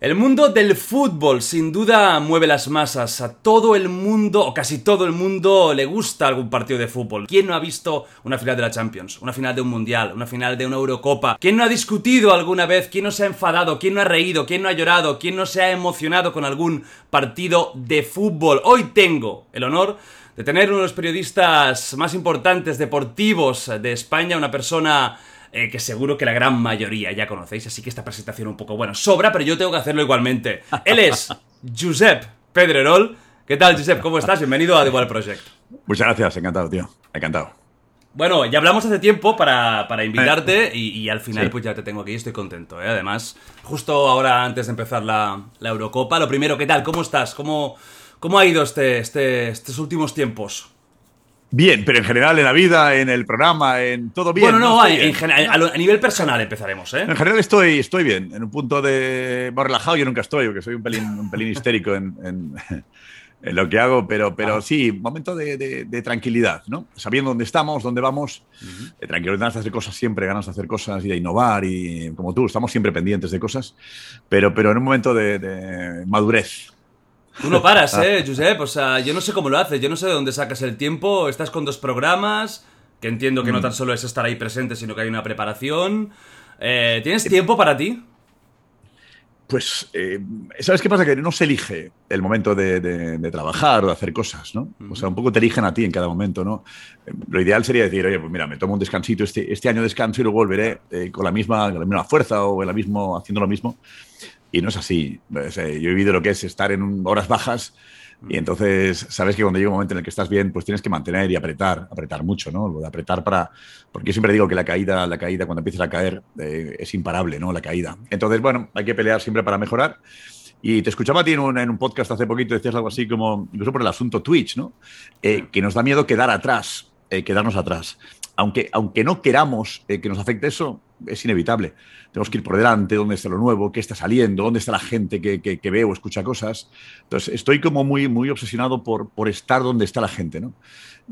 El mundo del fútbol sin duda mueve las masas. A todo el mundo, o casi todo el mundo, le gusta algún partido de fútbol. ¿Quién no ha visto una final de la Champions? Una final de un Mundial, una final de una Eurocopa. ¿Quién no ha discutido alguna vez? ¿Quién no se ha enfadado? ¿Quién no ha reído? ¿Quién no ha llorado? ¿Quién no se ha emocionado con algún partido de fútbol? Hoy tengo el honor de tener uno de los periodistas más importantes deportivos de España, una persona eh, que seguro que la gran mayoría ya conocéis, así que esta presentación un poco, bueno, sobra, pero yo tengo que hacerlo igualmente. Él es Josep Pedrerol. ¿Qué tal, Josep? ¿Cómo estás? Bienvenido a The Wild Project. Muchas gracias, encantado, tío. Encantado. Bueno, ya hablamos hace tiempo para, para invitarte y, y, al final sí. pues ya te tengo aquí, estoy contento. ¿eh? Además, justo ahora antes de empezar la, la, Eurocopa, lo primero, ¿qué tal? ¿Cómo estás? ¿Cómo, cómo ha ido este, este, estos últimos tiempos? Bien, pero en general en la vida, en el programa, en todo bien. Bueno, no, en, general, a, nivel personal empezaremos, ¿eh? En general estoy, estoy bien, en un punto de más relajado yo nunca estoy, porque soy un pelín, un pelín histérico en, en, en, lo que hago, pero, pero ah. sí, momento de, de, de, tranquilidad, ¿no? Sabiendo dónde estamos, dónde vamos, uh -huh. de tranquilidad, ganas de hacer cosas siempre, ganas de hacer cosas y de innovar y como tú, estamos siempre pendientes de cosas, pero, pero en un momento de, de madurez, Tú no paras, ¿eh, Josep? O sea, yo no sé cómo lo haces, yo no sé de dónde sacas el tiempo. Estás con dos programas, que entiendo que mm. no tan solo es estar ahí presente, sino que hay una preparación. Eh, ¿Tienes tiempo para ti? Pues, eh, ¿sabes qué pasa? Que no se elige el momento de, de, de trabajar o de hacer cosas, ¿no? Uh -huh. O sea, un poco te eligen a ti en cada momento, ¿no? Lo ideal sería decir, oye, pues mira, me tomo un descansito, este, este año descanso y luego volveré eh, con, la misma, con la misma fuerza o en la mismo, haciendo lo mismo. Y no es así. O sea, yo he vivido lo que es estar en horas bajas y entonces sabes que cuando llega un momento en el que estás bien, pues tienes que mantener y apretar, apretar mucho, ¿no? Lo de apretar para... Porque yo siempre digo que la caída, la caída cuando empiezas a caer eh, es imparable, ¿no? La caída. Entonces, bueno, hay que pelear siempre para mejorar. Y te escuchaba a ti en un, en un, podcast hace poquito, decías algo así como, incluso por el asunto Twitch, ¿no? Eh, que nos da miedo quedar atrás, eh, quedarnos atrás. Aunque, aunque no queramos eh, que nos afecte eso, es inevitable. Tenemos que ir por delante, dónde está lo nuevo, qué está saliendo, dónde está la gente que, que, que ve o escucha cosas. Entonces, estoy como muy, muy obsesionado por, por estar donde está la gente, ¿no?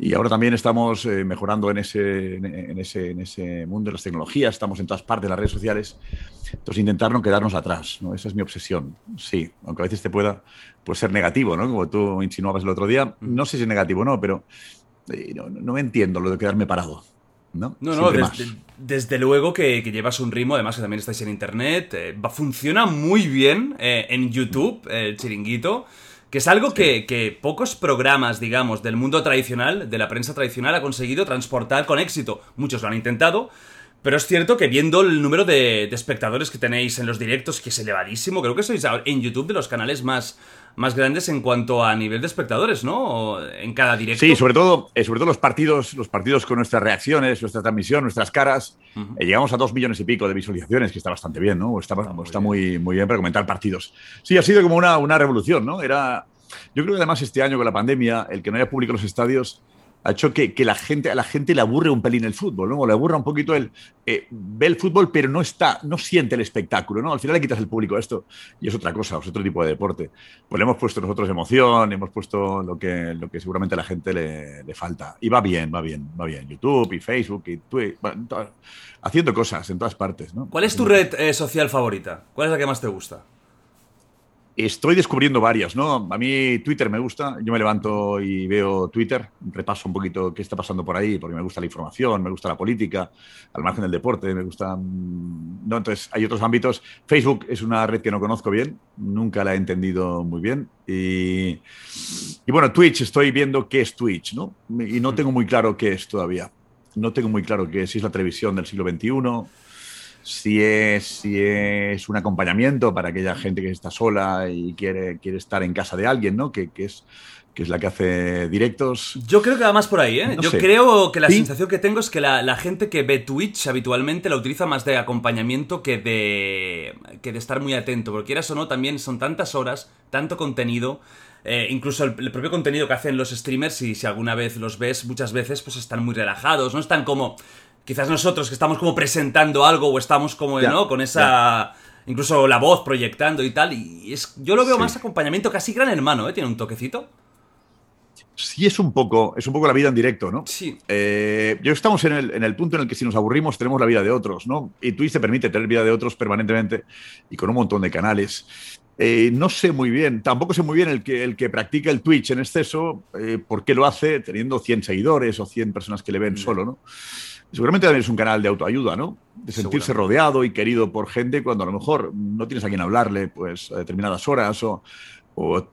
Y ahora también estamos eh, mejorando en ese, en, ese, en ese mundo de las tecnologías, estamos en todas partes de las redes sociales. Entonces, intentar no quedarnos atrás, ¿no? Esa es mi obsesión. Sí, aunque a veces te pueda pues, ser negativo, ¿no? Como tú insinuabas el otro día. No sé si es negativo o no, pero eh, no, no me entiendo lo de quedarme parado. ¿No? No, no, desde, desde, luego que, que, llevas un ritmo, además que también estáis en internet, eh, va, funciona muy bien eh, en YouTube, eh, el chiringuito, que es algo sí. que, que, pocos programas, digamos, del mundo tradicional, de la prensa tradicional, ha conseguido transportar con éxito. Muchos lo han intentado, pero es cierto que viendo el número de, de, espectadores que tenéis en los directos, que es elevadísimo, creo que sois en YouTube de los canales más, más grandes en cuanto a nivel de espectadores, ¿no? En cada directo. Sí, sobre todo, eh, sobre todo los partidos, los partidos con nuestras reacciones, nuestra transmisión, nuestras caras. Uh -huh. eh, llegamos a dos millones y pico de visualizaciones, que está bastante bien, ¿no? Está, está, muy, está bien. muy, muy, bien para comentar partidos. Sí, ha sido como una, una revolución, ¿no? Era. Yo creo que además este año con la pandemia, el que no haya público en los estadios ha hecho que, que, la gente, a la gente le aburre un pelín el fútbol, ¿no? O le aburra un poquito el... Eh, ve el fútbol, pero no está, no siente el espectáculo, ¿no? Al final le quitas el público a esto y es otra cosa, es otro tipo de deporte. Pues le hemos puesto nosotros emoción, hemos puesto lo que, lo que seguramente a la gente le, le falta. Y va bien, va bien, va bien. YouTube y Facebook y Twitter, haciendo cosas en todas partes, ¿no? ¿Cuál es tu red eh, social favorita? ¿Cuál es la que más te gusta? Estoy descubriendo varias, ¿no? A mí Twitter me gusta, yo me levanto y veo Twitter, repaso un poquito qué está pasando por ahí, porque me gusta la información, me gusta la política, al margen del deporte, me gusta... No, entonces hay otros ámbitos. Facebook es una red que no conozco bien, nunca la he entendido muy bien. Y, y bueno, Twitch, estoy viendo qué es Twitch, ¿no? Y no tengo muy claro qué es todavía. No tengo muy claro qué es, si es la televisión del siglo XXI si es, si es un acompañamiento para aquella gente que está sola y quiere, quiere estar en casa de alguien, ¿no? Que, que es que es la que hace directos. Yo creo que va más por ahí, ¿eh? No Yo sé. creo que la Sí. sensación que tengo es que la, la gente que ve Twitch habitualmente la utiliza más de acompañamiento que de, que de estar muy atento. Porque quieras o no, también son tantas horas, tanto contenido. eh, incluso el, el propio contenido que hacen los streamers, y si alguna vez los ves, muchas veces pues están muy relajados, no están como... Quizás nosotros que estamos como presentando algo o estamos como, ¿no? Con esa... Incluso la voz proyectando y tal. Y es, yo lo veo Sí. más acompañamiento, casi gran hermano, ¿eh? Tiene un toquecito. Sí, es un poco, es un poco la vida en directo, ¿no? Sí. Eh, yo estamos en el, en el punto en el que si nos aburrimos tenemos la vida de otros, ¿no? Y Twitch te permite tener vida de otros permanentemente y con un montón de canales. Eh, no sé muy bien, tampoco sé muy bien el que, el que practica el Twitch en exceso, eh, por qué lo hace teniendo 100 seguidores o 100 personas que le ven solo, ¿no? Seguramente también es un canal de autoayuda, ¿no? De sentirse rodeado y querido por gente cuando a lo mejor no tienes a quien hablarle pues, a determinadas horas o, o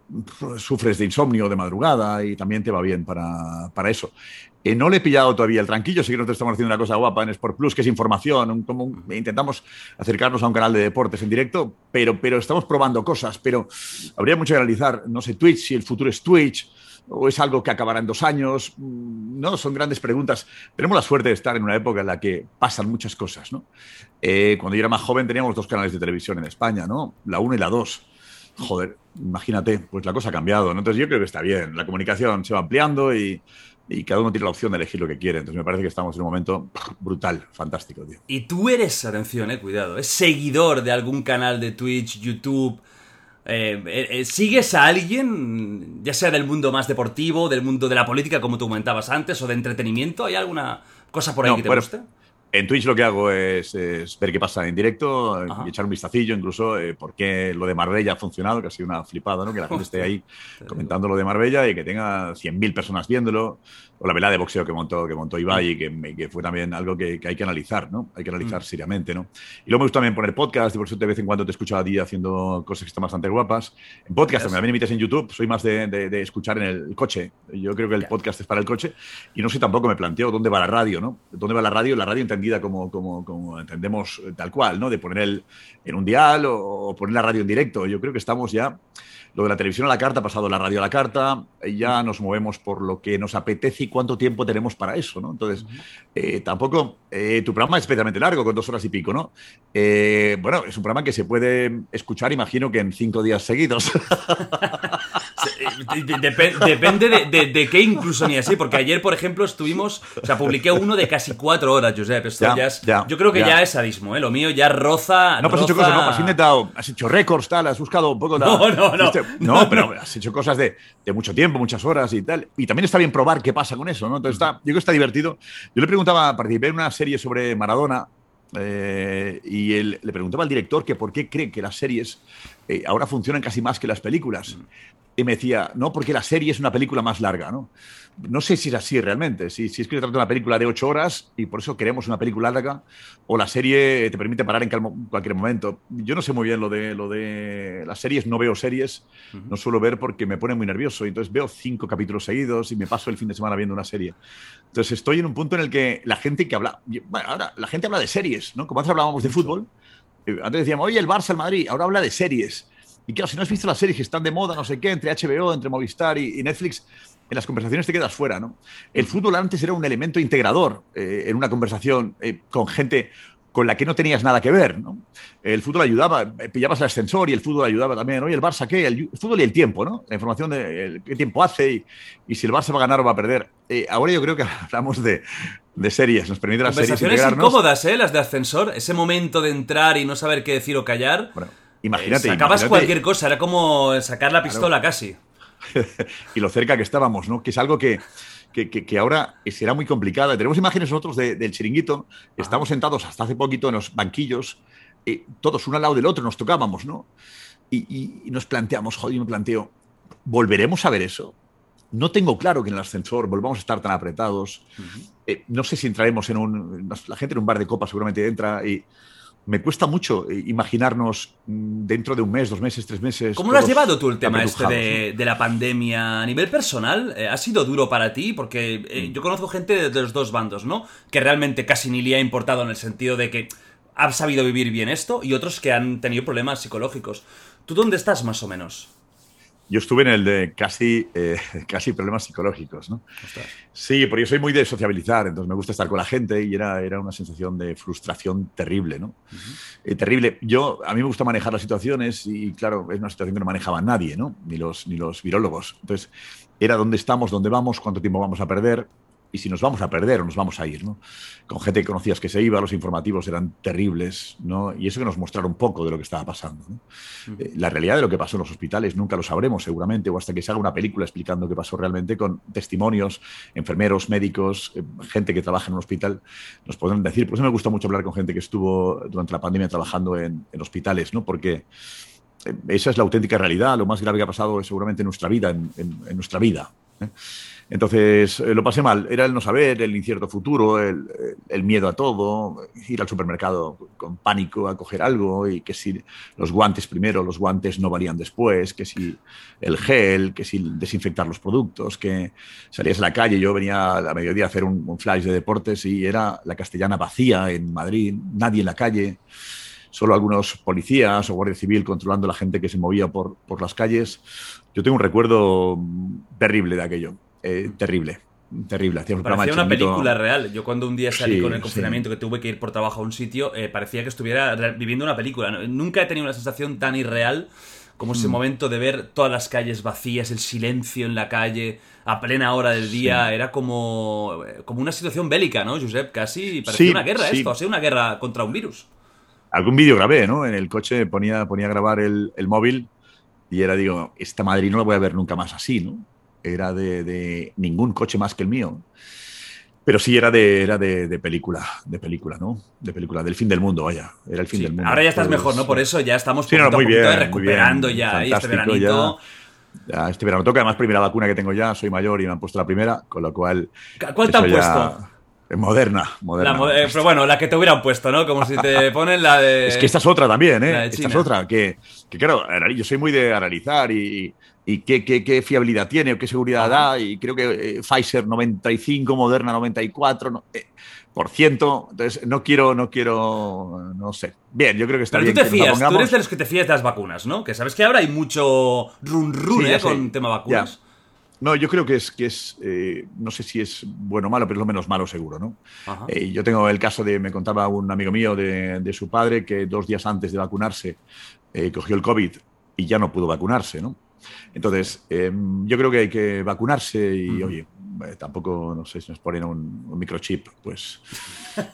sufres de insomnio de madrugada y también te va bien para, para eso. Eh, no le he pillado todavía el tranquillo, sí que nosotros estamos haciendo una cosa guapa en Sport Plus, que es información, un- como un- intentamos acercarnos a un canal de deportes en directo, pero, pero estamos probando cosas, pero habría mucho que analizar, no sé, Twitch, si el futuro es Twitch o es algo que acabará en dos años, Mm, no, son grandes preguntas. Tenemos la suerte de estar en una época en la que pasan muchas cosas, ¿no? Eh, cuando yo era más joven teníamos dos canales de televisión en España, ¿no? La 1 y la 2. Joder, imagínate, pues la cosa ha cambiado, ¿no? Entonces yo creo que está bien, la comunicación se va ampliando y, cada uno tiene la opción de elegir lo que quiere. Entonces me parece que estamos en un momento brutal, fantástico. Y tú eres, atención, eh, cuidado, es seguidor de algún canal de Twitch, YouTube. Eh, eh, ¿Sigues a alguien, ya sea del mundo más deportivo, del mundo de la política, como tú comentabas antes, o de entretenimiento? ¿Hay alguna cosa por ahí No, que te bueno, guste? En Twitch lo que hago es, es ver qué pasa en directo eh, Ajá. y echar un vistacillo, incluso eh, por qué lo de Marbella ha funcionado, que ha sido una flipada, ¿no? Que la gente esté ahí comentando lo de Marbella y que tenga 100.000 personas viéndolo. O la velada de boxeo que montó, que montó Ibai y que, que fue también algo que, que hay que analizar, ¿no? Hay que analizar seriamente, ¿no? Y luego me gusta también poner podcast y por eso de vez en cuando te escucho a ti haciendo cosas que están bastante guapas. En podcast Gracias. también emites en YouTube, soy más de, de- de escuchar en el coche. Yo creo que el podcast es para el coche y no sé tampoco me planteo dónde va la radio, ¿no? ¿Dónde va la radio? La radio entendida como, como, como entendemos eh, tal cual, ¿no? De poner el, en un dial o, o poner la radio en directo. Yo creo que estamos ya lo de la televisión a la carta ha pasado la radio a la carta, y ya nos movemos por lo que nos apetece y cuánto tiempo tenemos para eso, ¿no? Entonces, eh, tampoco, eh, tu programa es especialmente largo, con dos horas y pico, ¿no? Eh, bueno, es un programa que se puede escuchar, imagino que en cinco días seguidos. Eh, de- depe- depende de, de- de qué incluso ni así, porque ayer, por ejemplo, estuvimos, o sea, publiqué uno de casi cuatro horas, Josep. Esto Ya, ya es- ya, yo creo que ya. ya, es sadismo, ¿eh? Lo mío ya roza. No, pues has hecho cosas, ¿no? Has intentado, has hecho récords, tal, has buscado un poco... No, no, no. ¿viste? No, pero has hecho cosas de, de mucho tiempo, muchas horas y tal. Y también está bien probar qué pasa con eso, ¿no? Entonces, está, yo creo que está divertido. Yo le preguntaba, participé en una serie sobre Maradona eh, y él, le preguntaba al director que por qué cree que las series eh, ahora funcionan casi más que las películas. Y me decía, no, porque la serie es una película más larga, ¿no? No sé si es así realmente, si, si es que se trata de una película de ocho horas y por eso queremos una película larga, o la serie te permite parar en calmo- cualquier momento. Yo no sé muy bien lo de, lo de las series, no veo series, no suelo ver porque me pone muy nervioso, y entonces veo cinco capítulos seguidos y me paso el fin de semana viendo una serie. Entonces estoy en un punto en el que la gente que habla, bueno, ahora la gente habla de series, ¿no? Como antes hablábamos de fútbol, antes decíamos, oye, el Barça, el Madrid, ahora habla de series. Y claro, si no has visto las series que están de moda, no sé qué, entre HBO, entre Movistar y, y Netflix, en las conversaciones te quedas fuera, ¿no? El fútbol antes era un elemento integrador eh, en una conversación eh, con gente con la que no tenías nada que ver, ¿no? El fútbol ayudaba, eh, pillabas el ascensor y el fútbol ayudaba también. Oye, el Barça, ¿qué? El, el fútbol y el tiempo, ¿no? La información de el- qué tiempo hace y, y si el Barça va a ganar o va a perder. Eh, ahora yo creo que hablamos de, de series, nos permite las series integrarnos. incómodas, ¿eh? Las de ascensor. Ese momento de entrar y no saber qué decir o callar. Bueno, imagínate. Eh, sacabas imagínate- cualquier cosa, era como sacar la pistola casi. y lo cerca que estábamos, ¿no? Que es algo que, que, que- que ahora será muy complicada. Tenemos imágenes nosotros de- del chiringuito, estamos sentados hasta hace poquito en los banquillos, eh, todos uno al lado del otro, nos tocábamos, ¿no? Y, y- y nos planteamos, joder, me planteo, ¿volveremos a ver eso? No tengo claro que en el ascensor volvamos a estar tan apretados. Eh, no sé si entraremos en un... La gente en un bar de copas seguramente entra y... Me cuesta mucho eh, imaginarnos mm, dentro de un mes, dos meses, tres meses. ¿Cómo lo has llevado tú el tema este de, de la pandemia a nivel personal? Eh, ¿Ha sido duro para ti? Porque eh, yo conozco gente de, de los dos bandos, ¿no? Que realmente casi ni le ha importado en el sentido de que han sabido vivir bien esto y otros que han tenido problemas psicológicos. ¿Tú dónde estás más o menos? Yo estuve en el de casi, eh, casi problemas psicológicos, ¿no? Sí, porque yo soy muy de sociabilizar, entonces me gusta estar con la gente y era, era una sensación de frustración terrible, ¿no? Eh, terrible. Yo, a mí me gusta manejar las situaciones y, claro, es una situación que no manejaba nadie, ¿no? Ni los, ni los virólogos. Entonces, era dónde estamos, dónde vamos, cuánto tiempo vamos a perder, y si nos vamos a perder o nos vamos a ir, ¿no? Con gente que conocías que se iba, los informativos eran terribles, ¿no? Y eso que nos mostraron un poco de lo que estaba pasando, ¿no? Eh, la realidad de lo que pasó en los hospitales nunca lo sabremos seguramente, o hasta que se haga una película explicando qué pasó realmente con testimonios, enfermeros, médicos, eh, gente que trabaja en un hospital, nos podrán decir. Por eso me gusta mucho hablar con gente que estuvo durante la pandemia trabajando en, en hospitales, ¿no? Porque eh, esa es la auténtica realidad, lo más grave que ha pasado seguramente en nuestra vida, en, en, en nuestra vida. ¿eh? Entonces eh, lo pasé mal. Era el no saber, el incierto futuro, el, miedo a todo, ir al supermercado con pánico a coger algo y que si los guantes primero, los guantes no valían después, que si el gel, que si desinfectar los productos, que salías a la calle. Yo venía a mediodía a hacer un, flash de deportes y era la castellana vacía en Madrid, nadie en la calle solo algunos policías o guardia civil controlando a la gente que se movía por, por las calles. Yo tengo un recuerdo terrible de aquello, eh, terrible. Terrible, hacía un parecía una película real. Yo cuando un día salí sí, con el confinamiento sí. que tuve que ir por trabajo a un sitio, eh, parecía que estuviera viviendo una película. Nunca he tenido una sensación tan irreal como ese mm. momento de ver todas las calles vacías, el silencio en la calle a plena hora del día. Sí. Era como, como una situación bélica, ¿no, Josep? Casi parecía sí, una guerra esto, o sea, una guerra contra un virus algún vídeo grabé, ¿no? En el coche ponía, ponía a grabar el, el, móvil y era, digo, esta Madrid no la voy a ver nunca más así, ¿no? Era de, de ningún coche más que el mío. Pero sí era de, era de, de, película, de película, ¿no? De película, del fin del mundo, vaya. Era el fin sí, del mundo. Ahora ya estás pues, mejor, ¿no? Por eso ya estamos sí, no, muy bien, recuperando muy bien, ya. Y este veranito... Ya, ya, este verano toca, además primera vacuna que tengo ya, soy mayor y me han puesto la primera, con lo cual... ¿Cuál te han puesto? Moderna, moderna. La, eh, pero bueno, la que te hubieran puesto, ¿no? Como si te ponen la de. Es que esta es otra también, ¿eh? Esta es otra. Que, que, claro, yo soy muy de analizar y, y qué, qué, qué, fiabilidad tiene o qué seguridad da. Y creo que eh, Pfizer 95, Moderna 94. No, eh, por ciento, entonces no quiero, no quiero, no sé. Bien, yo creo que está Pero bien. tú te fías, tú eres de los que te fías de las vacunas, ¿no? Que sabes que ahora hay mucho run run, sí, ¿eh? Con tema vacunas. Ya. No, yo creo que es, que es eh, no sé si es bueno o malo, pero es lo menos malo seguro, ¿no? Eh, yo tengo el caso de, me contaba un amigo mío de, de su padre que dos días antes de vacunarse eh, cogió el COVID y ya no pudo vacunarse, ¿no? Entonces, em, yo creo que hay que vacunarse y, uh -huh. oye, eh, tampoco, no sé, si nos ponen un, un microchip, pues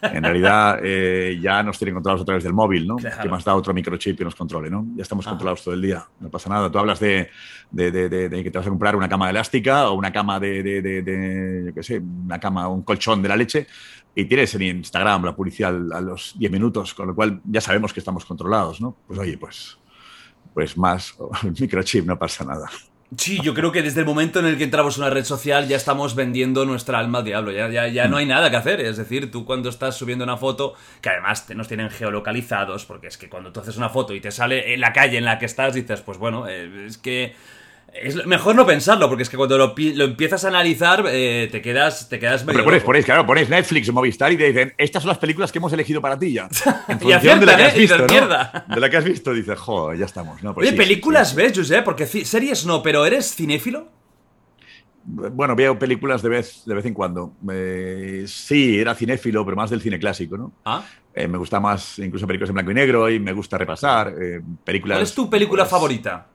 en realidad eh, ya nos tienen controlados a través del móvil, ¿no? Claro. Que más da otro microchip que nos controle, ¿no? Ya estamos ah. controlados todo el día, no pasa nada. Tú hablas de, de, de, de, que te vas a comprar una cama elástica o una cama de, yo qué sé, una cama, un colchón de la leche, y tienes en Instagram la publicidad a los 10 minutos, con lo cual ya sabemos que estamos controlados, ¿no? Pues oye, pues, pues más microchip, no pasa nada. Sí, yo creo que desde el momento en el que entramos en una red social ya estamos vendiendo nuestra alma al diablo. Ya, ya, ya no hay nada que hacer. Es decir, tú cuando estás subiendo una foto, que además te, nos tienen geolocalizados, porque es que cuando tú haces una foto y te sale en la calle en la que estás, dices, pues bueno, eh, es que es mejor no pensarlo, porque es que cuando lo, lo empiezas a analizar, eh, te quedas, te quedas medio. Pero pones, pones, claro, pones Netflix o Movistar y te dicen, estas son las películas que hemos elegido para ti ya. En función aciertan, de la que has visto, ¿no? De la que has visto, dices, jo, ya estamos. No, pues Oye, sí, películas sí, sí. ves, José, porque series no, pero ¿eres cinéfilo? Bueno, veo películas de vez, de vez en cuando. Eh, sí, era cinéfilo, pero más del cine clásico, ¿no? Ah. Eh, me gusta más incluso películas en blanco y negro y me gusta repasar eh, películas. ¿Cuál es tu película pues, favorita?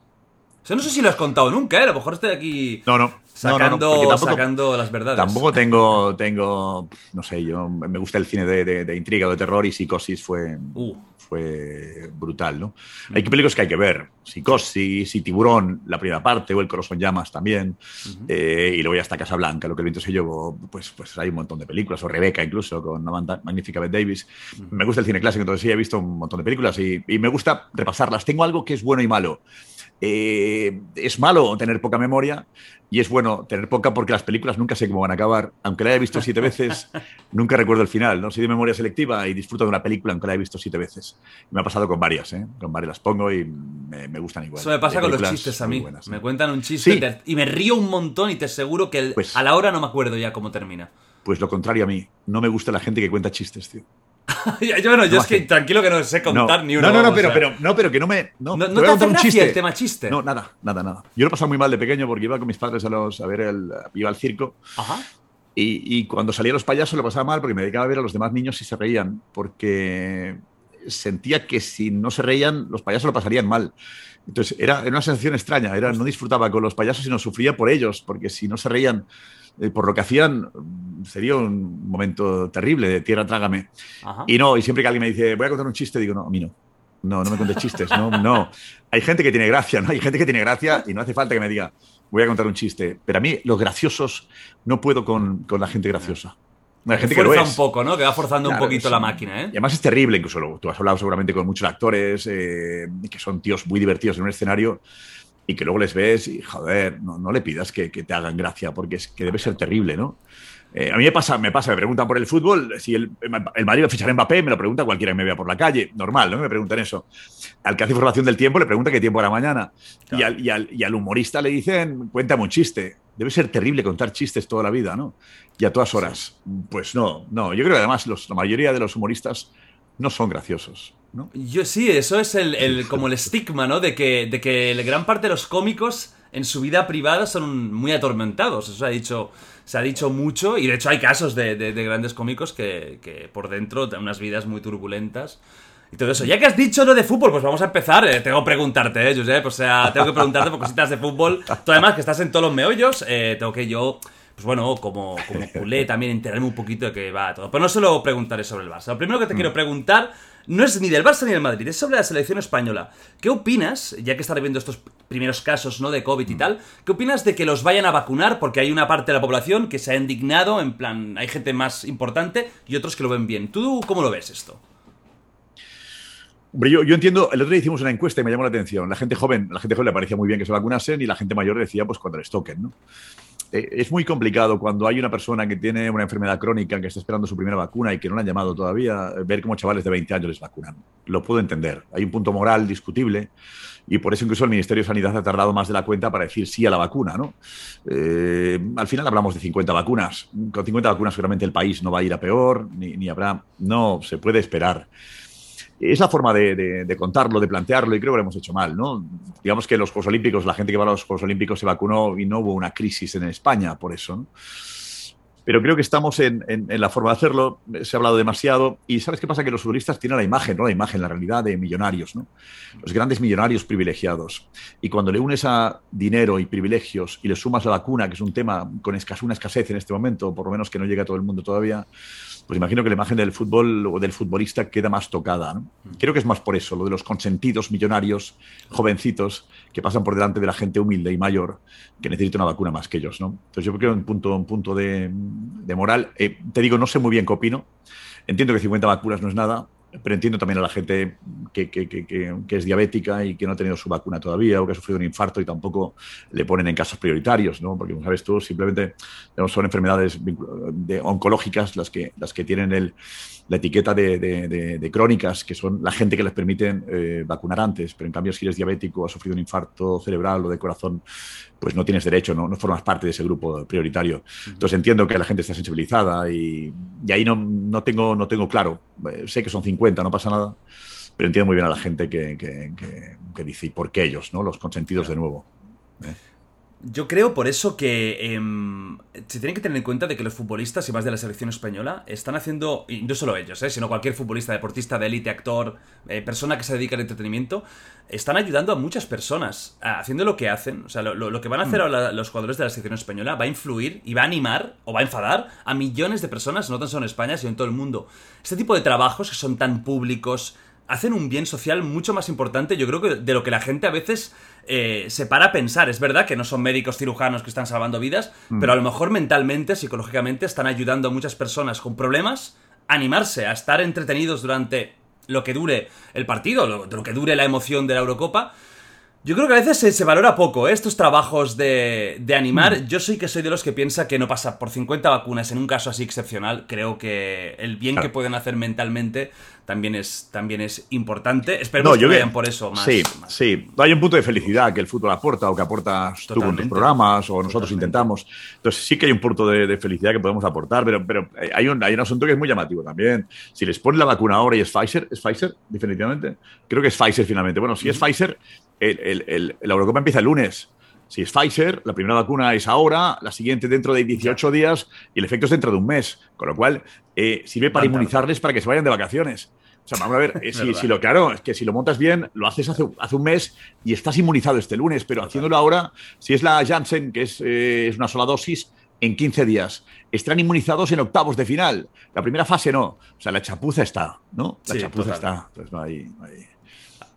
O sea, no sé si lo has contado nunca, ¿eh? A lo mejor estoy aquí no, no. Sacando, no, no, tampoco, sacando las verdades. Tampoco tengo, tengo, no sé, yo me gusta el cine de, de, de intriga de terror y Psicosis fue, uh. fue brutal, ¿no? Hay que películas que hay que ver. Psicosis y Tiburón, la primera parte, o El Corazón Llamas también. Uh -huh. eh, y luego ya está Casablanca, Lo que el viento se llevó, pues, pues hay un montón de películas, o Rebeca incluso, con una magnífica Bette Davis. Uh -huh. Me gusta el cine clásico, entonces sí, he visto un montón de películas y, y me gusta repasarlas. Tengo algo que es bueno y malo. Eh, es malo tener poca memoria y es bueno tener poca porque las películas nunca sé cómo van a acabar. Aunque la haya visto siete veces, nunca recuerdo el final. ¿no? Soy de memoria selectiva y disfruto de una película aunque la haya visto siete veces. Y me ha pasado con varias, ¿eh? con varias las pongo y me, me gustan igual. Eso me pasa con los chistes a mí. Buenas, me cuentan un chiste sí. te, y me río un montón y te aseguro que el, pues, a la hora no me acuerdo ya cómo termina. Pues lo contrario a mí. No me gusta la gente que cuenta chistes, tío. yo, bueno, yo es que tranquilo que no sé contar no, ni uno. No, no, no, pero, pero, no, pero que no me. No, ¿No, no te hace un chiste. el tema chiste? No, nada, nada, nada. Yo lo he pasado muy mal de pequeño porque iba con mis padres a, los, a ver el. iba al circo. Ajá. Y, y cuando salían los payasos lo pasaba mal porque me dedicaba a ver a los demás niños si se reían. Porque sentía que si no se reían, los payasos lo pasarían mal. Entonces era, era una sensación extraña. Era, no disfrutaba con los payasos, sino sufría por ellos. Porque si no se reían eh, por lo que hacían, sería un momento terrible de tierra, trágame. Ajá. Y no, y siempre que alguien me dice, voy a contar un chiste, digo, no, a mí no. No, no me contes chistes, no, no. Hay gente que tiene gracia, ¿no? Hay gente que tiene gracia y no hace falta que me diga, voy a contar un chiste. Pero a mí, los graciosos, no puedo con, con la gente graciosa. Hay gente que lo es. un poco, ¿no? Que va forzando Claro, un poquito es- la máquina, Y ¿eh? además es terrible, incluso lo- tú has hablado seguramente con muchos actores eh, que son tíos muy divertidos en un escenario y que luego les ves y, joder, no, no le pidas que, que te hagan gracia porque es que debe ser terrible, ¿no? Eh, a mí me pasa, me pasa, me preguntan por el fútbol, si el, el Madrid va a fichar a Mbappé, me lo pregunta cualquiera que me vea por la calle, normal, ¿no? Me preguntan eso. Al que hace información del tiempo le pregunta qué tiempo hará mañana. Y, al, y, al, y al humorista le dicen, cuéntame un chiste. Debe ser terrible contar chistes toda la vida, ¿no? Y a todas horas. Pues no, no. Yo creo que además los- la mayoría de los humoristas no son graciosos, ¿no? Yo sí, eso es el, el- como el estigma, ¿no? De que, de que gran parte de los cómicos en su vida privada son muy atormentados. Eso ha dicho, se ha dicho mucho y de hecho hay casos de, de- de grandes cómicos que, que por dentro tienen unas vidas muy turbulentas. Y todo eso. Ya que has dicho lo de fútbol, pues vamos a empezar. Eh, tengo que preguntarte, ¿eh, Josep? O sea, tengo que preguntarte por cositas de fútbol. Tú además que estás en todos los meollos, eh, tengo que yo, pues bueno, como, como culé también enterarme un poquito de qué va todo. Pero no solo preguntaré sobre el Barça. Lo primero que te quiero preguntar no es ni del Barça ni del Madrid, es sobre la selección española. ¿Qué opinas, ya que estás viendo estos primeros casos ¿no? de COVID y tal, qué opinas de que los vayan a vacunar? Porque hay una parte de la población que se ha indignado, en plan, hay gente más importante y otros que lo ven bien. ¿Tú cómo lo ves esto? Hombre, yo, yo entiendo, el otro día hicimos una encuesta y me llamó la atención. La gente joven, la gente joven le parecía muy bien que se vacunasen y la gente mayor decía, pues cuando les toquen, ¿no? Eh, es muy complicado cuando hay una persona que tiene una enfermedad crónica, que está esperando su primera vacuna y que no la han llamado todavía, eh, ver cómo chavales de 20 años les vacunan. Lo puedo entender. Hay un punto moral discutible y por eso incluso el Ministerio de Sanidad ha tardado más de la cuenta para decir sí a la vacuna, ¿no? Eh, al final hablamos de 50 vacunas. Con 50 vacunas seguramente el país no va a ir a peor, ni, ni habrá... No, se puede esperar. Es la forma de, contarlo, de plantearlo, y creo que lo hemos hecho mal, ¿no? Digamos que los Juegos Olímpicos, la gente que va a los Juegos Olímpicos se vacunó y no hubo una crisis en España por eso. Pero creo que estamos en, la forma de hacerlo, se ha hablado demasiado, y ¿sabes qué pasa? Que los futbolistas tienen la imagen, no la imagen, la realidad de millonarios, ¿no? Los grandes millonarios privilegiados. Y cuando le unes a dinero y privilegios y le sumas la vacuna, que es un tema con escas, una escasez en este momento, por lo menos que no llega a todo el mundo todavía, pues imagino que la imagen del fútbol o del futbolista queda más tocada. ¿no? Creo que es más por eso, lo de los consentidos millonarios, jovencitos, que pasan por delante de la gente humilde y mayor, que necesita una vacuna más que ellos. ¿no? Entonces yo creo que un punto, un punto de, de moral, eh, te digo, no sé muy bien qué opino, entiendo que 50 vacunas no es nada, pero entiendo también a la gente que, es diabética y que no ha tenido su vacuna todavía o que ha sufrido un infarto y tampoco le ponen en casos prioritarios, ¿no? Porque, como sabes tú, simplemente son enfermedades de, oncológicas las que, las que tienen el, la etiqueta de, de, de, de, crónicas, que son la gente que les permiten eh, vacunar antes, pero en cambio si eres diabético o has sufrido un infarto cerebral o de corazón, pues no tienes derecho, no, no formas parte de ese grupo prioritario. Entonces entiendo que la gente está sensibilizada y, y ahí no, no, tengo, no tengo claro. Eh, sé que son 50, no pasa nada, pero entiendo muy bien a la gente que, que, que, que dice, ¿y por qué ellos, no? los consentidos de nuevo? ¿Eh? Yo creo por eso que eh, se tiene que tener en cuenta de que los futbolistas y más de la selección española están haciendo, y no solo ellos, eh, sino cualquier futbolista, deportista de élite, actor, eh, persona que se dedica al entretenimiento, están ayudando a muchas personas a, haciendo lo que hacen. O sea, lo, que van a hacer ahora los jugadores de la selección española va a influir y va a animar o va a enfadar a millones de personas, no tan solo en España, sino en todo el mundo. Este tipo de trabajos que son tan públicos, hacen un bien social mucho más importante, yo creo que de lo que la gente a veces eh, se para a pensar. Es verdad que no son médicos cirujanos que están salvando vidas, mm. pero a lo mejor mentalmente, psicológicamente, están ayudando a muchas personas con problemas a animarse, a estar entretenidos durante lo que dure el partido, lo, lo que dure la emoción de la Eurocopa. Yo creo que a veces se, se valora poco ¿eh? estos trabajos de, de animar. Mm. Yo soy que soy de los que piensa que no pasa por 50 vacunas en un caso así excepcional. Creo que el bien claro. que pueden hacer mentalmente también es, también es importante. Esperemos que vayan por eso más. Sí, sí. Hay un punto de felicidad que el fútbol aporta o que aportas tú con tus programas o nosotros intentamos. Entonces sí que hay un punto de, felicidad que podemos aportar, pero, pero hay, un, hay un asunto que es muy llamativo también. Si les ponen la vacuna ahora y es Pfizer, ¿es Pfizer definitivamente? Creo que es Pfizer finalmente. Bueno, si es Pfizer, el, el, la Eurocopa empieza el lunes. Si es Pfizer, la primera vacuna es ahora, la siguiente dentro de 18 días y el efecto es dentro de un mes. Con lo cual, eh, sirve para inmunizarles para que se vayan de vacaciones. O sea, vamos a ver, eh, si, lo claro, es que si lo montas bien, lo haces hace, un mes y estás inmunizado este lunes, pero haciéndolo ahora, si es la Janssen, que es, eh, es una sola dosis, en 15 días. Estarán inmunizados en octavos de final. La primera fase no. O sea, la chapuza está, ¿no? La chapuza está. Entonces no hay, no hay...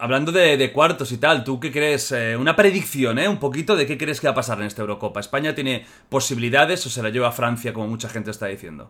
Hablando de, cuartos y tal, ¿tú qué crees? Eh, una predicción, ¿eh? Un poquito de qué crees que va a pasar en esta Eurocopa. ¿España tiene posibilidades o se la lleva a Francia, como mucha gente está diciendo?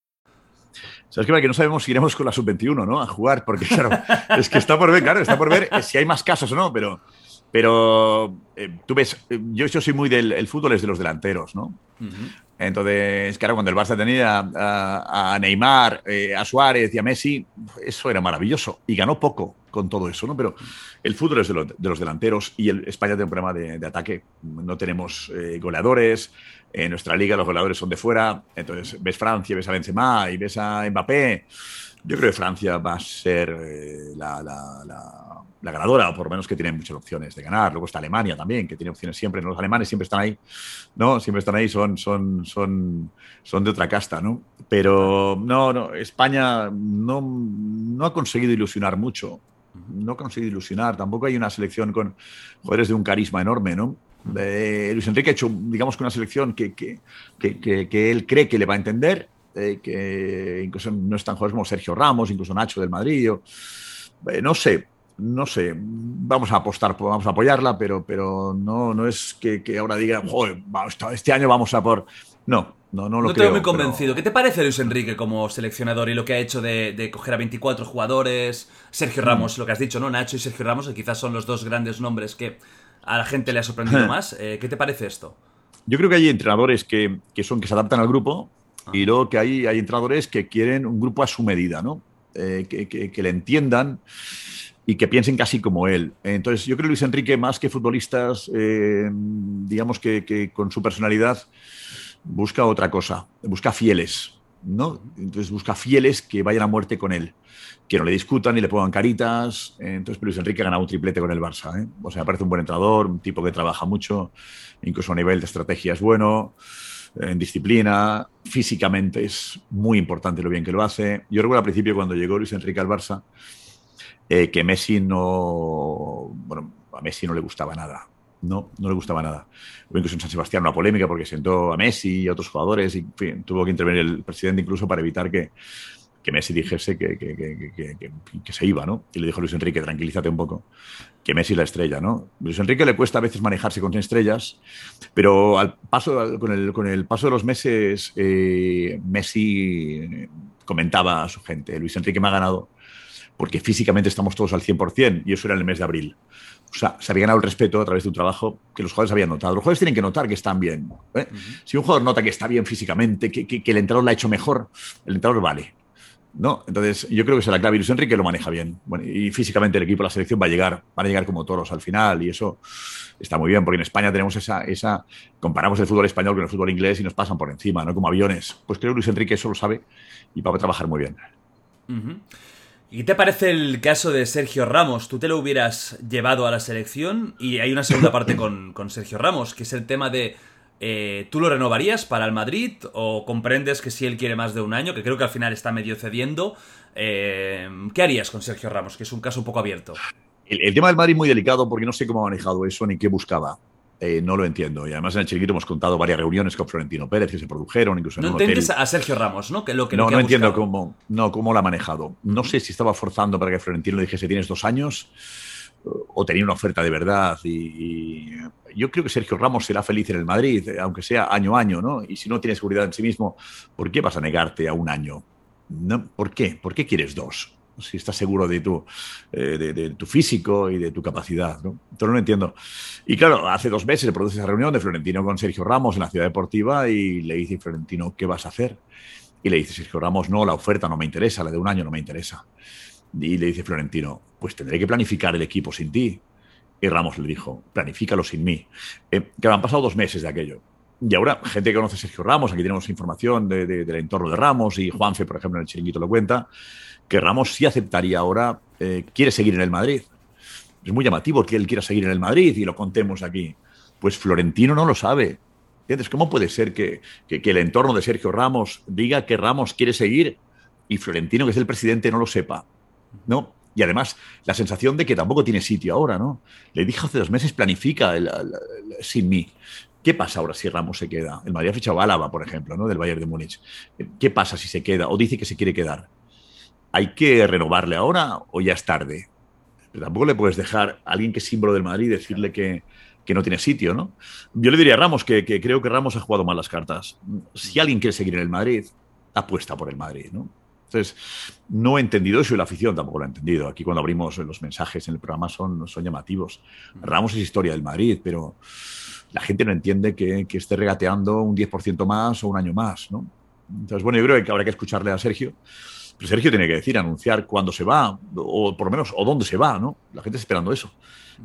¿Sabes qué? Que no sabemos si iremos con la sub-21, ¿no? A jugar, porque claro, es que está por ver, claro, está por ver si hay más casos o no, pero, pero eh, tú ves, eh, yo, yo soy muy del el fútbol es de los delanteros, ¿no? Entonces, claro, cuando el Barça tenía a, Neymar, eh, a Suárez y a Messi, eso era maravilloso y ganó poco con todo eso, ¿no? Pero el fútbol es de, los delanteros y el, España tiene un problema de, ataque. No tenemos goleadores, en nuestra liga los goleadores son de fuera, entonces ves Francia, ves a Benzema y ves a Mbappé. Yo creo que Francia va a ser eh, la, ganadora, o por lo menos que tiene muchas opciones de ganar. Luego está Alemania también, que tiene opciones siempre. Los alemanes siempre están ahí, ¿no? Siempre están ahí, son, son, son, son de otra casta, ¿no? Pero no, no, España no, no ha conseguido ilusionar mucho. No ha conseguido ilusionar. Tampoco hay una selección con jugadores de un carisma enorme, ¿no? Luis Enrique ha hecho, digamos que una selección que, que, que, que, él cree que le va a entender, eh, que incluso no están jugadores como Sergio Ramos, incluso Nacho del Madrid. Eh, no sé, no sé, vamos a apostar, vamos a apoyarla, pero, pero no, no es que, ahora diga, joder, este año vamos a por... No, no, no lo no creo. muy convencido. ¿Qué te parece Luis Enrique como seleccionador y lo que ha hecho de, de coger a 24 jugadores? Sergio Ramos, lo que has dicho, ¿no? Nacho y Sergio Ramos, que quizás son los dos grandes nombres que a la gente le ha sorprendido más. Eh, ¿Qué te parece esto? Yo creo que hay entrenadores que, son que se adaptan al grupo y ah. luego que hay, hay entrenadores que quieren un grupo a su medida, ¿no? Eh, que, le entiendan y que piensen casi como él. Entonces, yo creo que Luis Enrique, más que futbolistas, eh, digamos que, que, con su personalidad, busca otra cosa, busca fieles, ¿no? Entonces busca fieles que vayan a muerte con él que no le discutan ni le pongan caritas. Entonces, Luis Enrique ha ganado un triplete con el Barça. ¿eh? O sea, parece un buen entrenador, un tipo que trabaja mucho, incluso a nivel de estrategia es bueno, en disciplina, físicamente es muy importante lo bien que lo hace. Yo recuerdo al principio cuando llegó Luis Enrique al Barça, eh, que Messi no. Bueno, a Messi no le gustaba nada. No, no le gustaba nada. Hubo incluso en San Sebastián una polémica porque sentó a Messi y a otros jugadores y tuvo que intervenir el presidente incluso para evitar que, que Messi dijese que, que, se iba, ¿no? Y le dijo Luis Enrique, tranquilízate un poco, que Messi es la estrella, ¿no? Luis Enrique le cuesta a veces manejarse con estrellas, pero al paso, con, el, con el paso de los meses, eh, Messi comentaba a su gente, Luis Enrique me ha ganado porque físicamente estamos todos al 100%, y eso era en el mes de abril. O sea, se había ganado el respeto a través de un trabajo que los jugadores habían notado. Los jugadores tienen que notar que están bien. ¿eh? Si un jugador nota que está bien físicamente, que, que, el entrenador lo ha hecho mejor, el entrenador vale. ¿no? Entonces, yo creo que es la clave. Luis Enrique lo maneja bien. y físicamente el equipo, la selección va a llegar, van a llegar como toros al final, y eso está muy bien, porque en España tenemos esa, esa comparamos el fútbol español con el fútbol inglés y nos pasan por encima, ¿no? Como aviones. Pues creo que Luis Enrique eso lo sabe y va a trabajar muy bien. ¿Y qué te parece el caso de Sergio Ramos? ¿Tú te lo hubieras llevado a la selección? Y hay una segunda parte con, con Sergio Ramos, que es el tema de eh, ¿Tú lo renovarías para el Madrid o comprendes que si él quiere más de un año, que creo que al final está medio cediendo, eh, ¿qué harías con Sergio Ramos, que es un caso un poco abierto? El, tema del Madrid es muy delicado porque no sé cómo ha manejado eso ni qué buscaba. Eh, no lo entiendo. Y además en el chiquito hemos contado varias reuniones con Florentino Pérez que se produjeron, incluso en no un entiendes hotel. a Sergio Ramos, ¿no? Que lo que, no, lo que no ha entiendo buscado. cómo, no, cómo lo ha manejado. No sé si estaba forzando para que Florentino le dijese tienes dos años o tenía una oferta de verdad. Y, y yo creo que Sergio Ramos será feliz en el Madrid, aunque sea año a año, ¿no? Y si no tiene seguridad en sí mismo, ¿por qué vas a negarte a un año? ¿No? ¿Por qué? ¿Por qué quieres dos? Si estás seguro de tu, eh, de, tu físico y de tu capacidad, ¿no? Entonces no lo entiendo. Y claro, hace dos meses se produce esa reunión de Florentino con Sergio Ramos en la ciudad deportiva y le dice Florentino, ¿qué vas a hacer? Y le dice Sergio Ramos, no, la oferta no me interesa, la de un año no me interesa. Y le dice Florentino, pues tendré que planificar el equipo sin ti. Y Ramos le dijo, planifícalo sin mí. Eh, que han pasado dos meses de aquello. Y ahora, gente que conoce a Sergio Ramos, aquí tenemos información de, de, del entorno de Ramos, y Juanfe, por ejemplo, en el chiringuito lo cuenta, que Ramos sí aceptaría ahora, eh, quiere seguir en el Madrid. Es muy llamativo que él quiera seguir en el Madrid y lo contemos aquí. Pues Florentino no lo sabe. ¿Entiendes? ¿Cómo puede ser que, el entorno de Sergio Ramos diga que Ramos quiere seguir y Florentino, que es el presidente, no lo sepa? ¿No? Y además, la sensación de que tampoco tiene sitio ahora, ¿no? Le dije hace dos meses, planifica el, sin mí. ¿Qué pasa ahora si Ramos se queda? El Madrid ha fichado a Álava, por ejemplo, ¿no? Del Bayern de Múnich. ¿Qué pasa si se queda? O dice que se quiere quedar. ¿Hay que renovarle ahora o ya es tarde? Pero tampoco le puedes dejar a alguien que es símbolo del Madrid decirle que, que no tiene sitio, ¿no? Yo le diría a Ramos que, que, creo que Ramos ha jugado mal las cartas. Si alguien quiere seguir en el Madrid, apuesta por el Madrid, ¿no? Entonces, no he entendido eso y la afición tampoco lo ha entendido. Aquí cuando abrimos los mensajes en el programa son, son llamativos. Ramos es historia del Madrid, pero la gente no entiende que, que esté regateando un 10% más o un año más, ¿no? Entonces, bueno, yo creo que habrá que escucharle a Sergio. Pero Sergio tiene que decir, anunciar cuándo se va, o por lo menos, o dónde se va, ¿no? La gente está esperando eso.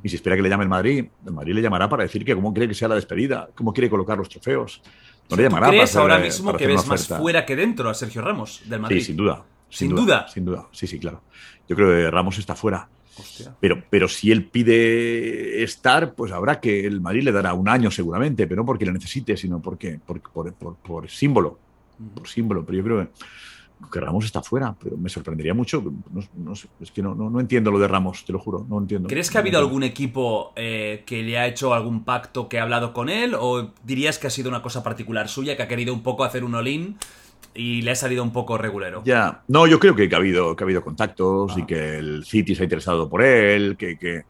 Y si espera que le llame el Madrid, el Madrid le llamará para decir que cómo quiere que sea la despedida, cómo quiere colocar los trofeos. No le llamará ¿Tú crees para ahora mismo para que ves más fuera que dentro a Sergio Ramos del Madrid? Sí, sin duda. Sin, sin duda, duda, Sin duda, sí, sí, claro. Yo creo que Ramos está fuera. Pero, pero si él pide estar, pues habrá que el Madrid le dará un año seguramente, pero no porque lo necesite, sino porque, por, por, por, por símbolo. Por símbolo. Pero yo creo que que Ramos está fuera, pero me sorprendería mucho. No, no sé, es que no, no, no, entiendo lo de Ramos, te lo juro, no entiendo. ¿Crees que ha habido algún equipo eh, que le ha hecho algún pacto que ha hablado con él? ¿O dirías que ha sido una cosa particular suya, que ha querido un poco hacer un all-in y le ha salido un poco regulero? Ya, no, yo creo que, ha, habido, que ha habido contactos ah. y que el City se ha interesado por él, que. que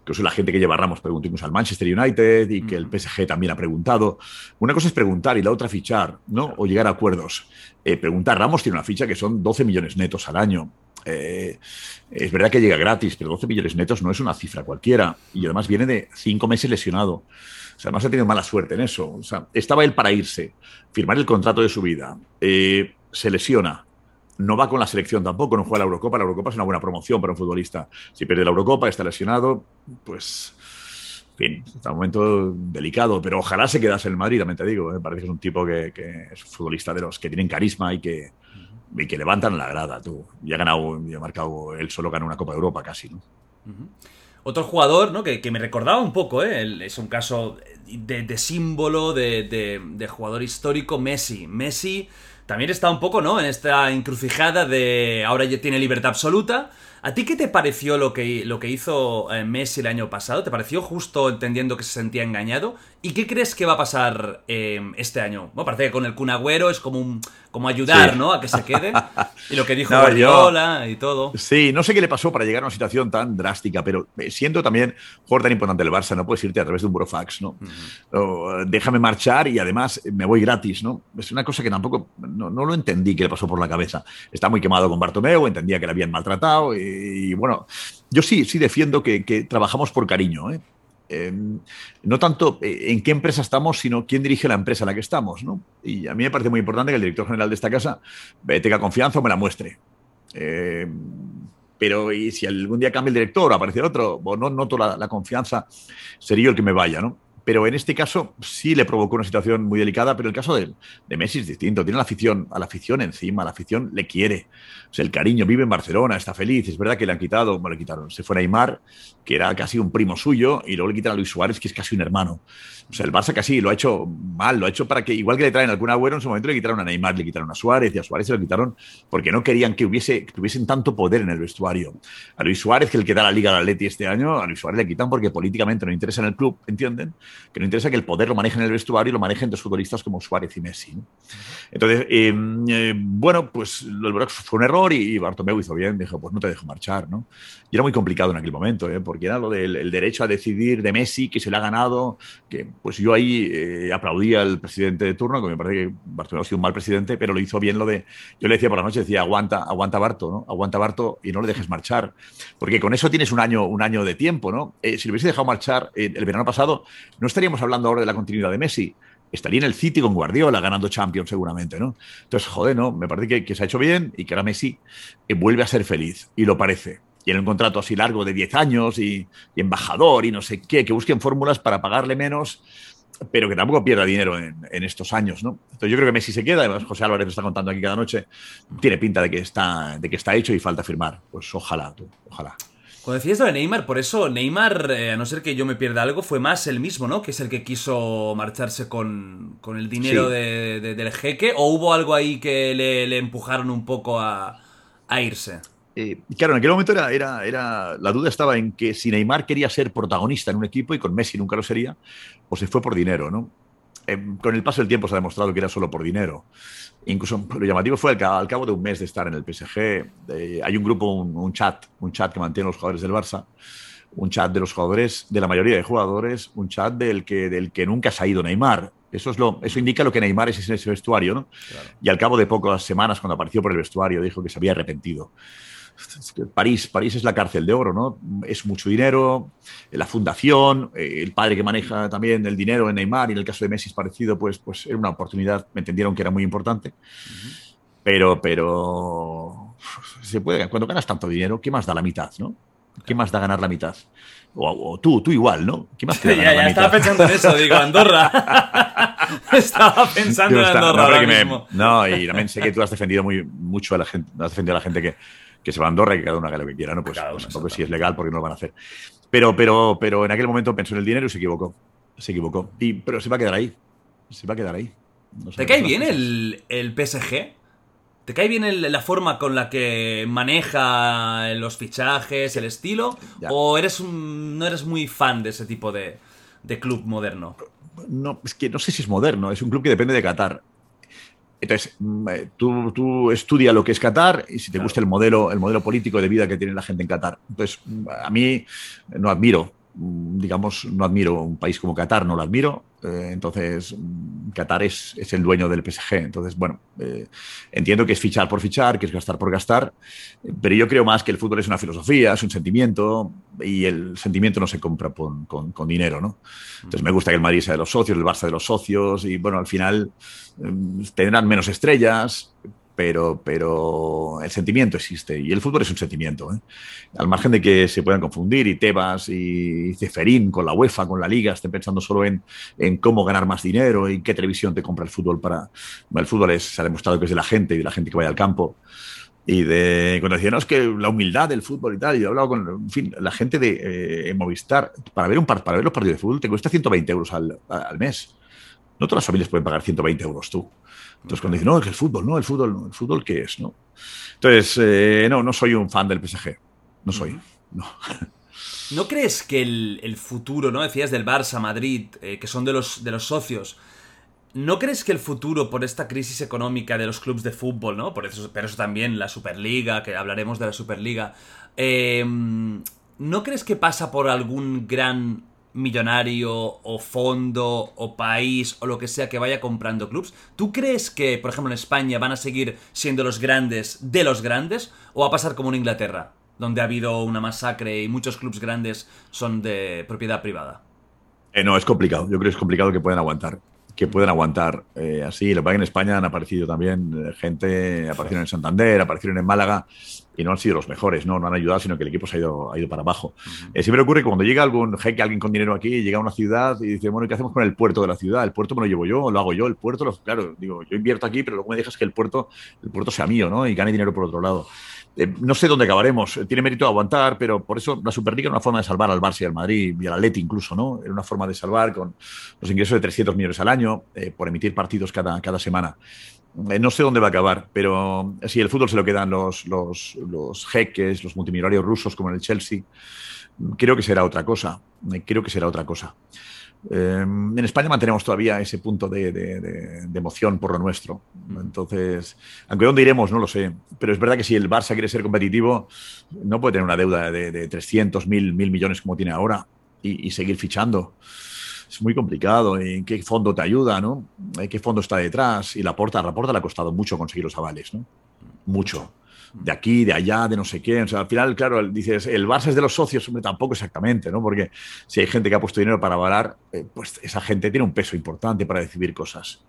incluso la gente que lleva Ramos preguntó incluso al Manchester United y que el PSG también ha preguntado. Una cosa es preguntar y la otra fichar, ¿no? O llegar a acuerdos. Eh, preguntar, Ramos tiene una ficha que son 12 millones netos al año. Eh, es verdad que llega gratis, pero 12 millones netos no es una cifra cualquiera. Y además viene de cinco meses lesionado. O sea, además ha tenido mala suerte en eso. O sea, estaba él para irse, firmar el contrato de su vida. Eh, se lesiona, no va con la selección tampoco, no juega la Eurocopa. La Eurocopa es una buena promoción para un futbolista. Si pierde la Eurocopa, está lesionado, pues. En fin, está un momento delicado, pero ojalá se quedase en Madrid, también te digo. ¿eh? Parece que es un tipo que, es futbolista de los que tienen carisma y que, y que levantan la grada, tú. Y ha ganado, y ha marcado, él solo ganó una Copa de Europa casi, ¿no? Otro jugador ¿no? que, me recordaba un poco, ¿eh? es un caso de, símbolo, de, de jugador histórico, Messi. Messi también está un poco, ¿no? En esta encrucijada de ahora ya tiene libertad absoluta. ¿A ti qué te pareció lo que, lo que hizo eh, Messi el año pasado? ¿Te pareció justo entendiendo que se sentía engañado? ¿Y qué crees que va a pasar eh, este año? Bueno, parece que con el Kun Agüero es como, un, como ayudar, sí. ¿no? A que se quede. Y lo que dijo no, Guardiola yo, y todo. Sí, no sé qué le pasó para llegar a una situación tan drástica, pero siendo también jugador tan importante del Barça, no puedes irte a través de un burofax, ¿no? Uh -huh. Déjame marchar y además me voy gratis, ¿no? Es una cosa que tampoco, no, no lo entendí que le pasó por la cabeza. Está muy quemado con Bartomeu, entendía que le habían maltratado y, y bueno, yo sí, sí defiendo que, trabajamos por cariño, ¿eh? Eh, no tanto en qué empresa estamos, sino quién dirige la empresa en la que estamos. ¿no? Y a mí me parece muy importante que el director general de esta casa tenga confianza o me la muestre. Eh, pero y si algún día cambia el director o aparece otro, no noto la, la, confianza, sería yo el que me vaya. ¿no? Pero en este caso sí le provocó una situación muy delicada, pero el caso de, de Messi es distinto. Tiene la afición, a la afición encima, la afición le quiere. O sea, el cariño, vive en Barcelona, está feliz. Es verdad que le han quitado, bueno, le quitaron, se fue a Neymar, que era casi un primo suyo, y luego le quitan a Luis Suárez, que es casi un hermano. O sea, el Barça casi lo ha hecho mal, lo ha hecho para que, igual que le traen algún agüero, en su momento le quitaron a Neymar, le quitaron a Suárez, y a Suárez se lo quitaron porque no querían que hubiese, tuviesen tanto poder en el vestuario. A Luis Suárez, que el que da la Liga al Atleti este año, a Luis Suárez le quitan porque políticamente no interesa en el club, ¿entienden? Que no interesa que el poder lo manejen en el vestuario y lo manejen dos futbolistas como Suárez y Messi. Entonces, em, eh, bueno, pues el fue un error y, Bartomeu hizo bien, dijo, pues no te dejo marchar, ¿no? Y era muy complicado en aquel momento, ¿eh? porque era lo del derecho a decidir de Messi, que se le ha ganado, que pues yo ahí eh, aplaudía al presidente de turno, que me parece que Bartomeu ha sido un mal presidente, pero lo hizo bien lo de, yo le decía por la noche, decía, aguanta, aguanta Barto, ¿no? Aguanta Barto y no le dejes marchar, porque con eso tienes un año, un año de tiempo, ¿no? si lo hubiese dejado marchar el verano pasado, no estaríamos hablando ahora de la continuidad de Messi, estaría en el City con Guardiola ganando Champions seguramente, ¿no? Entonces, joder, ¿no? Me parece que, se ha hecho bien y que ahora Messi eh, vuelve a ser feliz, y lo parece. Y en un contrato así largo de 10 años y, embajador y no sé qué, que busquen fórmulas para pagarle menos, pero que tampoco pierda dinero en, estos años, ¿no? Entonces yo creo que Messi se queda, además José Álvarez está contando aquí cada noche, tiene pinta de que está, de que está hecho y falta firmar. Pues ojalá, tú, ojalá. Cuando decías lo de Neymar, por eso Neymar, eh, a no ser que yo me pierda algo, fue más el mismo, ¿no? Que es el que quiso marcharse con, el dinero del jeque, o hubo algo ahí que le, empujaron un poco a, irse. Eh, claro, en aquel momento era, era, era, la duda estaba en que si Neymar quería ser protagonista en un equipo y con Messi nunca lo sería, o se fue por dinero, ¿no? Eh, con el paso del tiempo se ha demostrado que era solo por dinero. Incluso lo llamativo fue al, cabo de un mes de estar en el PSG, hay un grupo, un, chat, un chat que mantienen los jugadores del Barça, un chat de los jugadores, de la mayoría de jugadores, un chat del que, del que nunca se ha ido Neymar. Eso, es lo, eso indica lo que Neymar es en ese vestuario, ¿no? Y al cabo de pocas semanas, cuando apareció por el vestuario, dijo que se había arrepentido. París, París es la cárcel de oro, ¿no? Es mucho dinero, la fundación, eh, el padre que maneja también el dinero en Neymar y en el caso de Messi es parecido, pues, pues era una oportunidad, me entendieron que era muy importante. Pero, pero se puede, cuando ganas tanto dinero, ¿qué más da la mitad, no? ¿Qué más da ganar la mitad? O, tú, tú igual, ¿no? ¿Qué más te da ya, ya estaba pensando en eso, digo, Andorra. estaba pensando en Andorra no, ahora mismo. no, y también sé que tú has defendido muy, mucho a la gente, has defendido a la gente que, que se va a Andorra y que cada uno haga lo que quiera, ¿no? Pues, pues si es legal, porque no lo van a hacer. Pero, pero, pero en aquel momento pensó en el dinero y se equivocó. Se equivocó. Y, pero se va a quedar ahí. Se va a quedar ahí. ¿Te cae bien el, el, PSG? ¿Te cae bien la forma con la que maneja los fichajes, el estilo? ¿O eres un, no eres muy fan de ese tipo de, de club moderno? No, es que no sé si es moderno, es un club que depende de Qatar. Entonces, mm, eh, tú, tú estudia lo que es Qatar y si te gusta el modelo, el modelo político de vida que tiene la gente en Qatar. Entonces, mm, a mí no admiro, digamos, no admiro un país como Qatar, no lo admiro. Eh, entonces, Qatar es, es, el dueño del PSG. Entonces, bueno, eh, entiendo que es fichar por fichar, que es gastar por gastar, pero yo creo más que el fútbol es una filosofía, es un sentimiento y el sentimiento no se compra con, con, dinero, ¿no? Entonces, me gusta que el Madrid sea de los socios, el Barça de los socios y, bueno, al final tendrán menos estrellas, pero, pero el sentimiento existe y el fútbol es un sentimiento. ¿eh? Al margen de que se puedan confundir y Tebas y Ceferín con la UEFA, con la Liga, estén pensando solo en, en cómo ganar más dinero y qué televisión te compra el fútbol para... El fútbol es, se ha demostrado que es de la gente y de la gente que vaya al campo. Y de cuando decían, no, es que la humildad del fútbol y tal, yo he hablado con en fin, la gente de eh, Movistar, para ver, un para ver los partidos de fútbol te cuesta 120 euros al, al mes. No todas las familias pueden pagar 120 euros tú. Entonces, cuando dicen, no, es que el fútbol, no, el fútbol, no, el fútbol, ¿qué es? No. Entonces, eh, no, no soy un fan del PSG. No soy. No. ¿No crees que el, futuro, ¿no? Decías del Barça, Madrid, eh, que son de los, de los socios. ¿No crees que el futuro, por esta crisis económica de los clubes de fútbol, ¿no? Por eso, pero eso también, la Superliga, que hablaremos de la Superliga. Eh, ¿No crees que pasa por algún gran millonario o fondo o país o lo que sea que vaya comprando clubs. ¿Tú crees que, por ejemplo, en España van a seguir siendo los grandes de los grandes o va a pasar como en Inglaterra, donde ha habido una masacre y muchos clubs grandes son de propiedad privada? Eh, no, es complicado. Yo creo que es complicado que puedan aguantar que pueden aguantar eh, así. Lo que en España han aparecido también eh, gente, aparecieron en Santander, aparecieron en Málaga y no han sido los mejores, no, no han ayudado, sino que el equipo se ha ido, ha ido para abajo. Eh, siempre ocurre que cuando llega algún jeque, alguien con dinero aquí, llega a una ciudad y dice, bueno, ¿qué hacemos con el puerto de la ciudad? El puerto me lo llevo yo, lo hago yo, el puerto, lo, claro, digo, yo invierto aquí, pero luego me dejas que el puerto, el puerto sea mío, ¿no? Y gane dinero por otro lado. Eh, no sé dónde acabaremos. Eh, tiene mérito aguantar, pero por eso la Superliga era una forma de salvar al Barça y al Madrid y al Atleti incluso, ¿no? Era una forma de salvar con los ingresos de 300 millones al año eh, por emitir partidos cada, cada semana. no sé dónde va a acabar, pero si el fútbol se lo quedan los, los, los jeques, los multimillonarios rusos como en el Chelsea. Creo que será otra cosa. Creo que será otra cosa. En España mantenemos todavía ese punto de, emoción por lo nuestro. Entonces, aunque dónde iremos, no lo sé. Pero es verdad que si el Barça quiere ser competitivo, no puede tener una deuda de, 300, mil, mil millones como tiene ahora y, seguir fichando. Es muy complicado. ¿En qué fondo te ayuda? ¿no? ¿Qué fondo está detrás? Y la porta, la porta le ha costado mucho conseguir los avales. ¿no? Mucho de aquí, de allá, de no sé sea, al final, claro, dices, el Barça es de los socios, hombre, tampoco exactamente, ¿no? Porque si hay gente que ha puesto dinero para avalar, eh, pues esa gente tiene un peso importante para decidir cosas.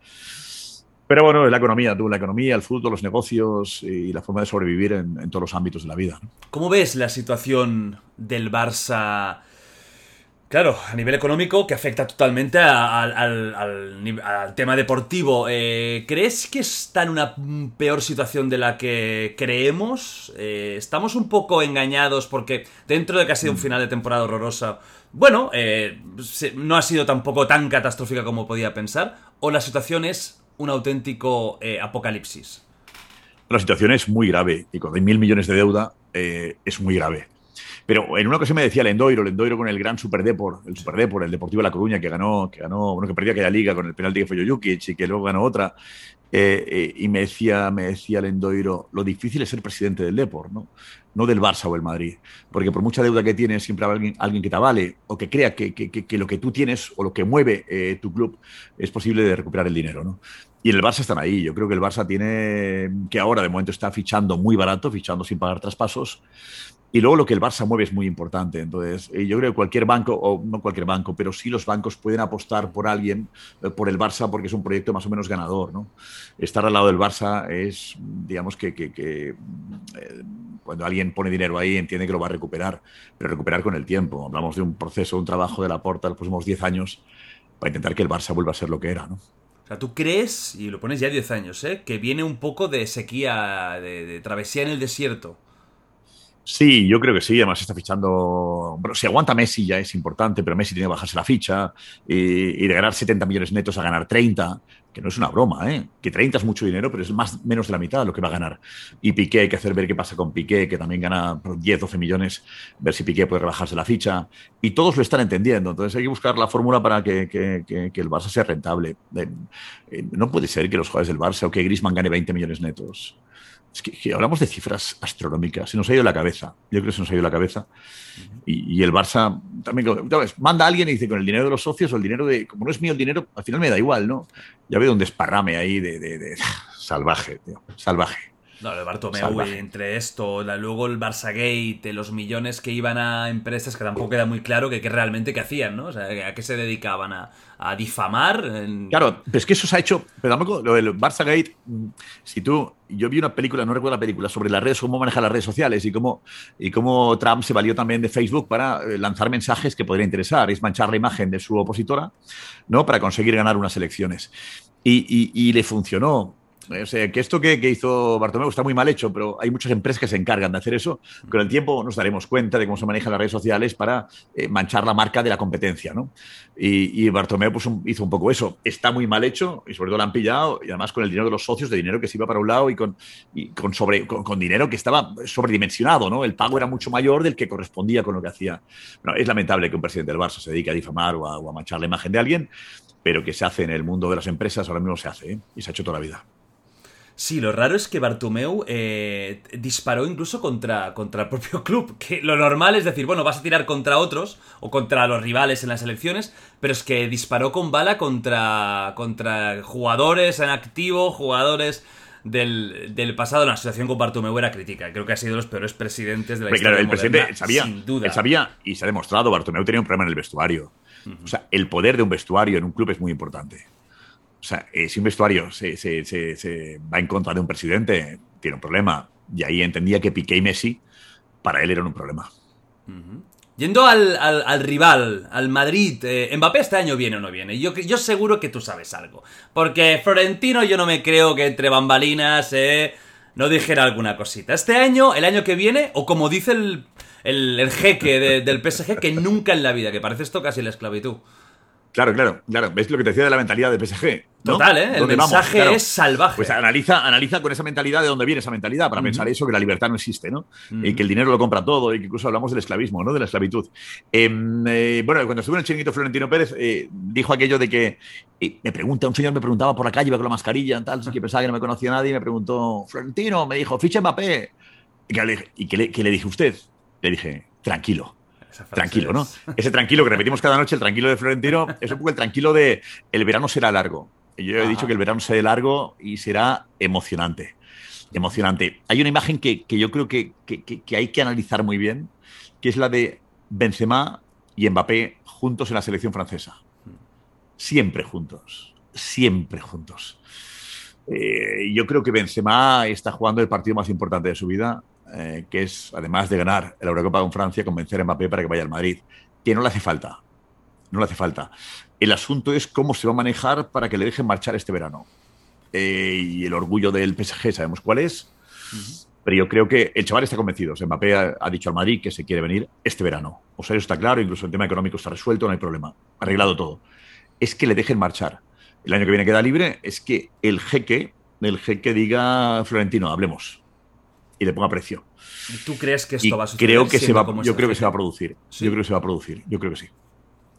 Pero bueno, es la economía, tú, la economía, el fútbol, los negocios y la forma de sobrevivir en todos los ámbitos de la vida. ¿Cómo ves la situación del Barça? Claro, a nivel económico, que afecta totalmente al, tema deportivo. Eh, ¿Crees que está en una peor situación de la que creemos? Eh, ¿Estamos un poco engañados porque dentro de que ha sido un final de temporada horrorosa, bueno, eh, no ha sido tampoco tan catastrófica como podía pensar? ¿O la situación es un auténtico apocalipsis? La situación es muy grave y cuando hay mil millones de deuda es muy grave. Pero en una ocasión me decía Lendoiro, Lendoiro con el gran Super Depor, el Super Depor, el Deportivo de La Coruña, que ganó, que ganó, bueno, que perdió aquella liga con el penalti que fue Jojukic y que luego ganó otra. Eh, eh, y me decía, me decía Lendoiro, lo difícil es ser presidente del Depor, ¿no? no del Barça o el Madrid. Porque por mucha deuda que tienes, siempre habrá alguien, alguien que te avale o que crea que, que, que, lo que tú tienes o lo que mueve eh, tu club es posible de recuperar el dinero. ¿no? Y en el Barça están ahí. Yo creo que el Barça tiene, que ahora de momento está fichando muy barato, fichando sin pagar traspasos. Y luego lo que el Barça mueve es muy importante. Entonces, eh, yo creo que cualquier banco, o no cualquier banco, pero sí los bancos pueden apostar por alguien, eh, por el Barça, porque es un proyecto más o menos ganador. ¿no? Estar al lado del Barça es, digamos, que, eh, cuando alguien pone dinero ahí entiende que lo va a recuperar, pero recuperar con el tiempo. Hablamos de un proceso, un trabajo de la porta los próximos 10 años para intentar que el Barça vuelva a ser lo que era. ¿no? O sea, tú crees, y lo pones ya 10 años, ¿eh? que viene un poco de sequía, de travesía en el desierto. Sí, yo creo que sí. Además está fichando. Bueno, si aguanta Messi ya es importante, pero Messi tiene que bajarse la ficha y, de ganar 70 millones netos a ganar 30, que no es una broma, ¿eh? Que 30 es mucho dinero, pero es más menos de la mitad lo que va a ganar. Y Piqué, hay que hacer ver qué pasa con Piqué, que también gana 10, 12 millones, ver si Piqué puede rebajarse la ficha. Y todos lo están entendiendo. Entonces hay que buscar la fórmula para que, el Barça sea rentable. Eh, eh, no puede ser que los jugadores del Barça o que Grisman gane 20 millones netos. Es que, hablamos de cifras astronómicas, se nos ha ido la cabeza. Yo creo que se nos ha ido la cabeza. y, el Barça también, manda a alguien y dice con el dinero de los socios o el dinero de. Como no es mío el dinero, al final me da igual, ¿no? Ya veo un desparrame ahí de, de salvaje, tío, salvaje. No, el Bartomeu, entre esto, luego el Barça Gate, los millones que iban a empresas que tampoco era muy claro que, realmente qué hacían, ¿no? O sea, a qué se dedicaban a, difamar. Claro, pero es que eso se ha hecho, pero tampoco lo del Barça Gate, si tú, yo vi una película, no recuerdo la película, sobre las redes, cómo manejar las redes sociales y cómo, y cómo Trump se valió también de Facebook para eh, lanzar mensajes que podrían interesar, es manchar la imagen de su opositora, ¿no? Para conseguir ganar unas elecciones. y le funcionó o sea, que esto que, hizo Bartomeu está muy mal hecho, pero hay muchas empresas que se encargan de hacer eso. Con el tiempo nos daremos cuenta de cómo se manejan las redes sociales para eh, manchar la marca de la competencia. ¿no? Y, Bartomeu pues, hizo un poco eso. Está muy mal hecho y sobre todo lo han pillado y además con el dinero de los socios, de dinero que se iba para un lado y con, con, dinero que estaba sobredimensionado. ¿no? El pago era mucho mayor del que correspondía con lo que hacía. es lamentable que un presidente del Barça se dedique a difamar o a, manchar la imagen de alguien, pero que se hace en el mundo de las empresas ahora mismo se hace ¿eh? y se ha hecho toda la vida. Sí, lo raro es que Bartomeu eh, disparó incluso contra, contra el propio club. Que lo normal es decir, bueno, vas a tirar contra otros o contra los rivales en las elecciones, pero es que disparó con bala contra, contra jugadores en activo, jugadores del, del pasado. La situación con Bartomeu era crítica. Creo que ha sido de los peores presidentes de la historia. Claro, el presidente sabía, sin duda. Él sabía y se ha demostrado, Bartomeu tenía un problema en el vestuario. O sea, el poder de un vestuario en un club es muy importante. O sea, eh, si un vestuario se, va en contra de un presidente, tiene un problema. Y ahí entendía que Piqué y Messi, para él eran un problema. Yendo al, rival, al Madrid, eh, ¿Mbappé este año viene o no viene? Yo, yo seguro que tú sabes algo. Porque Florentino yo no me creo que entre bambalinas eh, no dijera alguna cosita. Este año, el año que viene, o como dice el, el, jeque del PSG, que nunca en la vida, que parece esto casi la esclavitud. Claro, claro, claro. ¿Ves lo que te decía de la mentalidad del PSG? ¿no? Total, ¿eh? El mensaje Claro. es salvaje. Pues analiza, analiza con esa mentalidad de dónde viene esa mentalidad para pensar eso, que la libertad no existe, ¿no? Y que el dinero lo compra todo y que incluso hablamos del esclavismo, ¿no? De la esclavitud. Em, eh, bueno, cuando estuve en el chiringuito Florentino Pérez, eh, dijo aquello de que eh, me pregunta, un señor me preguntaba por la calle, iba con la mascarilla, tal, que pensaba que no me conocía nadie, y me preguntó, Florentino, me dijo, ficha Mbappé. Y que le, y que le- que le dije a usted, le dije, tranquilo. Tranquilo, ¿no? es- Ese tranquilo que repetimos cada noche, el tranquilo de Florentino, es un poco el tranquilo de el verano será largo. Yo he Ajá. dicho que el verano será largo y será emocionante. Emocionante. Hay una imagen que, que yo creo que, que- que- que hay que analizar muy bien, que es la de Benzema y Mbappé juntos en la selección francesa. Siempre juntos. Siempre juntos. Eh, yo creo que Benzema está jugando el partido más importante de su vida, eh, que es, además de ganar la Eurocopa con Francia, convencer a Mbappé para que vaya al Madrid. Que no le hace falta. No le hace falta. El asunto es cómo se va a manejar para que le dejen marchar este verano. Eh, y el orgullo del PSG, sabemos cuál es. Pero yo creo que el chaval está convencido. O sea, Mbappé ha, ha dicho al Madrid que se quiere venir este verano. O sea, eso está claro, incluso el tema económico está resuelto, no hay problema. Arreglado todo. Es que le dejen marchar. El año que viene queda libre, es que el jeque, el jeque diga, Florentino, hablemos. Y le ponga precio. ¿Tú crees que Y esto va a suceder? creo que se va, yo este creo que se va a producir. ¿Sí? Yo creo que se va a producir. Yo creo que sí.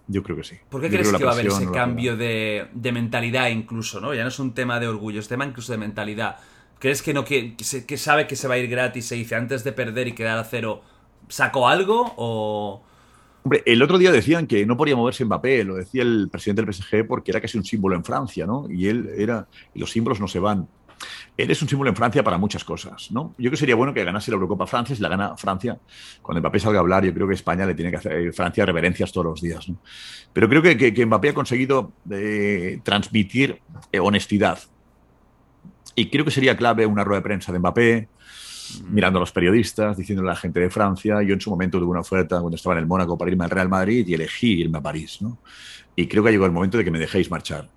Yo creo que sí. ¿Por qué Yo crees que va a haber ese no cambio de, de mentalidad incluso, ¿no? Ya no es un tema de orgullo, es tema incluso de mentalidad. ¿Crees que no que, que sabe que se va a ir gratis se dice antes de perder y quedar a cero, saco algo o Hombre, el otro día decían que no podía moverse Mbappé, lo decía el presidente del PSG porque era casi un símbolo en Francia, ¿no? Y él era, y los símbolos no se van. Él es un símbolo en Francia para muchas cosas, ¿no? Yo creo que sería bueno que ganase la Eurocopa Francia, si la gana Francia, cuando Mbappé salga a hablar, yo creo que España le tiene que hacer eh, Francia reverencias todos los días, ¿no? Pero creo que, que- que Mbappé ha conseguido eh, transmitir eh, honestidad. Y creo que sería clave una rueda de prensa de Mbappé, mirando a los periodistas, diciéndole a la gente de Francia. Yo en su momento tuve una oferta cuando estaba en el Mónaco para irme al Real Madrid y elegí irme a París. ¿no? Y creo que llegado el momento de que me dejéis marchar.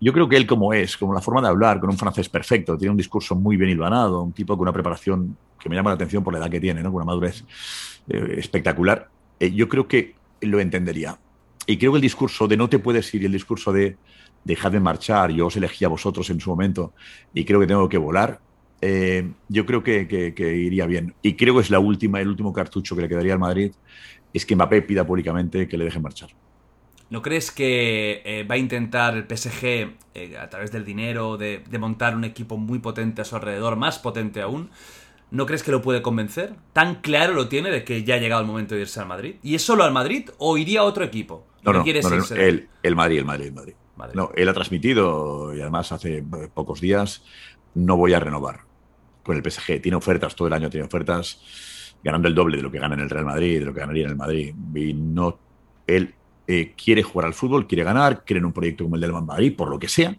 Yo creo que él como es, como la forma de hablar, con un francés perfecto, tiene un discurso muy bien hilvanado, un tipo con una preparación que me llama la atención por la edad que tiene, con una madurez eh, espectacular. Eh, yo creo que lo entendería. Y creo que el discurso de no te puedes ir y el discurso de dejadme marchar, yo os elegí a vosotros en su momento y creo que tengo que volar, eh, yo creo que, que- que iría bien. Y creo que es la última, el último cartucho que le quedaría al Madrid, es que Mbappé pida públicamente que le dejen marchar. ¿No crees que eh, va a intentar el PSG, eh, a través del dinero, de, de montar un equipo muy potente a su alrededor, más potente aún? ¿No crees que lo puede convencer? ¿Tan claro lo tiene de que ya ha llegado el momento de irse al Madrid? ¿Y es solo al Madrid o iría a otro equipo? No, no, no, de- el, el Madrid, el Madrid, el Madrid. Madrid. No, él ha transmitido, y además hace eh, pocos días, no voy a renovar con el PSG. Tiene ofertas, todo el año tiene ofertas, ganando el doble de lo que gana en el Real Madrid, de lo que ganaría en el Madrid. Y no, él eh, quiere jugar al fútbol, quiere ganar, quiere en un proyecto como el del Madrid, por lo que sea,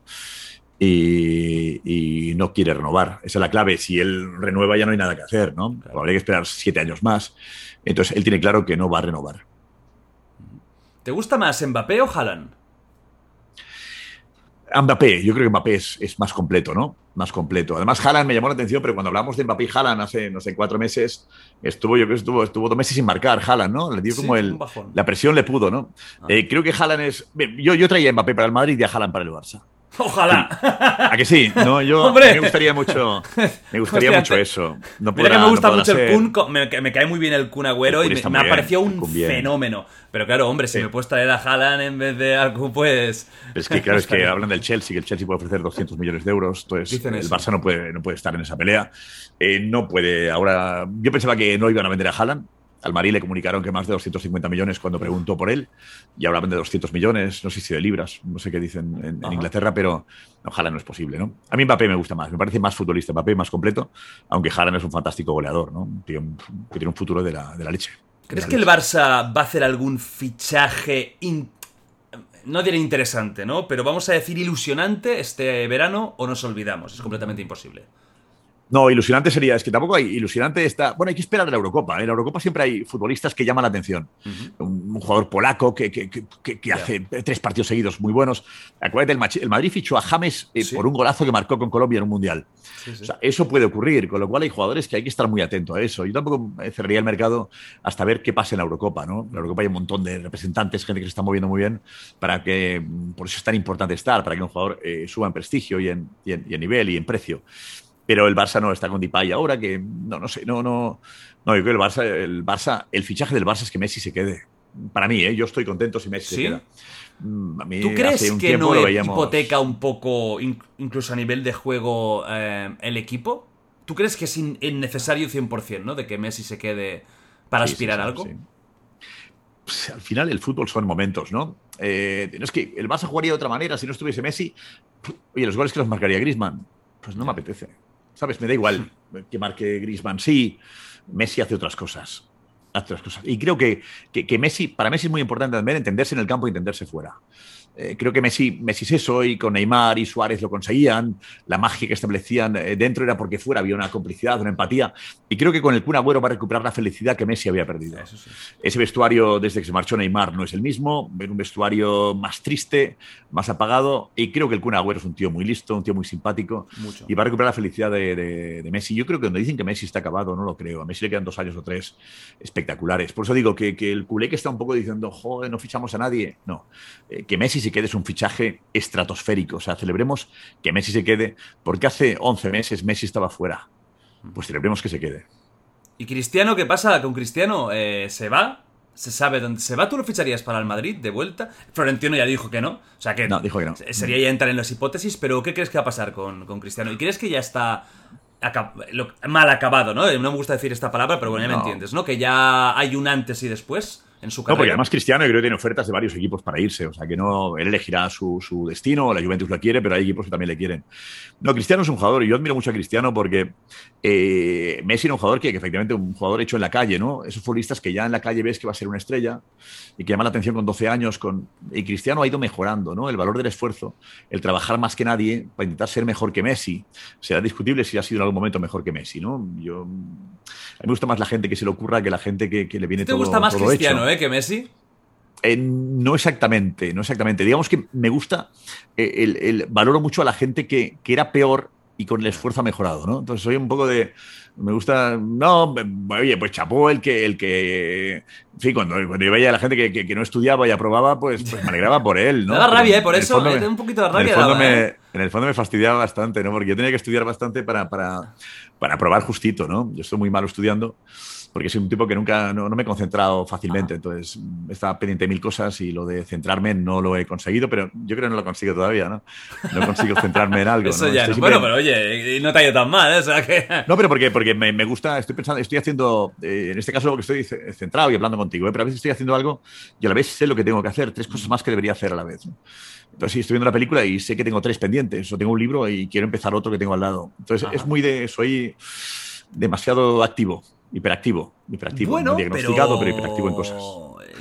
y, y no quiere renovar. Esa es la clave. Si él renueva ya no hay nada que hacer, ¿no? Habría que esperar siete años más. Entonces, él tiene claro que no va a renovar. ¿Te gusta más Mbappé o Haaland? Mbappé, yo creo que Mbappé es, es más completo, ¿no? Más completo. Además, Haaland me llamó la atención, pero cuando hablamos de Mbappé y Haaland hace, no sé, cuatro meses, estuvo, yo creo que estuvo, estuvo dos meses sin marcar Haaland, ¿no? Le dio Sí, como el, la presión le pudo, ¿no? Ah. Eh, creo que Haaland es... Yo, yo traía a Mbappé para el Madrid y a Haaland para el Barça. Ojalá. ¿A que sí? No, yo Hombre. me gustaría mucho, me gustaría Hostia, mucho eso. No Mira podrá- que me gusta mucho el. Kun, me, me cae muy bien el Kun Agüero El y me, me bien, apareció el un fenómeno. Pero claro, hombre, si me puedes traer a Haaland en vez de al Kun, pues... Es que claro, es que hablan del Chelsea, que el Chelsea puede ofrecer 200 millones de euros, entonces Dicen el eso. Barça no puede, no puede estar en esa pelea. Eh, no puede, ahora, yo pensaba que no iban a vender a Haaland, al Madrid le comunicaron que más de 250 millones cuando preguntó por él, y ahora vende 200 millones, no sé si de libras, no sé qué dicen en. Inglaterra, pero Haaland no es posible, ¿no? A mí Mbappé me gusta más, me parece más futbolista, Mbappé más completo, aunque Haaland es un fantástico goleador, ¿no? Un tío que tiene un futuro de la, de la leche. ¿Crees De que el. Barça va a hacer algún fichaje, in- no diré interesante, ¿no? Pero vamos a decir ilusionante este verano o nos olvidamos, es completamente imposible. No, ilusionante sería, es que tampoco hay ilusionante está. Bueno, hay que esperar a la Eurocopa. En la Eurocopa siempre hay futbolistas que llaman la atención. un, un, jugador polaco que, que, que, que hace tres partidos seguidos muy buenos. Acuérdate, el, el Madrid fichó a James eh, sí. por un golazo que marcó con Colombia en un mundial. Sí, sí. O sea, eso puede ocurrir, con lo cual hay jugadores que hay que estar muy atento a eso. Yo tampoco cerraría el mercado hasta ver qué pasa en la Eurocopa. ¿no? En la Eurocopa hay un montón de representantes, gente que se está moviendo muy bien, para que, por eso es tan importante estar, para que un jugador eh, suba en prestigio y en, y en, y en nivel y en precio pero el Barça no está con Depay ahora, que no, no sé, no, no, no, yo creo que el Barça, el Barça, el fichaje del Barça es que Messi se quede. Para mí, ¿eh? yo estoy contento si Messi ¿Sí? se queda. Mm, A mí ¿Tú crees hace un que no veíamos- hipoteca un poco, in- incluso a nivel de juego, eh, el equipo? ¿Tú crees que es in- innecesario 100%, ¿no? De que Messi se quede para Sí, aspirar sí, a algo. Pues, al final el fútbol son momentos, ¿no? Eh, no es que el Barça jugaría de otra manera si no estuviese Messi. Oye, los goles que los marcaría Griezmann, pues no me apetece. ¿Sabes? Me da igual que marque Griezmann. Sí, Messi hace otras cosas. Otras cosas. Y creo que, que, que Messi, para Messi es muy importante también entenderse en el campo y entenderse fuera. Eh, creo que Messi, Messi es eso, y con Neymar y Suárez lo conseguían. La magia que establecían eh, dentro era porque fuera había una complicidad, una empatía. Y creo que con el Kun Agüero va a recuperar la felicidad que Messi había perdido. Sí. Ese vestuario, desde que se marchó Neymar, no es el mismo. Ver un vestuario más triste, más apagado. Y creo que el Kun Agüero es un tío muy listo, un tío muy simpático. Mucho. Y va a recuperar la felicidad de, de- de Messi. Yo creo que cuando dicen que Messi está acabado, no lo creo. A Messi le quedan dos años o tres espectaculares. Por eso digo que, que el culé que está un poco diciendo, joder, no fichamos a nadie. No. Eh, que Messi se quede es un fichaje estratosférico. O sea, celebremos que Messi se quede, porque hace 11 meses Messi estaba fuera. Pues celebremos que se quede. ¿Y Cristiano qué pasa con Cristiano? Eh, ¿Se va? ¿Se sabe dónde se va? ¿Tú lo ficharías para el Madrid de vuelta? Florentino ya dijo que no. O sea que, No, dijo que no. sería ya entrar en las hipótesis, pero ¿qué crees que va a pasar con, con Cristiano? ¿Y crees que ya está lo- mal acabado, ¿no? No me gusta decir esta palabra, pero bueno, ya me entiendes, ¿no? Que ya hay un antes y después en su No, carrera. porque además Cristiano yo creo que tiene ofertas de varios equipos para irse, o sea que no, él elegirá su, su destino, la Juventus lo quiere, pero hay equipos que también le quieren. No, Cristiano es un jugador, y yo admiro mucho a Cristiano porque eh, Messi era un jugador que, que efectivamente un jugador hecho en la calle, ¿no? Esos futbolistas que ya en la calle ves que va a ser una estrella y que llama la atención con 12 años, con, y Cristiano ha ido mejorando, ¿no? El valor del esfuerzo, el trabajar más que nadie para intentar ser mejor que Messi. Será discutible si ha sido en algún momento mejor que Messi, ¿no? Yo, a mí me gusta más la gente que se le ocurra que la gente que, que le viene ¿Te todo gusta más todo Cristiano, hecho. eh, que Messi? Eh, no exactamente, no exactamente. Digamos que me gusta, eh, el, el- valoro mucho a la gente que, que era peor y con el esfuerzo ha mejorado, ¿no? Entonces soy un poco de, me gusta, no, oye, pues chapó el que, el que, en fin, cuando, cuando yo veía a la gente que, que- que no estudiaba y aprobaba, pues, pues me alegraba por él, ¿no? Me da rabia, ¿eh? Por eso, eh, me- un poquito de en el rabia fondo daba, me- ¿eh? en el fondo me fastidiaba bastante, ¿no? Porque yo tenía que estudiar bastante para, para, para aprobar justito, ¿no? Yo estoy muy malo estudiando porque soy un tipo que nunca, no, no me he concentrado fácilmente, entonces mm, estaba pendiente de mil cosas y lo de centrarme no lo he conseguido, pero yo creo que no lo consigo todavía, ¿no? No consigo centrarme en algo. Eso ¿no? ya, no. Bueno, pero oye, y no te ha ido tan mal, ¿eh? O sea que... no, pero porque, porque me, me gusta, estoy pensando, estoy haciendo, eh, en este caso que estoy ce- centrado y hablando contigo, ¿eh? pero a veces estoy haciendo algo y a la vez sé lo que tengo que hacer, tres cosas más que debería hacer a la vez. ¿no? Entonces, sí, estoy viendo la película y sé que tengo tres pendientes, o tengo un libro y quiero empezar otro que tengo al lado. Entonces, Ajá. es muy de, soy demasiado activo, hiperactivo, hiperactivo, bueno, no diagnosticado, pero... pero... hiperactivo en cosas.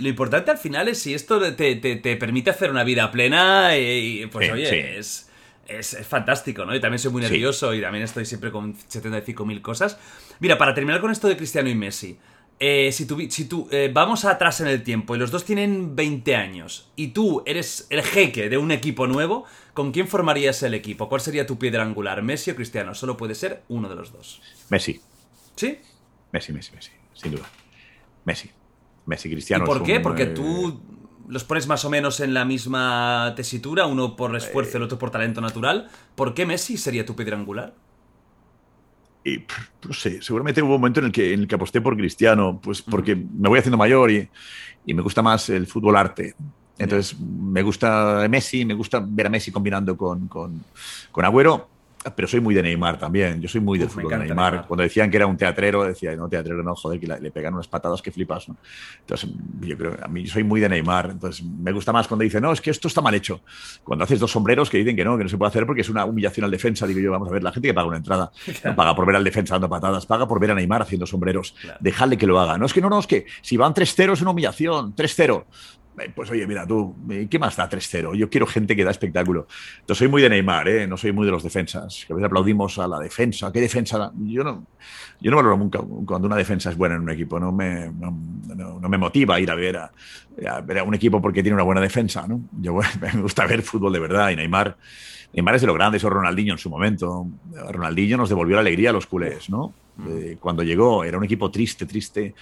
Lo importante al final es si esto te, te- te permite hacer una vida plena y, pues Sí, oye, sí. Es, es, es fantástico, ¿no? Y también soy muy Sí. nervioso y también estoy siempre con 75.000 cosas. Mira, para terminar con esto de Cristiano y Messi, eh, si tú, si tú eh, vamos atrás en el tiempo y los dos tienen 20 años y tú eres el jeque de un equipo nuevo, ¿con quién formarías el equipo? ¿Cuál sería tu piedra angular? ¿Messi o Cristiano? Solo puede ser uno de los dos. Messi, ¿Sí? Messi, Messi, Messi, sin duda. Messi, Messi, Cristiano. ¿Y por qué? Porque eh, tú los pones más o menos en la misma tesitura, uno por Eh. esfuerzo, el otro por talento natural. ¿Por qué Messi sería tu piedra angular? Y, no sé, seguramente hubo un momento en el que, en el que aposté por Cristiano, pues porque me voy haciendo mayor y, y me gusta más el fútbol arte. Entonces, me gusta Messi, me gusta ver a Messi combinando con, con, con Agüero, pero soy muy de Neymar también. Yo soy muy me fútbol de Neymar. Neymar. Cuando decían que era un teatrero, decía, no, teatrero no, joder, que la- le pegan unas patadas que flipas, ¿no? Entonces, yo creo, a mí soy muy de Neymar. Entonces, me gusta más cuando dicen, no, es que esto está mal hecho. Cuando haces dos sombreros que dicen que no, que no se puede hacer porque es una humillación al defensa, digo yo, vamos a ver, la gente que paga una entrada no paga por ver al defensa dando patadas, paga por ver a Neymar haciendo sombreros. Claro. Dejadle que lo haga. No es que no, no, es que si van 3-0 es una humillación, 3-0. Eh, pues oye, mira, tú, eh, ¿qué más da 3-0? Yo quiero gente que da espectáculo. Yo soy muy de Neymar, ¿eh? no soy muy de los defensas. Que a veces aplaudimos a la defensa. ¿Qué defensa? Yo no, yo no valoro nunca cuando una defensa es buena en un equipo. No me, no, no, me motiva ir a ver a, ver a, un equipo porque tiene una buena defensa. ¿no? Yo me gusta ver fútbol de verdad y Neymar. Neymar es de lo grande, eso Ronaldinho en su momento. Ronaldinho nos devolvió la alegría a los culés, ¿no? Mm. cuando llegó era un equipo triste, triste,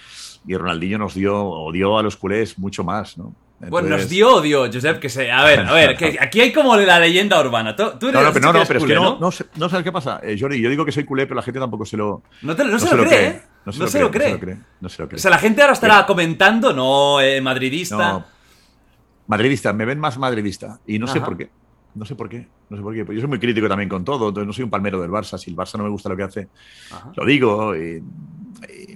y Ronaldinho nos dio, o dio a los culés mucho más, ¿no? Bueno, nos dio odio, Josep, que sé. A ver, a ver, que aquí hay como la leyenda urbana. Tú, no, no, pero, no, pero es que no, no, no, sabes qué pasa. Eh, Jordi, yo digo que soy culé, pero la gente tampoco se lo. No, te, se, lo cree, ¿eh? No se, lo, cree, No se lo cree. O sea, la gente ahora estará comentando, no, eh, madridista. Madridista, me ven más madridista. Y no sé por qué. No sé por qué. No sé por qué. Pues yo soy muy crítico también con todo. Entonces no soy un palmero del Barça. Si el Barça no me gusta lo que hace, lo digo. y y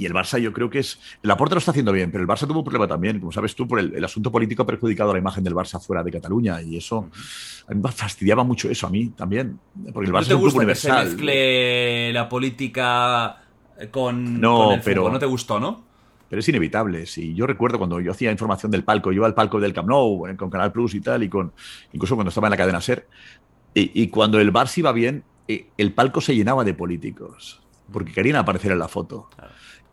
el Barça yo creo que es... La Porta lo está haciendo bien, pero el Barça tuvo un problema también, como sabes tú, por el, asunto político ha perjudicado a la imagen del Barça fuera de Cataluña y eso... A mí me fastidiaba mucho eso, a mí también. Porque el Barça ¿No te gusta que se mezcle la política con, no, el pero, No te gustó, ¿no? Pero es inevitable. Si yo recuerdo cuando yo hacía información del palco, yo iba al palco del Camp Nou con Canal Plus y tal, y con incluso cuando estaba en la cadena SER, y, y cuando el Barça iba bien, eh, el palco se llenaba de políticos porque querían aparecer en la foto.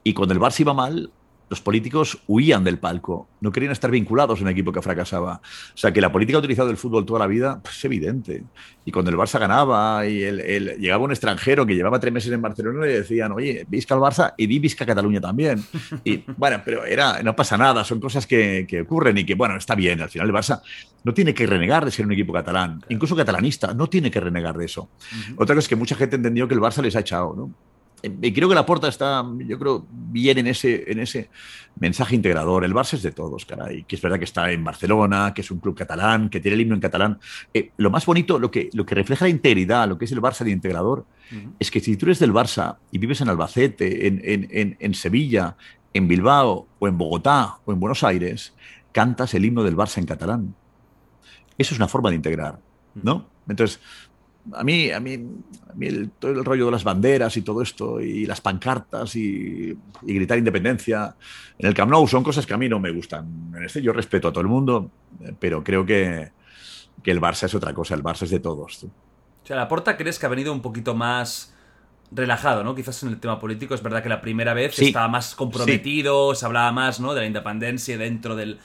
Y cuando el Barça iba mal, los políticos huían del palco, no querían estar vinculados a un equipo que fracasaba. O sea, que la política ha utilizado el fútbol toda la vida pues, es evidente. Y cuando el Barça ganaba y el, llegaba un extranjero que llevaba tres meses en Barcelona, le decían, oye, visca el Barça y di visca Cataluña también. Y bueno, pero era, no pasa nada, son cosas que, que, ocurren y que, bueno, está bien. Al final el Barça no tiene que renegar de ser un equipo catalán, incluso catalanista, no tiene que renegar de eso. Otra cosa es que mucha gente entendió que el Barça les ha echado, ¿no? Y creo que la Porta está, yo creo, bien en ese, en ese mensaje integrador. El Barça es de todos, caray. Que es verdad que está en Barcelona, que es un club catalán, que tiene el himno en catalán. Eh, lo más bonito, lo que, lo que refleja la integridad, lo que es el Barça de integrador, es que si tú eres del Barça y vives en Albacete, en, en, en, Sevilla, en Bilbao, o en Bogotá, o en Buenos Aires, cantas el himno del Barça en catalán. Eso es una forma de integrar, ¿no? Entonces, a mí, a mí, a mí el, todo el rollo de las banderas y todo esto, y las pancartas y, gritar independencia en el Camp Nou son cosas que a mí no me gustan. En este yo respeto a todo el mundo, pero creo que, que el Barça es otra cosa, el Barça es de todos. O sea, la Porta crees que ha venido un poquito más relajado, ¿no? Quizás en el tema político es verdad que la primera vez estaba más comprometido, se hablaba más, ¿no? De la independencia dentro del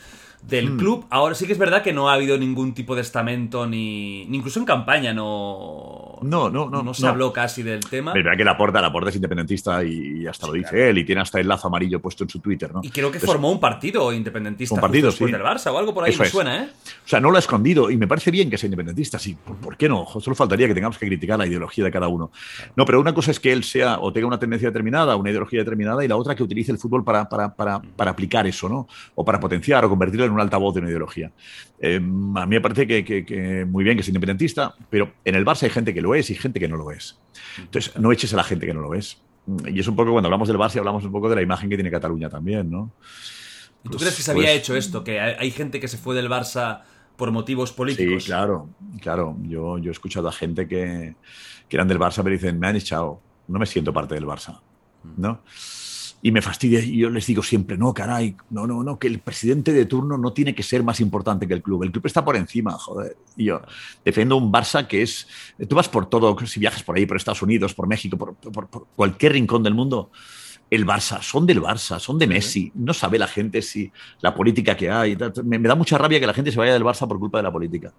del hmm. club. Ahora sí que es verdad que no ha habido ningún tipo de estamento ni, ni incluso en campaña no no no no no se habló casi del tema. Es verdad que la porta es independentista y hasta lo dice él y tiene hasta el lazo amarillo puesto en su Twitter, ¿no? Y creo que formó un partido independentista un partido, después del Barça o algo por ahí me suena, ¿eh? O sea, no lo ha escondido y me parece bien que sea independentista, sí. ¿Por, qué no? Solo faltaría que tengamos que criticar la ideología de cada uno. No, pero una cosa es que él sea o tenga una tendencia determinada, una ideología determinada y la otra que utilice el fútbol para, para, para, para aplicar eso, ¿no? O para potenciar o convertirlo en un altavoz de una ideología. Eh, a mí me parece que, muy bien que es independentista, pero en el Barça hay gente que lo es y gente que no lo es. Entonces, no eches a la gente que no lo es. Y es un poco cuando hablamos del Barça, hablamos un poco de la imagen que tiene Cataluña también, ¿no? ¿Y tú crees que se había pues hecho esto? Que hay gente que se fue del Barça por motivos políticos. Sí, claro, claro. Yo, yo he escuchado a gente que, que eran del Barça, pero dicen, me han echado, no me siento parte del Barça, ¿no? Y me fastidia. Y yo les digo siempre, no, caray, no, no, no, que el presidente de turno no tiene que ser más importante que el club. El club está por encima, joder. Y yo defiendo un Barça que es. Tú vas por todo, si viajas por ahí, por Estados Unidos, por México, por, por cualquier rincón del mundo el Barça, son del Barça, son de Messi. No sabe la gente si la política que hay. Me, da mucha rabia que la gente se vaya del Barça por culpa de la política.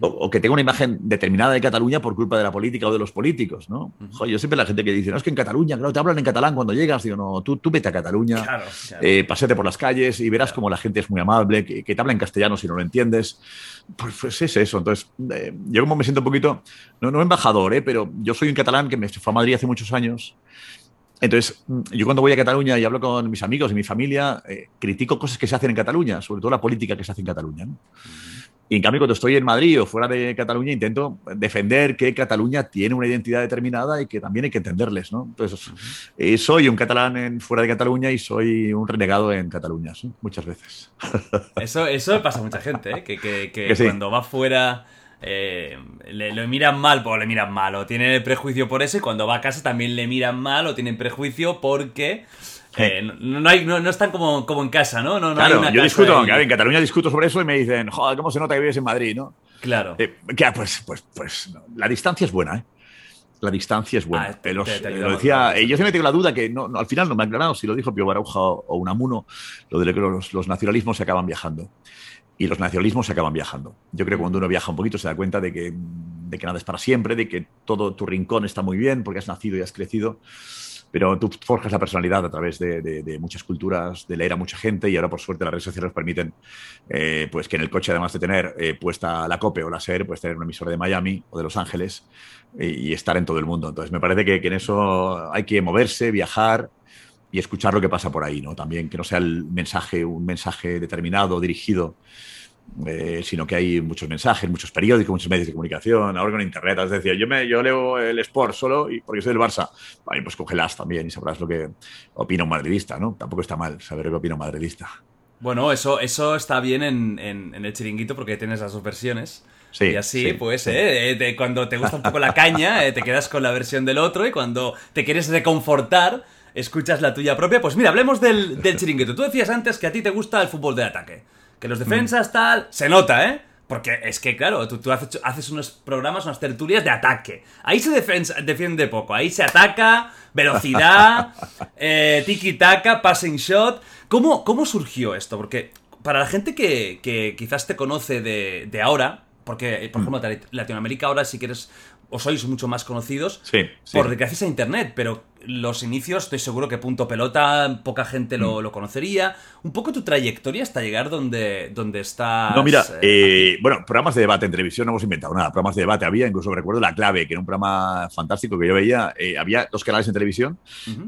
o, que tenga una imagen determinada de Cataluña por culpa de la política o de los políticos. ¿no? yo siempre la gente que dice, no, es que en Cataluña, claro, te hablan en catalán cuando llegas. Digo, no, tú, tú vete a Cataluña, claro, eh, pasete por las calles y verás como la gente es muy amable, que, te habla en castellano si no lo entiendes. Pues, pues es eso. Entonces, eh, yo como me siento un poquito, no, no embajador, eh, pero yo soy un catalán que me fue a Madrid hace muchos años entonces, mm, yo cuando voy a Cataluña y hablo con mis amigos y mi familia, eh, critico cosas que se hacen en Cataluña, sobre todo la política que se hace en Cataluña. Y en cambio, cuando estoy en Madrid o fuera de Cataluña, intento defender que Cataluña tiene una identidad determinada y que también hay que entenderles. ¿no? Entonces, eh, soy un catalán en, fuera de Cataluña y soy un renegado en Cataluña, muchas veces. Eso, eso pasa a mucha gente, ¿eh? que, que, cuando va fuera eh, le, miran mal, pues le miran mal, o tienen el prejuicio por eso, y cuando va a casa también le miran mal o tienen prejuicio porque Eh, no, hay, no, están como, como en casa, ¿no? no, claro, yo discuto, en Cataluña discuto sobre eso y me dicen, joder, ¿cómo se nota que vives en Madrid, no? Claro. Eh, que, pues, pues, pues la distancia es buena, ¿eh? La distancia es buena. Ah, lo decía, yo siempre tengo la duda que no, al final no me ha aclarado si lo dijo Pío Baruja o, Unamuno, lo de que los, los nacionalismos se acaban viajando y los nacionalismos se acaban viajando. Yo creo que cuando uno viaja un poquito se da cuenta de que, de que nada es para siempre, de que todo tu rincón está muy bien porque has nacido y has crecido, pero tú forjas la personalidad a través de, muchas culturas, de leer a mucha gente y ahora por suerte las redes sociales permiten eh, pues que en el coche además de tener eh, puesta la COPE o la SER, pues tener un emisor de Miami o de Los Ángeles y, estar en todo el mundo. Entonces me parece que en eso hay que moverse, viajar y escuchar lo que pasa por ahí, ¿no? También que no sea el mensaje, un mensaje determinado, dirigido, eh, sino que hay muchos mensajes, muchos periódicos, muchos medios de comunicación, ahora con internet. Es decir, yo, me, yo leo el Sport solo y porque soy del Barça. Ahí pues cogelas también y sabrás lo que opina un madridista, ¿no? Tampoco está mal saber lo que opina un madridista. Bueno, eso, eso está bien en, en, el chiringuito porque tienes las dos versiones. Sí, y así, pues, eh, cuando te gusta un poco la caña, eh, te quedas con la versión del otro y cuando te quieres reconfortar, escuchas la tuya propia. Pues mira, hablemos del, del chiringuito. Tú decías antes que a ti te gusta el fútbol de ataque. Que los defensas, tal. Se nota, ¿eh? Porque es que, claro, tú, haces, unos programas, unas tertulias de ataque. Ahí se defiende poco. Ahí se ataca, velocidad, eh, tiki-taka, passing shot. ¿Cómo, ¿Cómo surgió esto? Porque para la gente que, quizás te conoce de, de ahora, porque, por mm. ejemplo, Latinoamérica ahora, si quieres, o sois mucho más conocidos, sí, por gracias a Internet, pero los inicios, estoy seguro que punto pelota, poca gente lo, mm. conocería. Un poco tu trayectoria hasta llegar donde, donde estás. No, mira, eh, eh, bueno, programas de debate en televisión no hemos inventado nada. Programas de debate había, incluso recuerdo La Clave, que era un programa fantástico que yo veía. Eh, había dos canales en televisión.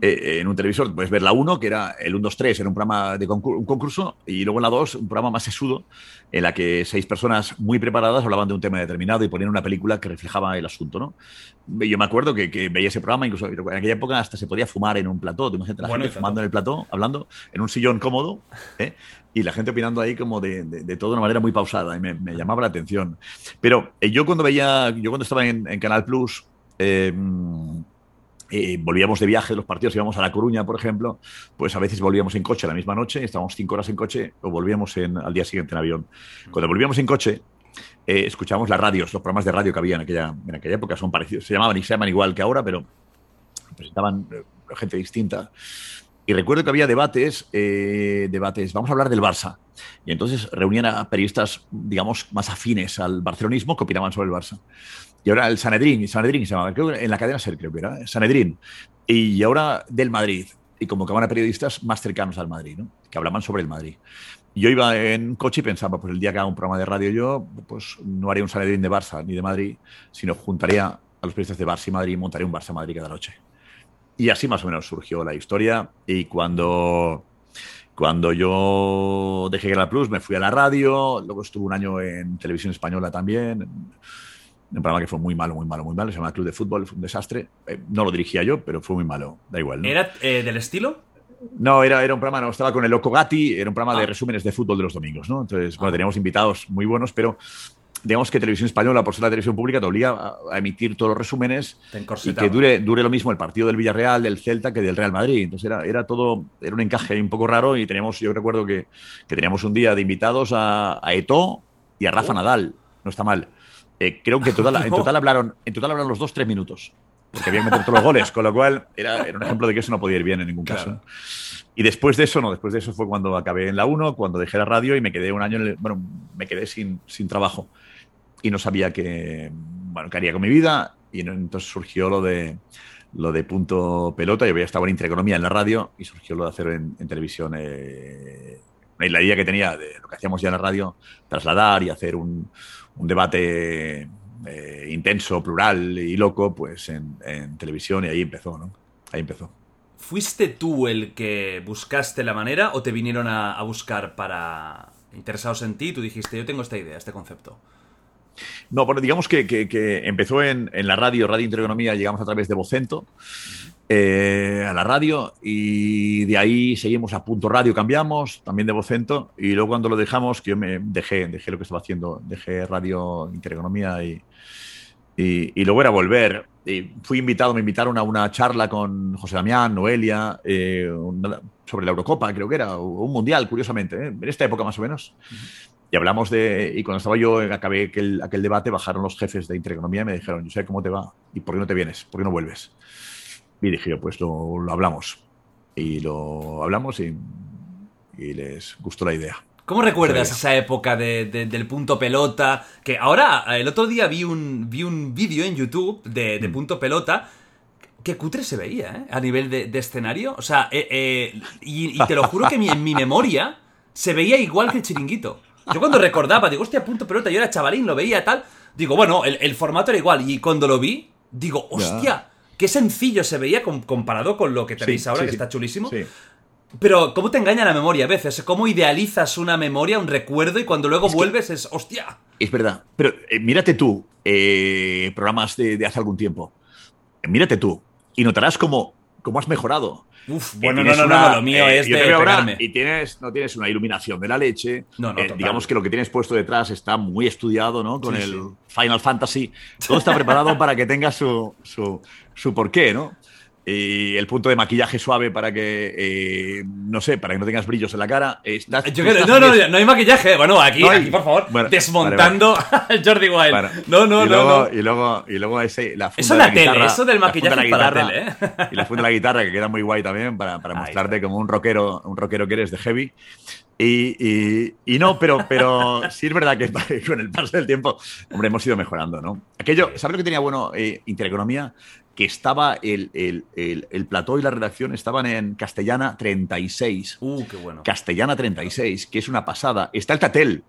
en un televisor puedes ver la 1, que era el 1, 2, 3, era un programa de un concurso, y luego en la 2, un programa más sesudo, en la que seis personas muy preparadas hablaban de un tema determinado y ponían una película que reflejaba el asunto, ¿no? Yo me acuerdo que, que veía ese programa, incluso en aquella época hasta se podía fumar en un plató. Te imaginas la gente fumando en el plató, hablando en un sillón cómodo, ¿eh? y la gente opinando ahí como de, de, todo de una manera muy pausada, y me, llamaba la atención. Pero eh, yo cuando veía, yo cuando estaba en, Canal Plus, eh, volvíamos de viaje, los partidos íbamos a La Coruña, por ejemplo, pues a veces volvíamos en coche la misma noche, estábamos cinco horas en coche o volvíamos en, al día siguiente en avión. Cuando volvíamos en coche, escuchábamos las radios, los programas de radio que había en aquella, en aquella época son parecidos, se llamaban y se llaman igual que ahora, pero presentaban eh, gente distinta. Y recuerdo que había debates, eh, debates, vamos a hablar del Barça. Y entonces reunían a periodistas, digamos, más afines al barcelonismo que opinaban sobre el Barça. Y ahora el Sanedrín, Sanedrín se llamaba, creo en la cadena SER, creo que era, Sanedrín. Y ahora del Madrid. Y convocaban a periodistas más cercanos al Madrid, ¿no? que hablaban sobre el Madrid. Yo iba en coche y pensaba, pues el día que haga un programa de radio yo, pues no haría un Sanedrín de Barça ni de Madrid, sino juntaría a los periodistas de Barça y Madrid y montaría un Barça-Madrid cada noche. Y así más o menos surgió la historia. Y cuando, cuando yo dejé la Plus, me fui a la radio, luego estuve un año en televisión española también, un programa que fue muy malo, muy malo, muy malo, se llama Club de Fútbol, fue un desastre. Eh, no lo dirigía yo, pero fue muy malo, da igual. ¿Era eh, del estilo? No, era, era un programa, no, estaba con el Loco Gatti, era un programa de ah. resúmenes de fútbol de los domingos, ¿no? Entonces, bueno, ah. teníamos invitados muy buenos, pero digamos que Televisión Española, por ser la televisión pública, te obliga a, emitir todos los resúmenes y que dure, dure lo mismo el partido del Villarreal, del Celta, que del Real Madrid. Entonces era, era todo, era un encaje un poco raro y teníamos, yo recuerdo que, que teníamos un día de invitados a, a Eto y a Rafa oh. Nadal. No está mal. Eh, creo que en total, en total, hablaron, en total hablaron los dos tres minutos. Porque habían metido todos los goles, con lo cual era, era, un ejemplo de que eso no podía ir bien en ningún caso. Y después de eso, no, después de eso fue cuando acabé en la 1, cuando dejé la radio y me quedé un año, en bueno, me quedé sin, sin trabajo y no sabía qué, bueno, haría con mi vida. Y entonces surgió lo de, lo de punto pelota. Yo había estado en Intereconomía en la radio y surgió lo de hacer en, televisión. Eh, la idea que tenía de lo que hacíamos ya en la radio, trasladar y hacer un, debate eh, intenso, plural y loco, pues en, en, televisión y ahí empezó, ¿no? Ahí empezó. ¿Fuiste tú el que buscaste la manera o te vinieron a, a buscar para interesados en ti? Tú dijiste, yo tengo esta idea, este concepto. No, bueno, digamos que, empezó en, la radio, Radio Intereconomía, llegamos a través de Vocento eh, a la radio y de ahí seguimos a Punto Radio, cambiamos también de Vocento y luego cuando lo dejamos, que yo me dejé, dejé lo que estaba haciendo, dejé Radio Intereconomía y, y, luego era volver. Eh, fui invitado, me invitaron a una charla con José Damián, Noelia, eh, una- sobre la Eurocopa, creo que era, o un mundial, curiosamente, ¿eh? en esta época más o menos. Y hablamos de. Y cuando estaba yo, acabé aquel, aquel debate, bajaron los jefes de Intereconomía y me dijeron: Yo sé cómo te va y por qué no te vienes, por qué no vuelves. Y dije yo: Pues lo, lo hablamos. Y lo hablamos y, y les gustó la idea. ¿Cómo recuerdas esa época de- de- del punto pelota? Que ahora, el otro día vi un, vi un vídeo en YouTube de, Mm. de punto pelota. Que cutre se veía, ¿eh? A nivel de, de escenario. O sea, eh, eh, y, y te lo juro que mi- en mi memoria se veía igual que el chiringuito. Yo cuando recordaba, digo, hostia, punto pelota, yo era chavalín, lo veía tal. Digo, bueno, el, el formato era igual. Y cuando lo vi, digo, hostia, qué sencillo se veía com- comparado con lo que tenéis Sí, ahora, sí, que sí. está chulísimo. Pero, ¿cómo te engaña la memoria a veces? ¿Cómo idealizas una memoria, un recuerdo, y cuando luego vuelves es, hostia? Es verdad. Pero eh, mírate tú, eh, programas de, de hace algún tiempo. Mírate tú y notarás cómo, cómo has mejorado. Uf, Eh, bueno, no, no, no, una- no, lo mío eh, es yo de ahora y tienes, no tienes una iluminación de la leche. No, no, Eh, digamos que lo que tienes puesto detrás está muy estudiado, ¿no? Con Sí, el sí. Final Fantasy. Todo está preparado para que tenga su, su, su porqué, ¿no? Y el punto de maquillaje suave para que, eh, no sé, para que no tengas brillos en la cara. Estás, Yo tú creo- estás no, no, no hay maquillaje. Bueno, aquí, No hay- aquí por favor, Bueno, desmontando al Jordi Wild. Bueno, no, no, y no, luego, no. Y luego, y luego ese, la funda Eso de la la tele, guitarra, eso del la maquillaje de es para guitarra, tele, ¿eh? Y la funda de la guitarra, que queda muy guay también, para, para mostrarte como un rockero, un rockero que eres de heavy. Y, y- y no, pero, pero sí es verdad que con el paso del tiempo, hombre, hemos ido mejorando, ¿no? Aquello, ¿sabes lo que tenía bueno eh, Intereconomía? Que estaba el, el, el, el plató y la redacción estaban en Castellana 36. Uh, qué bueno. Castellana 36, que es una pasada. Está el Tatel.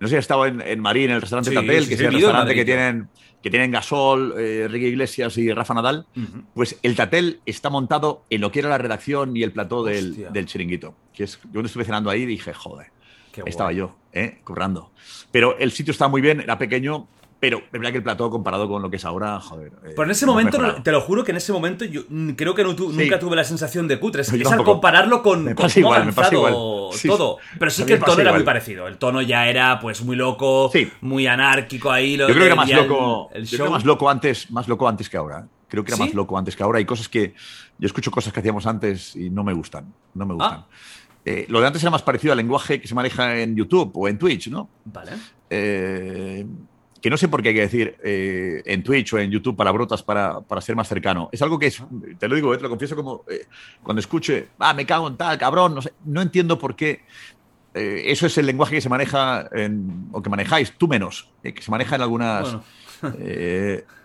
No sé si ha estado en, en Marín, en el restaurante Sí, Tatel, sí, que sí, es el restaurante que tienen, que tienen Gasol, eh, Enrique Iglesias y Rafa Nadal. Pues el Tatel está montado en lo que era la redacción y el plató del, del chiringuito. Que es, yo cuando estuve cenando ahí dije, joder, Qué estaba guay. yo, ¿eh? currando. Pero el sitio estaba muy bien, era pequeño, pero es verdad que el plató comparado con lo que es ahora, joder. eh, Pero en ese momento, mejorado. te lo juro que en ese momento yo creo que no tu- Sí. nunca tuve la sensación de cutre. Es, al compararlo con, Me con pasa ha igual, me pasa igual. Sí, todo. Pero sí que el tono era igual. muy parecido. El tono ya era pues muy loco, Sí. muy anárquico ahí. Lo, Yo creo que era más el- loco. El yo creo más loco antes, más loco antes que ahora. ¿eh? Creo que era más loco antes que ahora. Hay cosas que yo escucho cosas que hacíamos antes y no me gustan. No me gustan. Ah. Eh, lo de antes era más parecido al lenguaje que se maneja en YouTube o en Twitch, ¿no? Vale. Eh, que no sé por qué hay que decir eh, en Twitch o en YouTube palabrotas para, para ser más cercano. Es algo que es, te lo digo, eh, te lo confieso como eh, cuando escuche, ah, me cago en tal, cabrón, no sé, no entiendo por qué. eh, eso es el lenguaje que se maneja en- o que manejáis, tú menos, que se maneja en algunas. Bueno.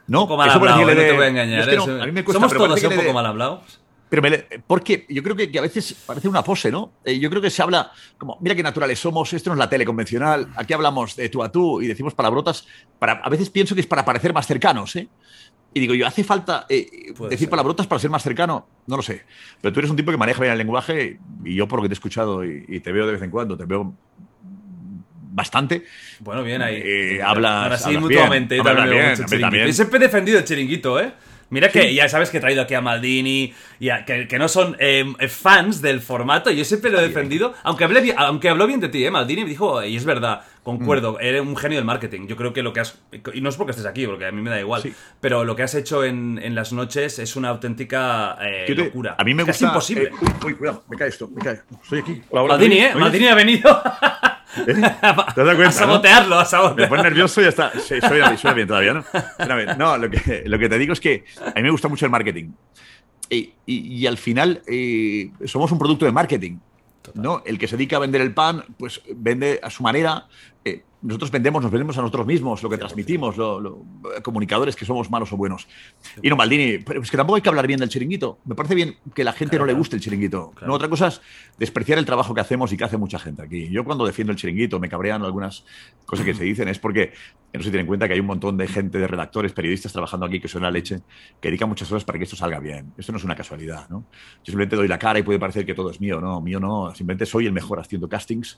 no, Un poco mal hablado, no te voy a engañar. es que no, a mí me cuesta, Somos todos un poco mal hablados. Pero me porque yo creo que, que a veces parece una pose, ¿no? Eh, yo creo que se habla como, mira qué naturales somos, esto no es la tele convencional, aquí hablamos de tú a tú y decimos palabrotas, para, a veces pienso que es para parecer más cercanos, ¿eh? Y digo, yo, ¿hace falta eh, decir ser. palabrotas para ser más cercano? No lo sé. Pero tú eres un tipo que maneja bien el lenguaje y yo por lo que te he escuchado y, y te veo de vez en cuando, te veo bastante. Bueno, bien ahí. Eh, hablas- Ahora sí, hablas mutuamente. bien, también bien, mucho también. Yo siempre he defendido el chiringuito, ¿eh? Mira que ya sabes que he traído aquí a Maldini, y a- que, que no son eh, fans del formato, yo siempre lo he defendido, aunque, hablé, aunque habló bien de ti, ¿eh? Maldini me dijo, y es verdad, concuerdo, Mm. eres un genio del marketing. Yo creo que lo que has. Y no es porque estés aquí, porque a mí me da igual, Sí. pero lo que has hecho en, en las noches es una auténtica eh, te- locura. A mí me Es gusta. casi imposible. eh, uy, uy, cuidado, me cae esto, me cae. Estoy aquí. Maldini, ¿me ¿eh? Maldini ha venido ¿Eh? ¿Te a cuenta? no? sabotearlo, a Me pone nervioso y ya está. Sí, suena, suena bien todavía, ¿no? Suena bien. No, lo que, lo que te digo es que a mí me gusta mucho el marketing. Y, y- y al final eh, somos un producto de marketing. ¿no? El que se dedica a vender el pan, pues vende a su manera. Eh, nosotros vendemos, nos vendemos a nosotros mismos, lo que transmitimos, lo- lo- comunicadores que somos malos o buenos. Y no, Maldini, pero es que tampoco hay que hablar bien del chiringuito. Me parece bien que la gente no le guste el chiringuito. Claro. No, otra cosa es despreciar el trabajo que hacemos y que hace mucha gente aquí. Yo cuando defiendo el chiringuito, me cabrean algunas cosas que se dicen, es porque no se tiene en cuenta que hay un montón de gente, de redactores, periodistas trabajando aquí que son la leche, que dedican muchas horas para que esto salga bien. Esto no es una casualidad, ¿no? Yo simplemente doy la cara y puede parecer que todo es mío, no, mío no. Simplemente soy el mejor haciendo castings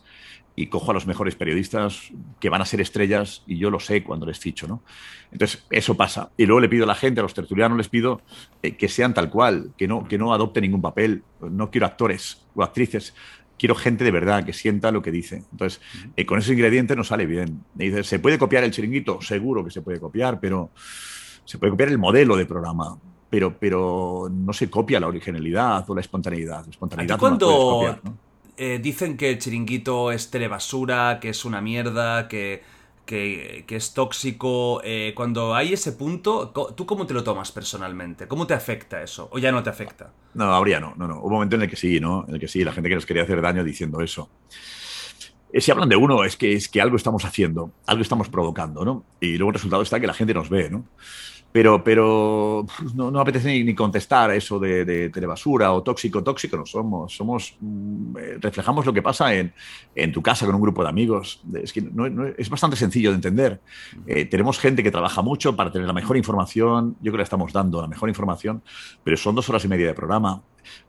y cojo a los mejores periodistas que van a ser estrellas y yo lo sé cuando les ficho, ¿no? Entonces, eso pasa. Y luego le pido a la gente, a los tertulianos les pido eh, que sean tal cual, que no, que no adopten ningún papel. No quiero actores o actrices. Quiero gente de verdad que sienta lo que dice. Entonces, eh, con esos ingredientes nos sale bien. Dice, ¿se puede copiar el chiringuito? Seguro que se puede copiar, pero se puede copiar el modelo de programa, pero, pero no se copia la originalidad o la espontaneidad. La espontaneidad cuando eh, dicen que el chiringuito es telebasura, que es una mierda, que, que, es tóxico, eh, cuando hay ese punto, ¿tú cómo te lo tomas personalmente? ¿Cómo te afecta eso? ¿O ya no te afecta? No, habría no, no, no. Un momento en el que sí, ¿no? En el que sí, la gente que nos quería hacer daño diciendo eso. Eh, si hablan de uno, es que, es que algo estamos haciendo, algo estamos provocando, ¿no? Y luego el resultado está que la gente nos ve, ¿no? Pero, pero no, apetece ni, contestar a eso de, de, telebasura o tóxico. Tóxico no somos, somos mm, eh, reflejamos lo que pasa en, tu casa con un grupo de amigos. Es, que no, es bastante sencillo de entender. Eh, tenemos gente que trabaja mucho para tener la mejor información. Yo creo que le estamos dando la mejor información, pero son dos horas y media de programa.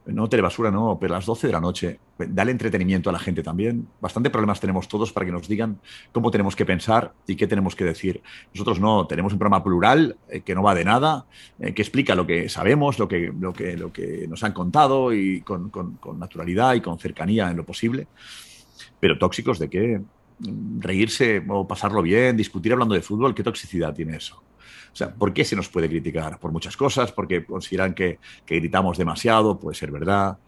No telebasura, no, pero a las 12 de la noche. Dale entretenimiento a la gente también. Bastante problemas tenemos todos para que nos digan cómo tenemos que pensar y qué tenemos que decir. Nosotros no, tenemos un programa plural eh, que no va de nada, eh, que explica lo que sabemos, lo que, lo que, nos han contado y con, con naturalidad y con cercanía en lo posible. Pero tóxicos de qué? Reírse o pasarlo bien, discutir hablando de fútbol, ¿qué toxicidad tiene eso? O sea, ¿por qué se nos puede criticar? Por muchas cosas, porque consideran que, gritamos demasiado, puede ser verdad,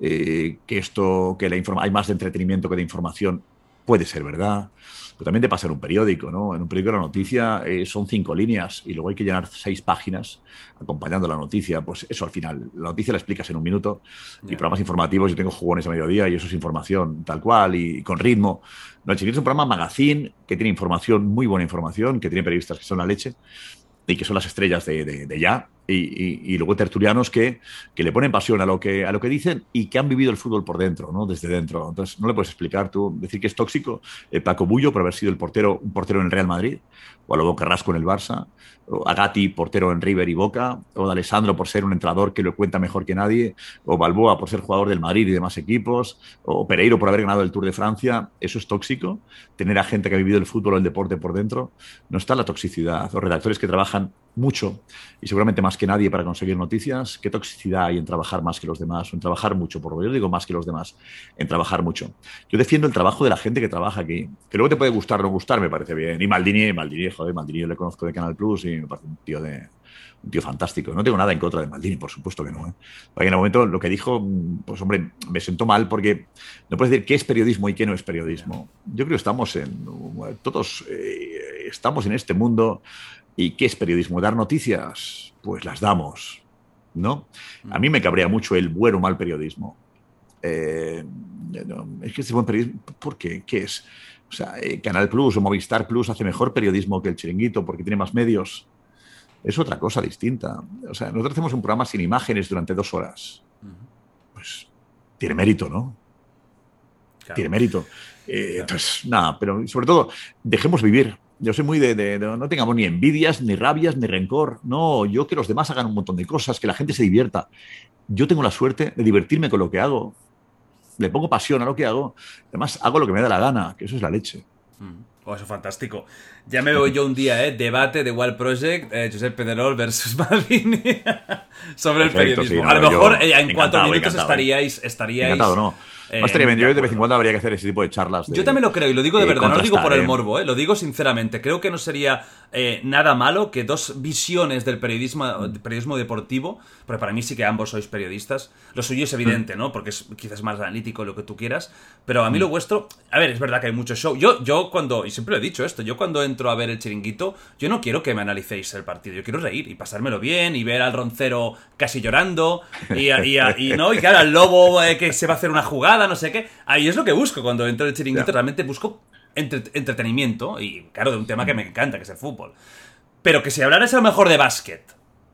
eh, que esto, que la hay más de entretenimiento que de información, puede ser verdad. Pero también te pasa en un periódico, ¿no? En un periódico la noticia eh, son cinco líneas y luego hay que llenar seis páginas acompañando la noticia. Pues eso al final, la noticia la explicas en un minuto y programas informativos, yo tengo jugones a mediodía y eso es información tal cual y, con ritmo. No, el es un programa magazine que tiene información, muy buena información, que tiene periodistas que son la leche y que son las estrellas de, ya, y, luego tertulianos que, que, le ponen pasión a lo que, a lo que dicen y que han vivido el fútbol por dentro, ¿no? desde dentro. Entonces, no le puedes explicar tú, decir que es tóxico eh, Paco Bullo por haber sido el portero, un portero en el Real Madrid, o a Lobo Carrasco en el Barça, o a Gatti, portero en River y Boca, o de Alessandro por ser un entrenador que lo cuenta mejor que nadie, o Balboa por ser jugador del Madrid y demás equipos, o Pereiro por haber ganado el Tour de Francia. ¿Eso es tóxico? Tener a gente que ha vivido el fútbol o el deporte por dentro. No está la toxicidad. Los redactores que trabajan mucho y seguramente más que nadie para conseguir noticias, ¿qué toxicidad hay en trabajar más que los demás o en trabajar mucho? Por lo yo digo más que los demás, en trabajar mucho. Yo defiendo el trabajo de la gente que trabaja aquí, que luego te puede gustar o no gustar, me parece bien. Y Maldini, Maldini, joder, Maldini yo le conozco de Canal Plus y me parece un tío de, un tío fantástico. No tengo nada en contra de Maldini, por supuesto que no. ¿eh? en el momento lo que dijo, pues hombre, me sentó mal porque no puedes decir qué es periodismo y qué no es periodismo. Yo creo que estamos en, todos eh, estamos en este mundo ¿Y qué es periodismo? ¿Dar noticias? Pues las damos, ¿no? A mí me cabrea mucho el buen o mal periodismo. Eh, es que este buen periodismo, ¿por qué? ¿Qué es? O sea, eh, Canal Plus o Movistar Plus hace mejor periodismo que el chiringuito porque tiene más medios. Es otra cosa distinta. O sea, nosotros hacemos un programa sin imágenes durante dos horas. Pues tiene mérito, ¿no? Tiene mérito. Eh, entonces, nada, pero sobre todo, dejemos vivir yo soy muy de, no tengamos ni envidias, ni rabias, ni rencor. No, yo que los demás hagan un montón de cosas, que la gente se divierta. Yo tengo la suerte de divertirme con lo que hago. Le pongo pasión a lo que hago. Además, hago lo que me da la gana, que eso es la leche. Mm. Oh, eso es fantástico. Ya me voy yo un día, ¿eh? Debate de Wild Project, eh, Josep Pedrerol versus Maldini sobre el periodismo. a lo mejor eh, en cuatro minutos estaríais, estaríais. No. Eh, Yo de vez en cuando habría que hacer ese tipo de charlas. yo también lo creo, y lo digo de verdad, no lo digo por el morbo, ¿eh? lo digo sinceramente. Creo que no sería eh, nada malo que dos visiones del periodismo, periodismo deportivo, porque para mí sí que ambos sois periodistas, lo suyo es evidente, mm. ¿no? Porque es quizás más analítico lo que tú quieras, pero a mí lo mm. vuestro, a ver, es verdad que hay mucho show. Yo, yo cuando, y siempre lo he dicho esto, yo cuando entro a ver el chiringuito, yo no quiero que me analicéis el partido, yo quiero reír y pasármelo bien y ver al roncero casi llorando y, y, ¿no? y claro, al lobo eh, que se va a hacer una jugada, no sé qué. Ahí es lo que busco cuando entro en el chiringuito, realmente busco entretenimiento y, claro, de un tema que me encanta, que es el fútbol. Pero que si hablaras a lo mejor de básquet,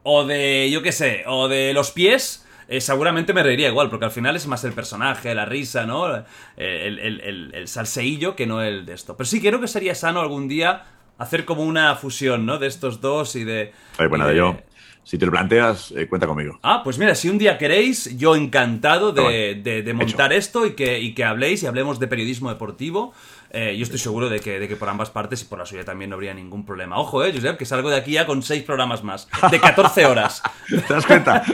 o de, yo qué sé, o de los pies, eh, seguramente me reiría igual, porque al final es más el personaje, la risa, ¿no? El, el, salseillo que no el de esto. Pero sí creo que sería sano algún día hacer como una fusión, ¿no? De estos dos y de... bueno, de, yo si te lo planteas, eh, cuenta conmigo. Ah, pues mira, si un día queréis, yo encantado de, montar esto y que, y que habléis y hablemos de periodismo deportivo. Eh, yo estoy seguro de que, de que por ambas partes y por la suya también no habría ningún problema. Ojo, eh, Josep, que salgo de aquí ya con seis programas más, de 14 horas. ¿Te das cuenta?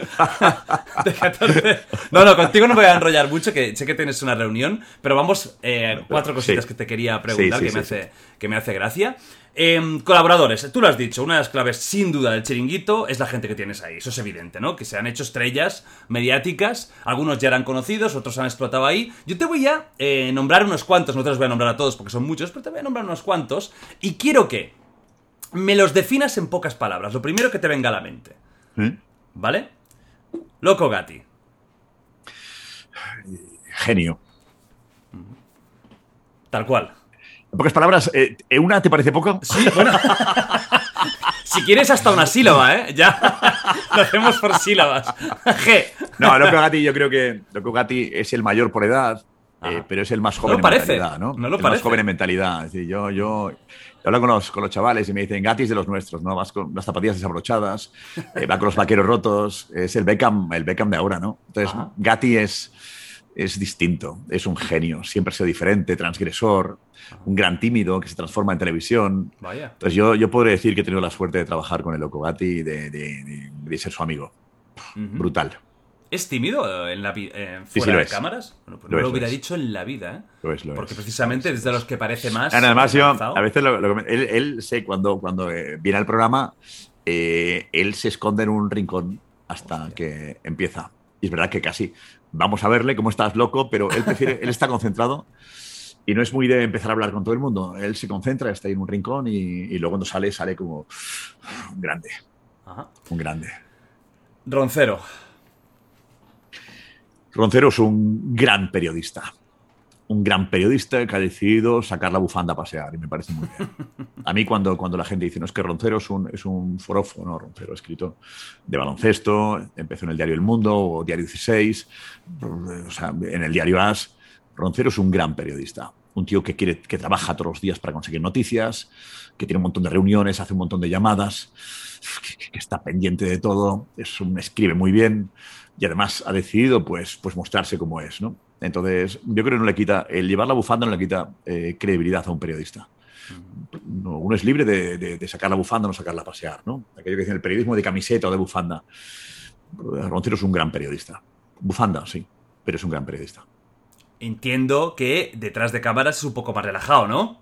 de 14. No, no, contigo no me voy a enrollar mucho, que sé que tienes una reunión, pero vamos, eh, cuatro cositas que te quería preguntar que, me hace, que me hace gracia. Em, colaboradores, tú lo has dicho, una de las claves sin duda del chiringuito es la gente que tienes ahí, eso es evidente, ¿no? Que se han hecho estrellas mediáticas, algunos ya eran conocidos, otros han explotado ahí. Yo te voy a eh, nombrar unos cuantos, no te los voy a nombrar a todos porque son muchos, pero te voy a nombrar unos cuantos y quiero que me los definas en pocas palabras, lo primero que te venga a la mente, ¿Eh? ¿vale? Loco Gatti. Genio. Tal cual. En pocas palabras, eh, ¿una te parece poco? Sí, bueno. si quieres hasta una sílaba, ¿eh? Ya lo hacemos por sílabas. G. No, Loco Gatti yo creo que Loco Gatti es el mayor por edad, eh, pero es el más joven lo parece, en mentalidad, ¿no? no lo el parece. más joven en mentalidad. Es decir, yo, yo, yo hablo con los, con los chavales y me dicen, Gatti es de los nuestros, ¿no? Vas con las zapatillas desabrochadas, eh, va con los vaqueros rotos, es el Beckham, el Beckham de ahora, ¿no? Entonces, Ajá. Gatti es, es distinto, es un genio, siempre ha sido diferente, transgresor, un gran tímido que se transforma en televisión. Vaya. Entonces yo, yo podré decir que he tenido la suerte de trabajar con el Loco Gatti y de, de- de- de ser su amigo. Brutal. ¿Es tímido en la eh, Sí, sí, fuera lo de es. cámaras? Bueno, pues Lo no es, lo hubiera dicho en la vida, ¿eh? Lo es, lo Porque es. precisamente es de los que parece más. Además, yo a veces lo, él sé cuando, cuando eh, viene al programa, eh, él se esconde en un rincón hasta que empieza. Y es verdad que casi vamos a verle cómo estás loco, pero él prefiere, él está concentrado y no es muy de empezar a hablar con todo el mundo. Él se concentra, está ahí en un rincón y, y luego cuando sale, sale como un grande, Ajá. un grande. Roncero. Roncero es un gran periodista. Un gran periodista que ha decidido sacar la bufanda a pasear y me parece muy bien. A mí cuando, cuando la gente dice, no, es que Roncero es un, es un forofo, no, Roncero escrito de baloncesto, empezó en el diario El Mundo o Diario 16, o sea, en el diario As. Roncero es un gran periodista, un tío que, quiere, que trabaja todos los días para conseguir noticias, que tiene un montón de reuniones, hace un montón de llamadas, que, que está pendiente de todo, es un, escribe muy bien y además ha decidido pues, pues mostrarse como es. ¿no? Entonces, yo creo que no le quita, el llevar la bufanda no le quita eh, credibilidad a un periodista. No, uno es libre de, de- de sacar la bufanda o no sacarla a pasear. ¿no? Aquello que dicen el periodismo de camiseta o de bufanda. Roncero es un gran periodista. Bufanda, sí, pero es un gran periodista. Entiendo que detrás de cámaras es un poco más relajado, ¿no?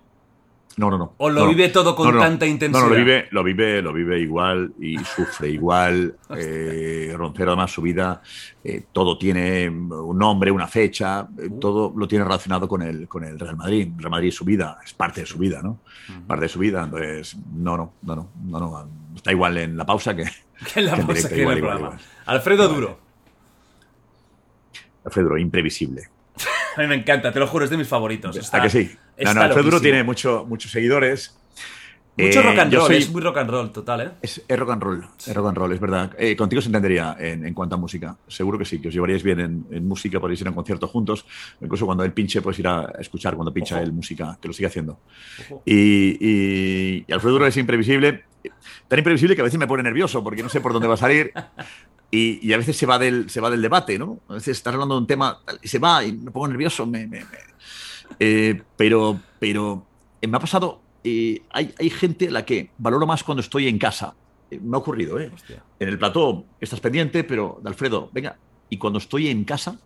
No, no, no. ¿O lo No, vive todo con No, tanta intensidad? No, lo vive, lo vive, lo vive igual y sufre igual. Eh, Roncero, además, su vida, eh, todo tiene un nombre, una fecha, eh, Uh. todo lo tiene relacionado con el, con el Real Madrid. Real Madrid es su vida, es parte de su vida, ¿no? Parte de su vida. Entonces, no, no, no, no, no, no. Está igual en la pausa que. Que en la que pausa que en el igual, programa. igual. Alfredo Duro. Alfredo, imprevisible. A mí me encanta, te lo juro, es de mis favoritos. Está- ¿A que sí? No, no, Alfredo Duro tiene mucho, muchos seguidores. Mucho Eh, rock and yo roll, soy- es muy rock and roll total, ¿eh? Es, es rock and roll, es rock and roll, es verdad. Eh, contigo se entendería en, en cuanto a música. Seguro que sí, que os llevaríais bien en, en música, podéis ir a un concierto juntos. Incluso cuando él pinche, puedes ir a escuchar cuando pincha Ojo. él música, que lo sigue haciendo. Y, y- y Alfredo Duro es imprevisible. Tan imprevisible que a veces me pone nervioso porque no sé por dónde va a salir. Y, y a veces se va, del, se va del debate, ¿no? A veces estás hablando de un tema y se va y me pongo nervioso. Me, me- me- Eh, pero pero eh, me ha pasado. eh, hay, hay gente a la que valoro más cuando estoy en casa. Eh, me ha ocurrido, ¿eh? Hostia. En el plató estás pendiente, pero de Alfredo, venga. Y cuando estoy en casa,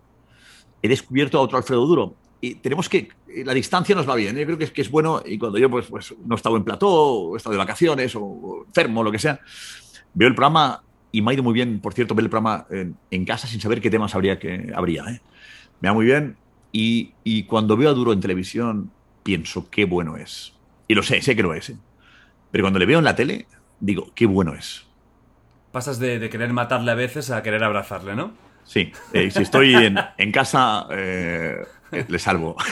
he descubierto a otro Alfredo Duro. Y tenemos que. La distancia nos va bien. Yo creo que es, que es bueno. Y cuando yo pues, pues, no he estado en plató, o he estado de vacaciones, o, o enfermo, lo que sea, veo el programa y me ha ido muy bien, por cierto, ver el programa en, en casa sin saber qué temas habría. Que, habría ¿eh? Me va muy bien. Y, y cuando veo a Duro en televisión, pienso qué bueno es. Y lo sé, sé que lo es. ¿eh? Pero cuando le veo en la tele, digo, qué bueno es. Pasas de, de querer matarle a veces a querer abrazarle, ¿no? Sí, eh, si estoy en, en casa, eh, le salvo.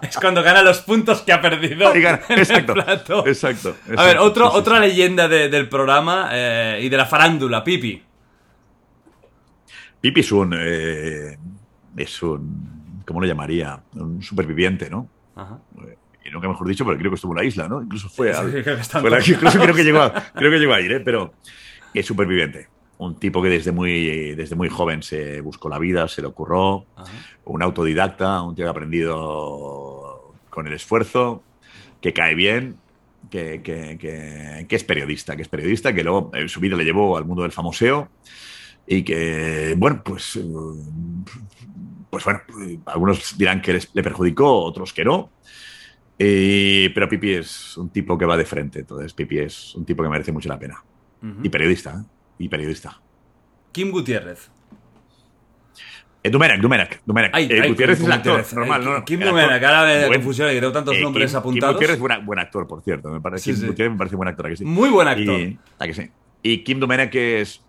Es cuando gana los puntos que ha perdido en exacto, el plato. exacto, A ver, exacto, otro, sí, sí, otra leyenda de- del programa eh, y de la farándula, Pipi. Pipi es un, es un, ¿cómo lo llamaría? Un superviviente, ¿no? Ajá. Y nunca mejor dicho, pero creo que estuvo en la isla, ¿no? Incluso fue, al- Sí, creo que está en fue la- incluso creo que llegó a, creo que llegó a ir, ¿eh? Pero es superviviente. Un tipo que desde muy, desde muy joven se buscó la vida, se le ocurrió, Ajá. un autodidacta, un tío que ha aprendido con el esfuerzo, que cae bien, que, que- que- que es periodista, que es periodista, que luego en su vida le llevó al mundo del famoseo y que, bueno, pues, eh, pues bueno, algunos dirán que les- le perjudicó, otros que no. Eh, pero Pipi es un tipo que va de frente, entonces Pipi es un tipo que merece mucho la pena. Y periodista, ¿eh? Y periodista. Kim Gutiérrez. Eh, Dumenac, Dumenac, Dumenac. Ay, Eh, ay, Gutiérrez Kim es el actor, Gutiérrez. normal, Eh, ¿no? Kim actor. ahora Buen- confusión, que tengo tantos Eh, nombres Kim- apuntados. Kim Gutiérrez es buena- buen actor, por cierto. Me parece, Sí, Kim sí. Gutiérrez me parece buen actor, ¿a que sí? Muy buen actor. Y, ¿a que sí? Y Kim Dumenac es...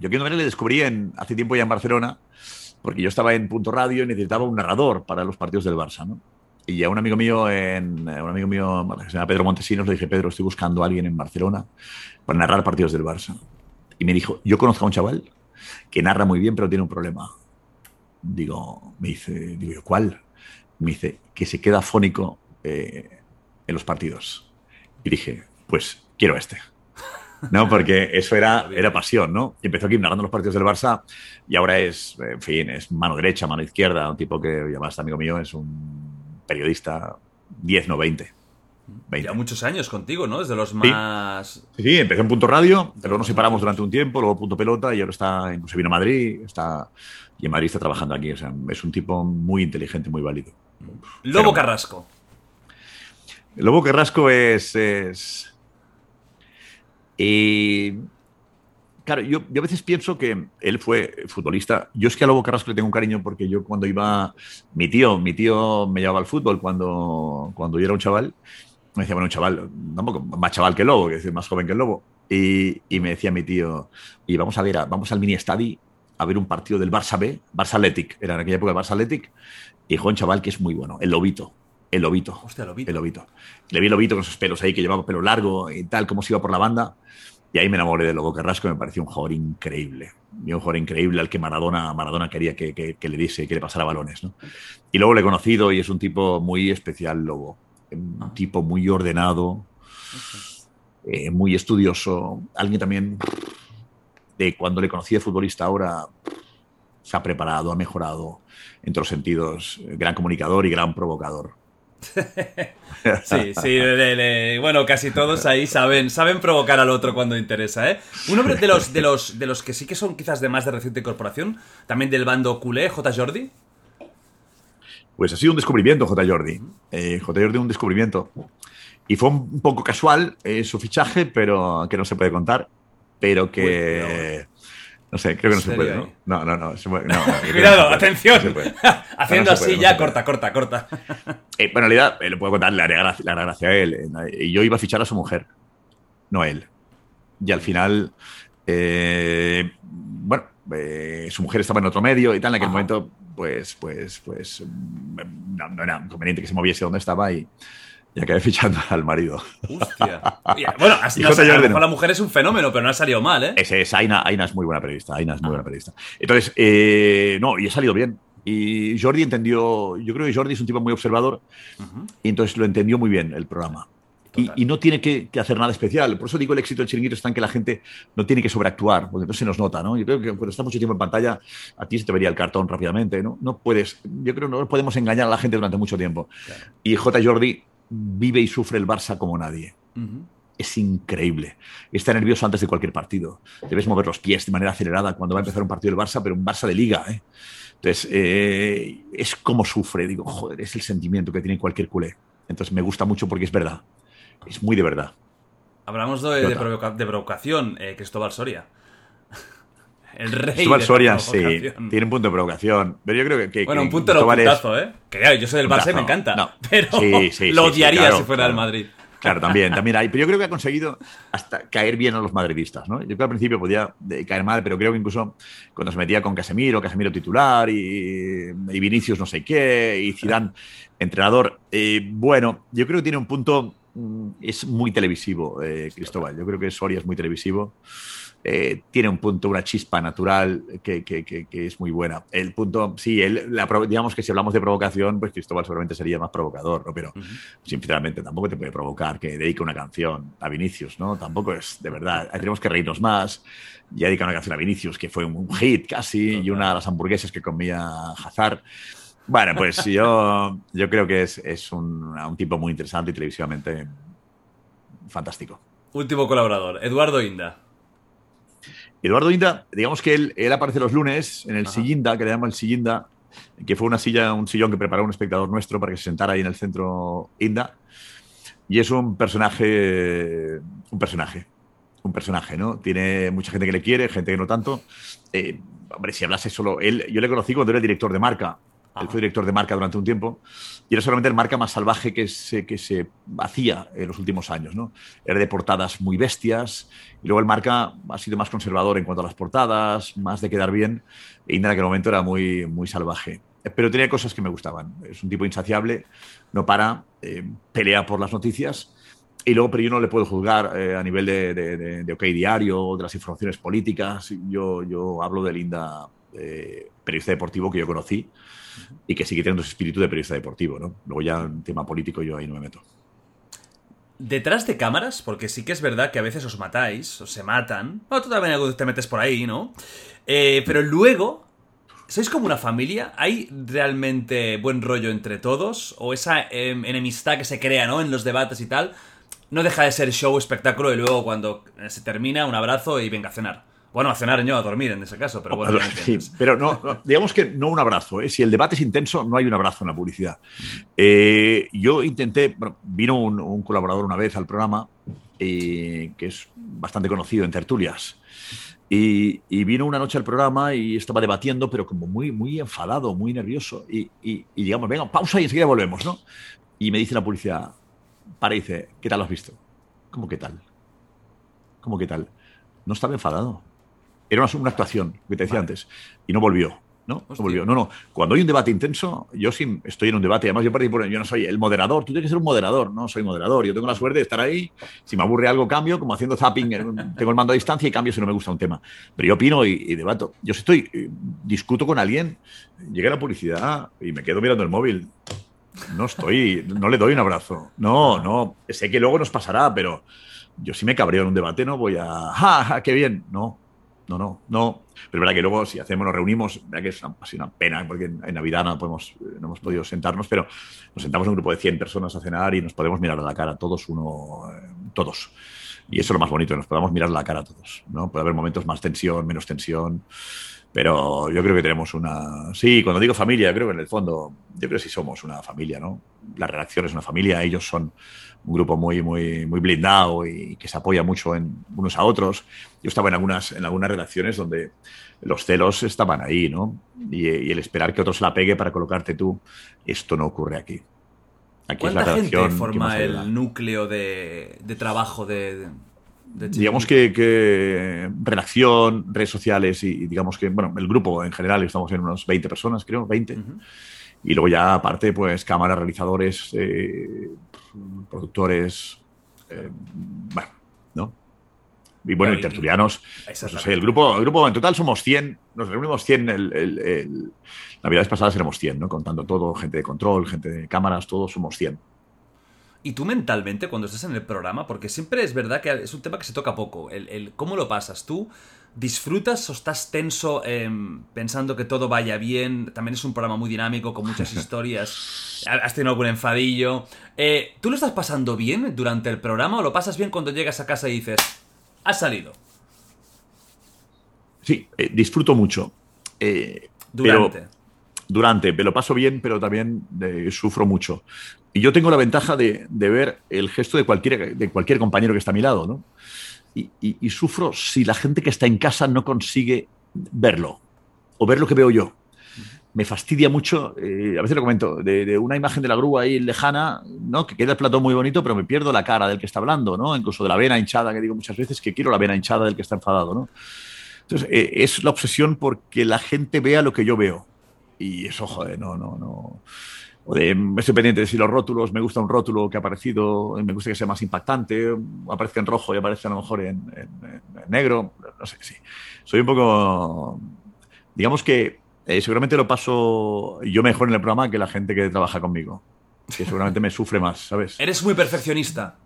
Yo Kim Dumenac le descubrí en, hace tiempo ya en Barcelona, porque yo estaba en Punto Radio y necesitaba un narrador para los partidos del Barça, ¿no? Y a un amigo mío, en, un amigo mío que se llama Pedro Montesinos, le dije, Pedro, estoy buscando a alguien en Barcelona para narrar partidos del Barça. Y me dijo, yo conozco a un chaval que narra muy bien, pero tiene un problema. Digo, me dice, digo yo, ¿cuál? Me dice, que se queda fónico eh, en los partidos. Y dije, pues quiero a este. ¿No? Porque eso era, era pasión, ¿no? Y empezó aquí narrando los partidos del Barça y ahora es, en fin, es mano derecha, mano izquierda, un tipo que, además amigo mío, es un periodista 10, no 20. 20. Ya muchos años contigo, ¿no? Desde los más. Sí, sí, empezó en Punto Radio, pero nos separamos durante un tiempo, luego Punto Pelota y ahora está, incluso vino a Madrid, está, y en Madrid está trabajando aquí. O sea, es un tipo muy inteligente, muy válido. Lobo. Carrasco. Lobo Carrasco es. es y, claro, yo, a veces pienso que él fue futbolista. Yo es que a Lobo Carrasco le tengo un cariño porque yo cuando iba. Mi tío, mi tío me llevaba al fútbol cuando, cuando yo era un chaval. Me decía, bueno, un chaval, más chaval que Lobo, que es más joven que el Lobo. Y, me decía mi tío, y vamos a ver, vamos al mini estadio a ver un partido del Barça B, Barça Athletic, era en aquella época el Barça Athletic, y un chaval que es muy bueno, el Lobito, el Lobito. Hostia, Lobito. El Lobito. Le vi el Lobito con sus pelos ahí, que llevaba pelo largo y tal, cómo se iba por la banda. Y ahí me enamoré de Lobo Carrasco, me pareció un jugador increíble. Y un jugador increíble al que Maradona, Maradona quería que, que- que le diese, que le pasara balones. ¿no? Y luego le he conocido y es un tipo muy especial, Lobo. Un tipo muy ordenado, eh, muy estudioso. Alguien también de cuando le conocí de futbolista ahora se ha preparado, ha mejorado en todos los sentidos. Gran comunicador y gran provocador. Sí, sí, le- le- bueno, casi todos ahí saben, saben provocar al otro cuando interesa, ¿eh? Un hombre de los, de los, de los que sí que son quizás de más de reciente incorporación, también del bando culé, J. Jordi. Pues ha sido un descubrimiento, J. Jordi. Eh, J. Jordi, un descubrimiento. Y fue un poco casual eh, su fichaje, pero que no se puede contar. Pero que. No sé, creo que no se ¿Serio puede? ¿no? No, no, no. se puede- no, no, no Cuidado, atención. no se puede. Haciendo No puede, así no ya, corta, corta, corta. Eh, bueno, en realidad, eh, le puedo contar, le haré gra- le gracia a él. Eh, yo iba a fichar a su mujer, no a él. Y al final, eh, bueno, eh, su mujer estaba en otro medio y tal. En aquel Ajá. momento, pues, pues, pues, mm, no, no era conveniente que se moviese donde estaba y, y acabé fichando al marido. Hostia. Bueno, así no, a no. la mujer es un fenómeno, pero no ha salido mal, ¿eh? Ese es Aina, Aina es muy buena periodista, Aina es muy buena periodista. Entonces, eh, no, y ha salido bien. Y Jordi entendió, yo creo que Jordi es un tipo muy observador y entonces lo entendió muy bien el programa. Y, no tiene que, que hacer nada especial. Por eso digo el éxito del chiringuito está en que la gente no tiene que sobreactuar, porque entonces se nos nota, ¿no? Yo creo que cuando estás mucho tiempo en pantalla, a ti se te vería el cartón rápidamente, ¿no? No puedes, yo creo que no podemos engañar a la gente durante mucho tiempo. Y J. Jordi vive y sufre el Barça como nadie es increíble. Está nervioso antes de cualquier partido. Debes mover los pies de manera acelerada cuando va a empezar un partido del Barça, pero un Barça de liga. ¿eh? Entonces, eh, es como sufre. Digo, joder, es el sentimiento que tiene cualquier culé. Entonces, me gusta mucho porque es verdad. Es muy de verdad. Hablamos de, de, Jota. provoca- de provocación, eh, Cristóbal Soria. El rey. Cristóbal Soria, sí, tiene un punto de provocación. Pero yo creo que. que- Bueno, un punto de Cristóbal es- puntazo, ¿eh? Que claro, yo soy del Barça y me Puntazo, encanta. no. Pero Sí, sí, lo odiaría claro, si fuera del claro. Madrid. Claro, también, también hay. Pero yo creo que ha conseguido hasta caer bien a los madridistas, ¿no? Yo creo que al principio podía eh, caer mal, pero creo que incluso cuando se metía con Casemiro, Casemiro titular y, y Vinicius no sé qué, y Zidane entrenador, eh, bueno, yo creo que tiene un punto, mm, es muy televisivo, eh, Cristóbal. Yo creo que Soria es muy televisivo. Eh, tiene un punto, una chispa natural que, que- que- que es muy buena. El punto, sí, él, la digamos que si hablamos de provocación, pues Cristóbal seguramente sería más provocador, ¿no? Pero sinceramente tampoco te puede provocar que dedique una canción a Vinicius, ¿no? Tampoco es, de verdad, tenemos que reírnos más. Ya dedica una canción a Vinicius, que fue un, hit casi, y una de las hamburguesas que comía Hazard. Bueno, pues yo, yo creo que es, es un, un tipo muy interesante y televisivamente fantástico. Último colaborador, Eduardo Inda. Eduardo Inda, digamos que él, él aparece los lunes en el Ajá. Sillinda, que le llama el Sillinda, que fue una silla, un sillón que preparó un espectador nuestro para que se sentara ahí en el centro Inda. Y es un personaje, un personaje, un personaje, ¿no? Tiene mucha gente que le quiere, gente que no tanto. Eh, hombre, si hablase solo él, yo le conocí cuando era director de marca. Él fue director de marca durante un tiempo y era solamente el marca más salvaje que se, que se hacía en los últimos años. ¿no? Era de portadas muy bestias y luego el marca ha sido más conservador en cuanto a las portadas, más de quedar bien y en aquel momento era muy, muy salvaje. Pero tenía cosas que me gustaban. Es un tipo insaciable, no para, eh, pelea por las noticias y luego, pero yo no le puedo juzgar eh, a nivel de, de, de, OK Diario, de las informaciones políticas. Yo, yo hablo de Linda, eh, periodista deportivo que yo conocí y que sigue teniendo ese espíritu de periodista deportivo, ¿no? Luego ya en tema político yo ahí no me meto. Detrás de cámaras, porque sí que es verdad que a veces os matáis, os se matan. O tú también te metes por ahí, ¿no? Eh, pero luego, ¿sois como una familia? ¿Hay realmente buen rollo entre todos? ¿O esa eh, enemistad que se crea, ¿no? En los debates y tal, no deja de ser show, espectáculo y luego cuando se termina, un abrazo y venga a cenar? Bueno, a cenar yo, a dormir en ese caso, pero bueno. Sí, pero no, no, digamos que no un abrazo. ¿eh? Si el debate es intenso, no hay un abrazo en la publicidad. Eh, yo intenté, bueno, vino un, un, colaborador una vez al programa, eh, que es bastante conocido en tertulias. Y, y, vino una noche al programa y estaba debatiendo, pero como muy, muy enfadado, muy nervioso. Y, y, y digamos, venga, pausa y enseguida volvemos, ¿no? Y me dice la publicidad, para y dice, ¿qué tal lo has visto? ¿Cómo qué tal? ¿Cómo qué tal? No estaba enfadado era una, una actuación, que te decía vale. antes, y no volvió. ¿no? no volvió. No, no. Cuando hay un debate intenso, yo sí estoy en un debate. Además, yo participo, yo no soy el moderador. Tú tienes que ser un moderador, no soy moderador. Yo tengo la suerte de estar ahí. Si me aburre algo, cambio, como haciendo zapping. tengo el mando a distancia y cambio si no me gusta un tema. Pero yo opino y, y debato. Yo estoy, eh, discuto con alguien, llega la publicidad y me quedo mirando el móvil. No estoy, no le doy un abrazo. No, no. Sé que luego nos pasará, pero yo sí me cabreo en un debate, no voy a. ¡Ja, ja qué bien! No, no, no, no. Pero es verdad que luego, si hacemos, nos reunimos, verdad que es una, una pena, porque en, Navidad no, podemos, no hemos podido sentarnos, pero nos sentamos en un grupo de 100 personas a cenar y nos podemos mirar a la cara, todos uno, eh, todos. Y eso es lo más bonito, nos podamos mirar a la cara a todos. ¿no? Puede haber momentos más tensión, menos tensión, pero yo creo que tenemos una... Sí, cuando digo familia, creo que en el fondo, yo creo que sí somos una familia, ¿no? La redacción es una familia, ellos son un grupo muy, muy, muy blindado y que se apoya mucho en unos a otros. Yo estaba en algunas, en algunas redacciones donde los celos estaban ahí, ¿no? Y, y el esperar que otro se la pegue para colocarte tú, esto no ocurre aquí. aquí ¿Cuánta es la gente forma el núcleo de, de trabajo de, de digamos que, que, redacción, redes sociales y, y, digamos que, bueno, el grupo en general estamos en unos 20 personas, creo, 20. Uh -huh. Y luego ya aparte, pues cámaras, realizadores, eh, productores, eh, bueno, ¿no? Y bueno, y tertulianos. Pues, sé, el grupo, el grupo en total somos 100, nos reunimos 100, el, el, el, Navidades pasadas éramos 100, ¿no? Contando todo, gente de control, gente de cámaras, todos somos 100. ¿Y tú mentalmente cuando estás en el programa? Porque siempre es verdad que es un tema que se toca poco. El, el ¿Cómo lo pasas? ¿Tú disfrutas o estás tenso eh, pensando que todo vaya bien? También es un programa muy dinámico, con muchas historias. ¿Has tenido algún enfadillo? Eh, ¿Tú lo estás pasando bien durante el programa o lo pasas bien cuando llegas a casa y dices, has salido? Sí, eh, disfruto mucho. durante. Pero, durante, me lo paso bien, pero también sufro mucho. Y yo tengo la ventaja de, de, ver el gesto de cualquier, de cualquier compañero que está a mi lado, ¿no? Y, y, y, sufro si la gente que está en casa no consigue verlo o ver lo que veo yo. Me fastidia mucho, eh, a veces lo comento, de, de, una imagen de la grúa ahí lejana, ¿no? que queda el plato muy bonito, pero me pierdo la cara del que está hablando, ¿no? incluso de la vena hinchada, que digo muchas veces que quiero la vena hinchada del que está enfadado. ¿no? Entonces, eh, es la obsesión porque la gente vea lo que yo veo. Y eso, joder, no, no, no de, estoy pendiente de si los rótulos, me gusta un rótulo que ha aparecido, me gusta que sea más impactante, aparezca en rojo y aparezca a lo mejor en, en, en negro, no sé, sí. Soy un poco, digamos que eh, seguramente lo paso yo mejor en el programa que la gente que trabaja conmigo, que seguramente me sufre más, ¿sabes? Eres muy perfeccionista.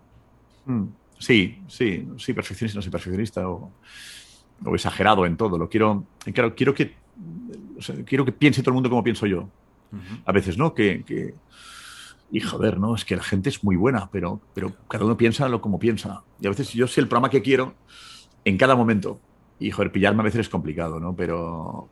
Mm, sí, sí, sí, perfeccionista, no soy perfeccionista o, o, exagerado en todo. Lo quiero, claro, quiero que, o sea, quiero que piense todo el mundo como pienso yo. Uh -huh. A veces, ¿no? Que, que, y joder, ¿no? Es que la gente es muy buena, pero, pero cada uno piensa lo como piensa. Y a veces yo sé el programa que quiero en cada momento. Y, joder, pillarme a veces es complicado, ¿no? Pero,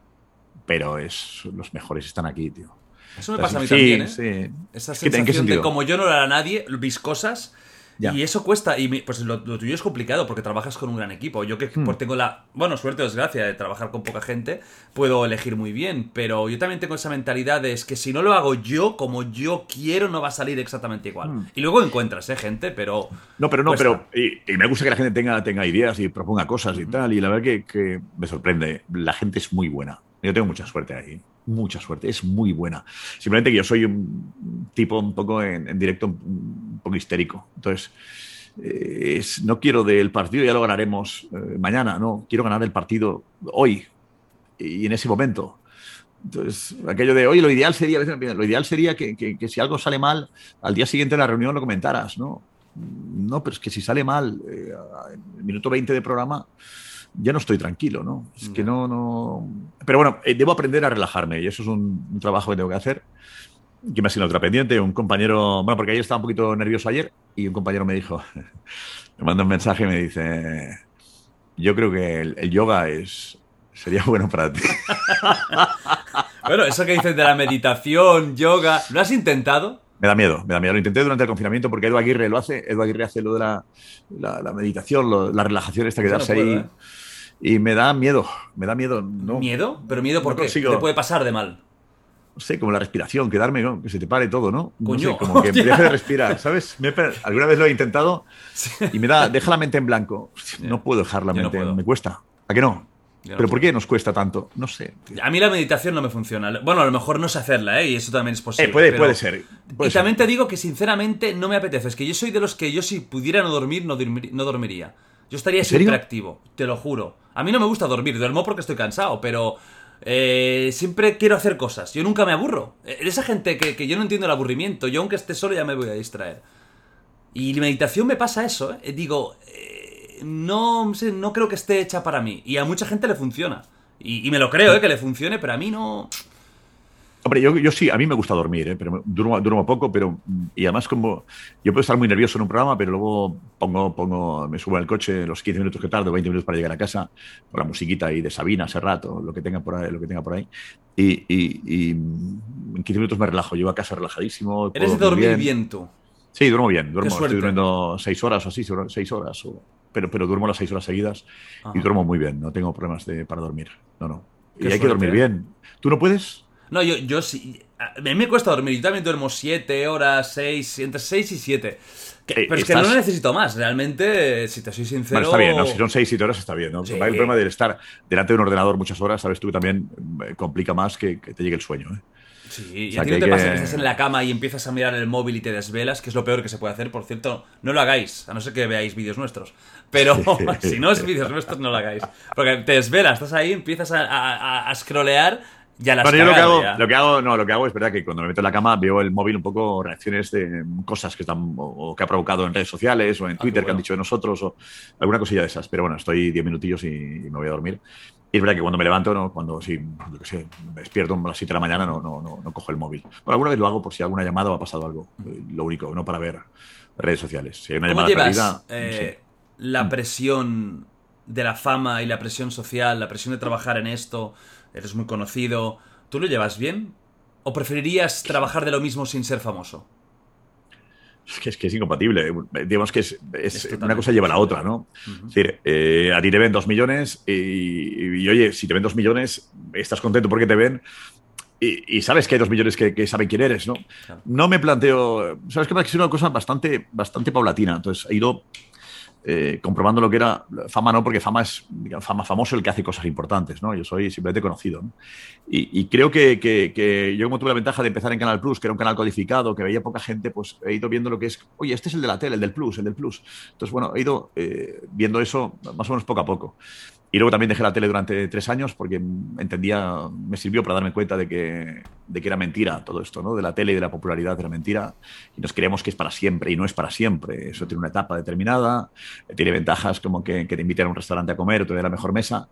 pero es, los mejores están aquí, tío. Eso me pasa a mí Sí, también, ¿eh? sí. Esa Es que, ¿en qué sensación de como yo no lo hará nadie, viscosas. Ya. Y eso cuesta. Y pues lo, lo tuyo es complicado porque trabajas con un gran equipo. Yo que Hmm. pues, tengo la, bueno, suerte o desgracia de trabajar con poca gente, puedo elegir muy bien. Pero yo también tengo esa mentalidad de es que si no lo hago yo como yo quiero, no va a salir exactamente igual. Hmm. Y luego encuentras, ¿eh, gente? Pero. No, pero no, cuesta. pero. Y, y me gusta que la gente tenga, tenga ideas y proponga cosas y tal. Y la verdad que, que me sorprende. La gente es muy buena. Yo tengo mucha suerte ahí. Mucha suerte. Es muy buena. Simplemente que yo soy un tipo un poco en, en directo, un poco histérico. Entonces. eh, es- no quiero del partido, ya lo ganaremos eh, mañana, no, quiero ganar el partido hoy y en ese momento. Entonces, aquello de, oye, lo ideal sería, lo ideal sería que, que- que si algo sale mal, al día siguiente de la reunión lo comentaras, ¿no? No, pero es que si sale mal, eh, el minuto 20 de programa, ya no estoy tranquilo, ¿no? Es que no, no... Pero bueno, eh, debo aprender a relajarme y eso es un, un trabajo que tengo que hacer. Que me ha sido otra pendiente, un compañero, bueno, porque ayer estaba un poquito nervioso ayer y un compañero me dijo, me manda un mensaje y me dice, yo creo que el, el yoga es, sería bueno para ti. Bueno, eso que dices de la meditación, yoga. ¿Lo has intentado? Me da miedo, me da miedo. Lo intenté durante el confinamiento porque Edu Aguirre lo hace. Edu Aguirre hace lo de la, la- la meditación, lo- la relajación, esta Yo no quedarse puedo, ahí. ¿eh? Y me da miedo, me da miedo. No, ¿Miedo? ¿Pero miedo por No qué? consigo. ¿Qué te puede pasar de mal? no sé, como la respiración, quedarme, ¿no? que se te pare todo, ¿no? No Coño, sé, como que deje de respirar, ¿sabes? Me he pe- alguna vez lo he intentado y me da, deja la mente en blanco. Hostia. No puedo dejar la Yo no mente, puedo. me cuesta. ¿A qué no? No ¿Pero por qué nos cuesta tanto? No sé. tío. A mí la meditación no me funciona. Bueno, a lo mejor no sé hacerla, ¿eh? Y eso también es posible. Eh, puede, pero- puede ser. puede y ser. también te digo que sinceramente no me apetece. Es que yo soy de los que yo si pudiera no dormir, no, dormir- no dormiría. Yo estaría siempre activo, te lo juro. A mí no me gusta dormir, duermo porque estoy cansado, pero eh, siempre quiero hacer cosas. Yo nunca me aburro. Eh, Esa gente que, que yo no entiendo el aburrimiento, yo aunque esté solo ya me voy a distraer. Y la meditación me pasa eso, ¿eh? Digo, eh, no, sé, no creo que esté hecha para mí. Y a mucha gente le funciona. Y, y me lo creo, ¿eh? Que le funcione, pero a mí no... Hombre, yo, yo sí, a mí me gusta dormir, ¿eh? pero duermo, duermo poco, pero y además como yo puedo estar muy nervioso en un programa, pero luego pongo, pongo, me subo al coche los 15 minutos que tardo, 20 minutos para llegar a casa, con la musiquita ahí de Sabina, Serrat o lo que tenga por ahí, lo que tenga por ahí, y, y- y en 15 minutos me relajo, llego a casa relajadísimo. Eres de dormir bien tú. Sí, duermo bien, duermo, estoy durmiendo 6 horas o así, 6 horas, o- pero, pero duermo las 6 horas seguidas Ajá. y duermo muy bien, no tengo problemas de, para dormir, no, no. Y Qué hay que suerte, dormir ¿eh? bien. ¿Tú no puedes? No, yo, yo sí. A mí me cuesta dormir. Yo también duermo 7 horas, 6, entre 6 y 7. Eh, Pero es que no necesito más. Realmente, si te soy sincero. Bueno, está bien, ¿no? Si son 6, 7 horas está bien, ¿no? Sí. El problema de estar delante de un ordenador muchas horas, sabes tú, que también eh, complica más que, que te llegue el sueño, ¿eh? Sí, y O sea, a ti no te pasa que- estás en la cama y empiezas a mirar el móvil y te desvelas, que es lo peor que se puede hacer. Por cierto, no lo hagáis, a no ser que veáis vídeos nuestros. Pero si no es vídeos nuestros, no lo hagáis. Porque te desvelas, estás ahí, empiezas a, a, a- a scrollear, ya las Bueno, yo lo que, hago, lo, que hago, no, lo que hago es verdad que cuando me meto en la cama veo el móvil un poco reacciones de cosas que están o, o que ha provocado en redes sociales o en Ah, Twitter que han bueno. dicho de nosotros o alguna cosilla de esas. Pero bueno, estoy 10 minutillos y, y me voy a dormir. Y es verdad que cuando me levanto, no, cuando sí, yo qué sé, me despierto a las 7 de la mañana, no, no, no, no cojo el móvil. Bueno, alguna vez lo hago por si alguna llamada o ha pasado algo. eh, Lo único, no para ver redes sociales. Si hay una ¿Cómo llamada llevas perdida, eh, sí. la presión de la fama y la presión social, la presión de trabajar en esto? Eres muy conocido. ¿Tú lo llevas bien? ¿O preferirías trabajar de lo mismo sin ser famoso? Es que es, que es incompatible. Digamos que es, es- una cosa lleva a la otra, ¿no? Es decir, eh, a ti te ven dos millones y, y, oye, si te ven dos millones, estás contento porque te ven y, y sabes que hay dos millones que, que saben quién eres, ¿no? Claro. No me planteo... ¿Sabes? Que es una cosa bastante, bastante paulatina. Entonces, he ido eh, comprobando lo que era fama, no, porque fama es fama famoso el que hace cosas importantes, ¿no? Yo soy simplemente conocido. ¿no? Y, y creo que yo, como tuve la ventaja de empezar en Canal Plus, que era un canal codificado, que veía poca gente, pues he ido viendo lo que es, oye, este es el de la tele, el del Plus, el del Plus. Entonces, bueno, he ido eh, viendo eso más o menos poco a poco. Y luego también dejé la tele durante tres años porque entendía, me sirvió para darme cuenta de que, de que era mentira todo esto, ¿no? De la tele y de la popularidad era mentira. Y nos creemos que es para siempre y no es para siempre. Eso tiene una etapa determinada, tiene ventajas como que, te inviten a un restaurante a comer o te den la mejor mesa.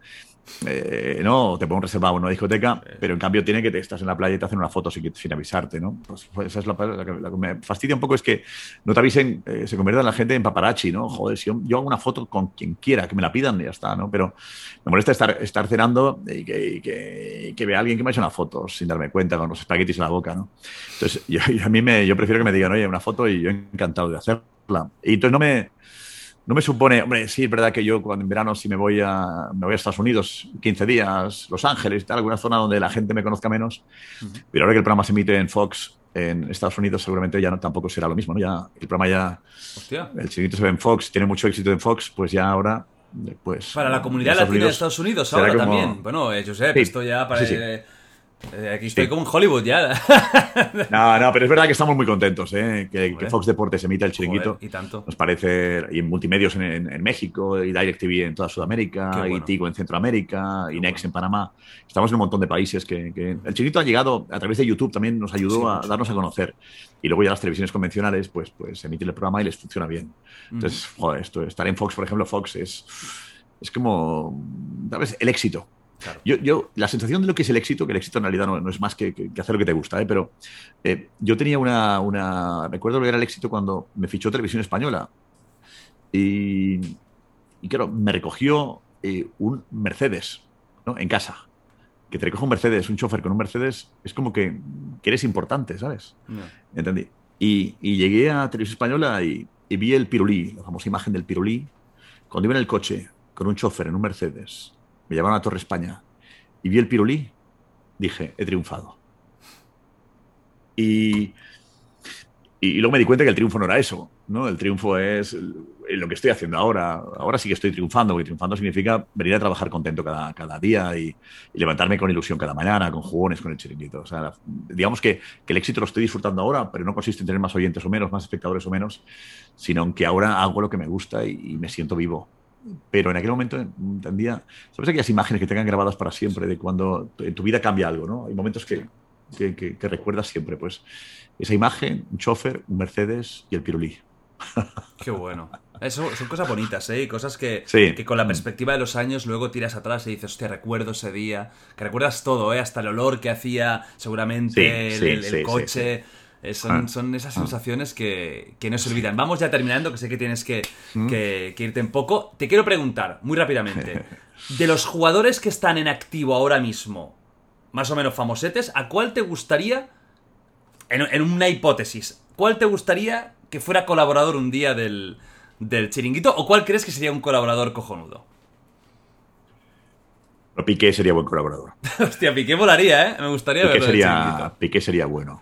Eh, no, te ponen reservado en una discoteca, pero en cambio tiene que te estás en la playa y te hacen una foto sin, sin avisarte, ¿no? Pues, pues esa es la, la que, la que me fastidia un poco es que no te avisen, eh, se convierta la gente en paparazzi, ¿no? Joder, si yo, yo hago una foto con quien quiera, que me la pidan y ya está, ¿no? Pero Me molesta estar, estar cenando y que, y que, y que vea a alguien que me ha hecho una foto sin darme cuenta, con los espaguetis en la boca, ¿no? Entonces, yo, yo a mí me, yo prefiero que me digan, oye, una foto y yo encantado de hacerla. Y entonces no me, no me supone, hombre, sí, es verdad que yo cuando en verano si me voy a, me voy a Estados Unidos 15 días, Los Ángeles y tal, alguna zona donde la gente me conozca menos, pero ahora que el programa se emite en Fox en Estados Unidos seguramente ya no, tampoco será lo mismo, ¿no? Ya el programa ya, Hostia. el chiquito se ve en Fox, tiene mucho éxito en Fox, pues ya ahora, pues... Para la comunidad latina de Estados Unidos ahora como- también. Bueno, eh, Josep, Sí. esto ya para... Sí, sí. eh, aquí estoy Sí. como en Hollywood ya. No, no, pero es verdad que estamos muy contentos, ¿eh? que, Fox Deportes emita el chiringuito. Joder, y tanto. Nos parece, y en multimedios en, en- en México, y DirecTV en toda Sudamérica, bueno. y Tigo en Centroamérica, y Qué Next bueno. en Panamá. Estamos en un montón de países que, que- el chiringuito ha llegado a través de YouTube, también nos ayudó Sí, a mucho. darnos a conocer. Y luego ya las televisiones convencionales, pues, pues emiten el programa y les funciona bien. Entonces, joder, esto, estar en Fox, por ejemplo, Fox es, es como, ¿sabes? El éxito. Claro. Yo, yo, la sensación de lo que es el éxito, que el éxito en realidad no, no es más que, que- que hacer lo que te gusta, ¿eh? pero eh, yo tenía una, una. Recuerdo lo que era el éxito cuando me fichó Televisión Española. Y, y claro, me recogió eh, un Mercedes ¿no? en casa. Que te recoja un Mercedes, un chofer con un Mercedes, es como que, que eres importante, ¿sabes? ¿Entendí? Y, y llegué a Televisión Española y, y vi el pirulí, la famosa imagen del pirulí. Cuando iba en el coche con un chofer en un Mercedes, me llevaron a Torre España y vi el pirulí, dije, he triunfado. Y, y luego me di cuenta que el triunfo no era eso, ¿no? El triunfo es lo que estoy haciendo ahora. Ahora sí que estoy triunfando, porque triunfando significa venir a trabajar contento cada, cada día y, levantarme con ilusión cada mañana, con jugones, con el chiringuito. O sea, digamos que, que el éxito lo estoy disfrutando ahora, pero no consiste en tener más oyentes o menos, más espectadores o menos, sino en que ahora hago lo que me gusta y me siento vivo. Pero en aquel momento entendía, ¿sabes aquellas imágenes que tengan grabadas para siempre de cuando en tu vida cambia algo, ¿no? Hay momentos que, que, que- que recuerdas siempre, pues esa imagen, un chofer, un Mercedes y el pirulí. Qué bueno. Eso son cosas bonitas, ¿eh? Cosas que, Sí. que con la perspectiva de los años luego tiras atrás y dices, hostia, recuerdo ese día. Que recuerdas todo, ¿eh? Hasta el olor que hacía seguramente Sí, el, sí, el- coche. Eh, son, Ah, son esas ah. sensaciones que, que no se olvidan. Vamos ya terminando, que sé que tienes que, Mm. que- que irte en poco. Te quiero preguntar, muy rápidamente, de los jugadores que están en activo ahora mismo, más o menos famosetes, ¿a cuál te gustaría, en, en una hipótesis, cuál te gustaría que fuera colaborador un día del, del chiringuito o cuál crees que sería un colaborador cojonudo? Pero Piqué sería buen colaborador. Hostia, Piqué volaría, ¿eh? Me gustaría Piqué verlo sería. Piqué sería bueno.